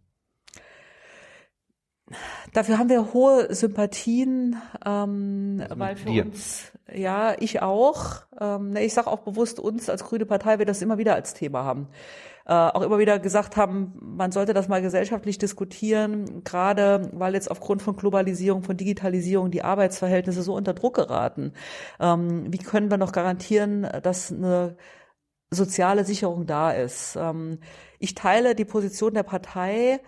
Dafür haben wir hohe Sympathien, ähm, weil für dir. uns, ja, ich auch. Ähm, ich sage auch bewusst uns als Grüne Partei, wir das immer wieder als Thema haben. Äh, auch immer wieder gesagt haben, man sollte das mal gesellschaftlich diskutieren, gerade weil jetzt aufgrund von Globalisierung, von Digitalisierung die Arbeitsverhältnisse so unter Druck geraten. Ähm, wie können wir noch garantieren, dass eine soziale Sicherung da ist? Ähm, ich teile die Position der Partei,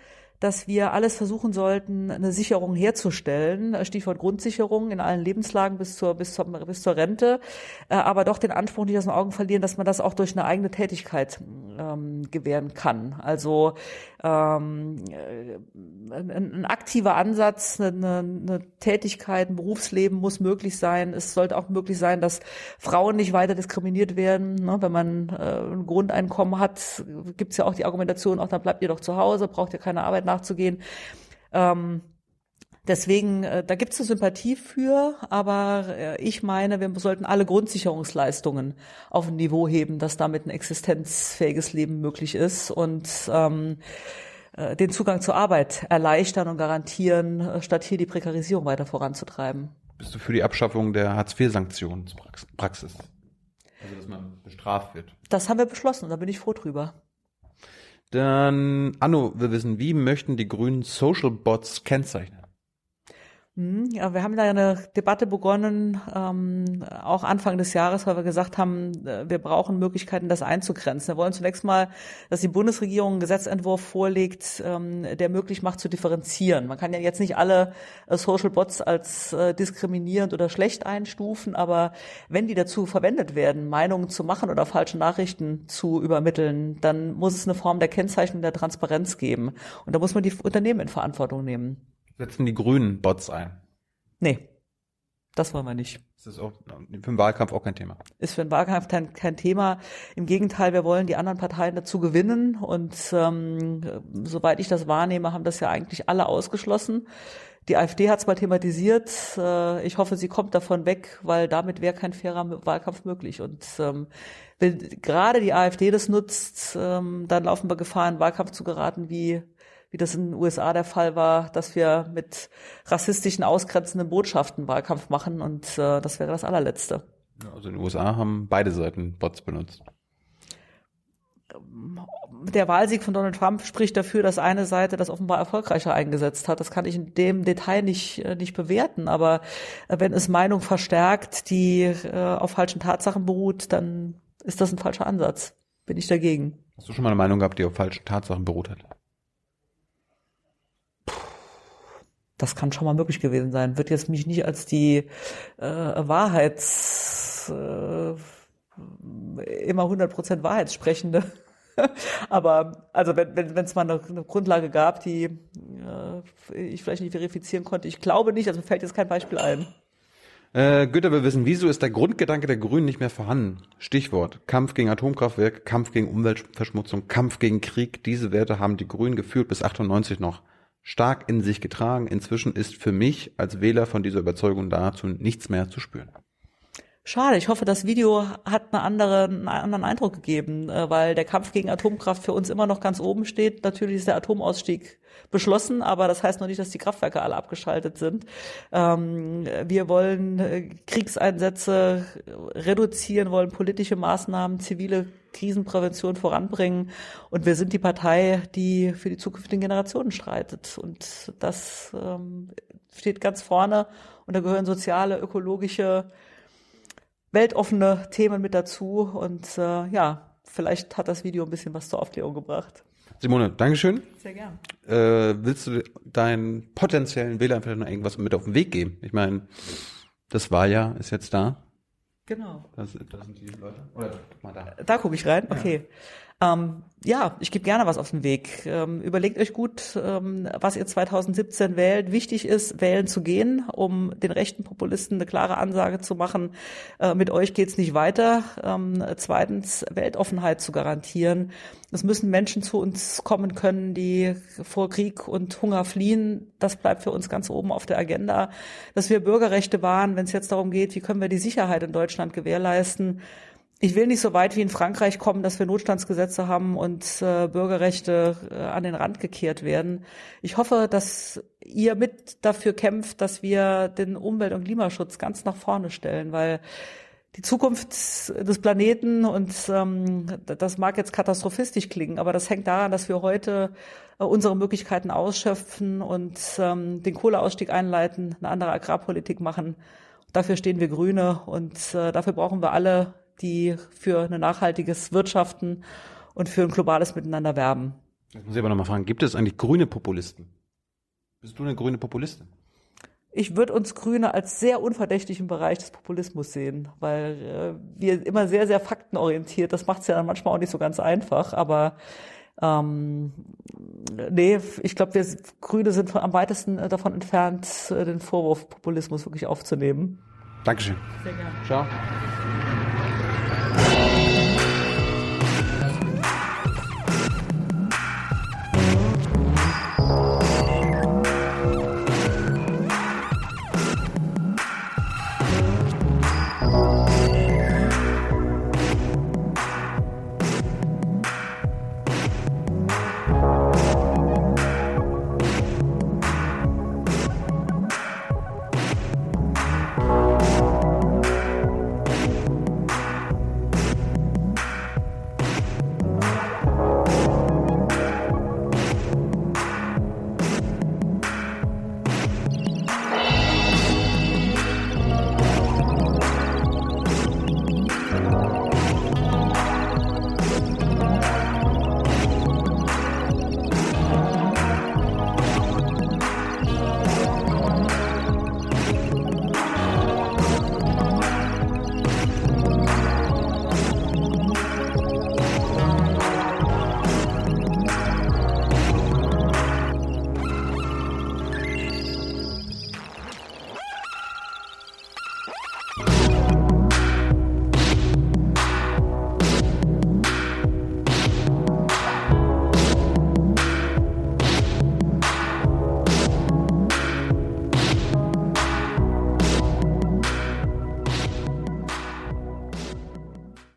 dass wir alles versuchen sollten, eine Sicherung herzustellen, Stichwort Grundsicherung in allen Lebenslagen bis zur, bis zur, bis zur Rente, äh, aber doch den Anspruch nicht aus den Augen verlieren, dass man das auch durch eine eigene Tätigkeit ähm, gewähren kann. Also ähm, äh, ein, ein, aktiver Ansatz, eine, eine Tätigkeit, ein Berufsleben muss möglich sein. Es sollte auch möglich sein, dass Frauen nicht weiter diskriminiert werden. Ne? Wenn man äh, ein Grundeinkommen hat, gibt es ja auch die Argumentation, auch dann bleibt ihr doch zu Hause, braucht ihr keine Arbeit nachzugehen. Ähm, Deswegen, äh, da gibt es eine Sympathie für, aber äh, ich meine, wir sollten alle Grundsicherungsleistungen auf ein Niveau heben, dass damit ein existenzfähiges Leben möglich ist und ähm, äh, den Zugang zur Arbeit erleichtern und garantieren, statt hier die Prekarisierung weiter voranzutreiben. Bist du für die Abschaffung der Hartz-IV-Sanktionspraxis? Also, dass man bestraft wird. Das haben wir beschlossen, da bin ich froh drüber. Dann, Anno, wir wissen, wie möchten die Grünen Social Bots kennzeichnen? Hm, ja, wir haben da eine Debatte begonnen, ähm, auch Anfang des Jahres, weil wir gesagt haben, äh, wir brauchen Möglichkeiten, das einzugrenzen. Wir wollen zunächst mal, dass die Bundesregierung einen Gesetzentwurf vorlegt, ähm, der möglich macht zu differenzieren. Man kann ja jetzt nicht alle äh, Social Bots als äh, diskriminierend oder schlecht einstufen, aber wenn die dazu verwendet werden, Meinungen zu machen oder falsche Nachrichten zu übermitteln, dann muss es eine Form der Kennzeichnung der Transparenz geben. Und da muss man die Unternehmen in Verantwortung nehmen. Setzen die Grünen Bots ein? Nee, das wollen wir nicht. Ist das auch für den Wahlkampf auch kein Thema? Ist für den Wahlkampf kein, kein Thema. Im Gegenteil, wir wollen die anderen Parteien dazu gewinnen. Und ähm, soweit ich das wahrnehme, haben das ja eigentlich alle ausgeschlossen. Die AfD hat es mal thematisiert. Äh, ich hoffe, sie kommt davon weg, weil damit wäre kein fairer Wahlkampf möglich. Und ähm, wenn gerade die AfD das nutzt, ähm, dann laufen wir Gefahr, in Wahlkampf zu geraten wie wie das in den USA der Fall war, dass wir mit rassistischen, ausgrenzenden Botschaften Wahlkampf machen und äh, das wäre das allerletzte. Also in den USA haben beide Seiten Bots benutzt. Der Wahlsieg von Donald Trump spricht dafür, dass eine Seite das offenbar erfolgreicher eingesetzt hat. Das kann ich in dem Detail nicht, äh, nicht bewerten. Aber äh, wenn es Meinung verstärkt, die äh, auf falschen Tatsachen beruht, dann ist das ein falscher Ansatz. Bin ich dagegen. Hast du schon mal eine Meinung gehabt, die auf falschen Tatsachen beruht hat? Das kann schon mal möglich gewesen sein. Wird jetzt mich nicht als die äh, Wahrheits äh, immer 100% Wahrheitssprechende. Aber also wenn wenn es mal eine, eine, Grundlage gab, die äh, ich vielleicht nicht verifizieren konnte, ich glaube nicht, also fällt jetzt kein Beispiel ein. Äh, Güter will wissen, wieso ist der Grundgedanke der Grünen nicht mehr vorhanden? Stichwort Kampf gegen Atomkraftwerk, Kampf gegen Umweltverschmutzung, Kampf gegen Krieg. Diese Werte haben die Grünen geführt bis 98 noch stark in sich getragen. Inzwischen ist für mich als Wähler von dieser Überzeugung dazu nichts mehr zu spüren. Schade, ich hoffe, das Video hat eine andere, einen anderen Eindruck gegeben, äh, weil der Kampf gegen Atomkraft für uns immer noch ganz oben steht. Natürlich ist der Atomausstieg beschlossen, aber das heißt noch nicht, dass die Kraftwerke alle abgeschaltet sind. Ähm, wir wollen äh, Kriegseinsätze reduzieren, wollen politische Maßnahmen, zivile Krisenprävention voranbringen. Und wir sind die Partei, die für die zukünftigen Generationen streitet. Und das ähm, steht ganz vorne. Und da gehören soziale, ökologische, weltoffene Themen mit dazu. Und äh, ja, vielleicht hat das Video ein bisschen was zur Aufklärung gebracht. Simone, Dankeschön. Sehr gern. Äh, willst du deinen potenziellen Wählern vielleicht noch irgendwas mit auf den Weg geben? Ich meine, das Wahljahr ist jetzt da. Genau. Das, das sind die Leute. Oder mal da. Da gucke ich rein. Okay. Ja, ähm, ja ich gebe gerne was auf den Weg. Ähm, überlegt euch gut, ähm, was ihr 2017 wählt. Wichtig ist, wählen zu gehen, um den rechten Populisten eine klare Ansage zu machen. Äh, mit euch geht's nicht weiter. Ähm, zweitens, Weltoffenheit zu garantieren. Es müssen Menschen zu uns kommen können, die vor Krieg und Hunger fliehen. Das bleibt für uns ganz oben auf der Agenda. Dass wir Bürgerrechte wahren, wenn es jetzt darum geht, wie können wir die Sicherheit in Deutschland gewährleisten. Ich will nicht so weit wie in Frankreich kommen, dass wir Notstandsgesetze haben und äh, Bürgerrechte äh, an den Rand gekehrt werden. Ich hoffe, dass ihr mit dafür kämpft, dass wir den Umwelt- und Klimaschutz ganz nach vorne stellen, weil die Zukunft des Planeten und ähm, das mag jetzt katastrophistisch klingen, aber das hängt daran, dass wir heute äh, unsere Möglichkeiten ausschöpfen und ähm, den Kohleausstieg einleiten, eine andere Agrarpolitik machen. Dafür stehen wir Grüne und äh, dafür brauchen wir alle, die für ein nachhaltiges Wirtschaften und für ein globales Miteinander werben. Jetzt muss ich aber nochmal fragen, gibt es eigentlich grüne Populisten? Bist du eine grüne Populistin? ich würde uns Grüne als sehr unverdächtig im Bereich des Populismus sehen, weil äh, wir immer sehr, sehr faktenorientiert, das macht es ja dann manchmal auch nicht so ganz einfach, aber Ähm, nee, ich glaube, wir Grüne sind am weitesten äh, davon entfernt, äh, den Vorwurf Populismus wirklich aufzunehmen. Dankeschön. Sehr gerne. Ciao.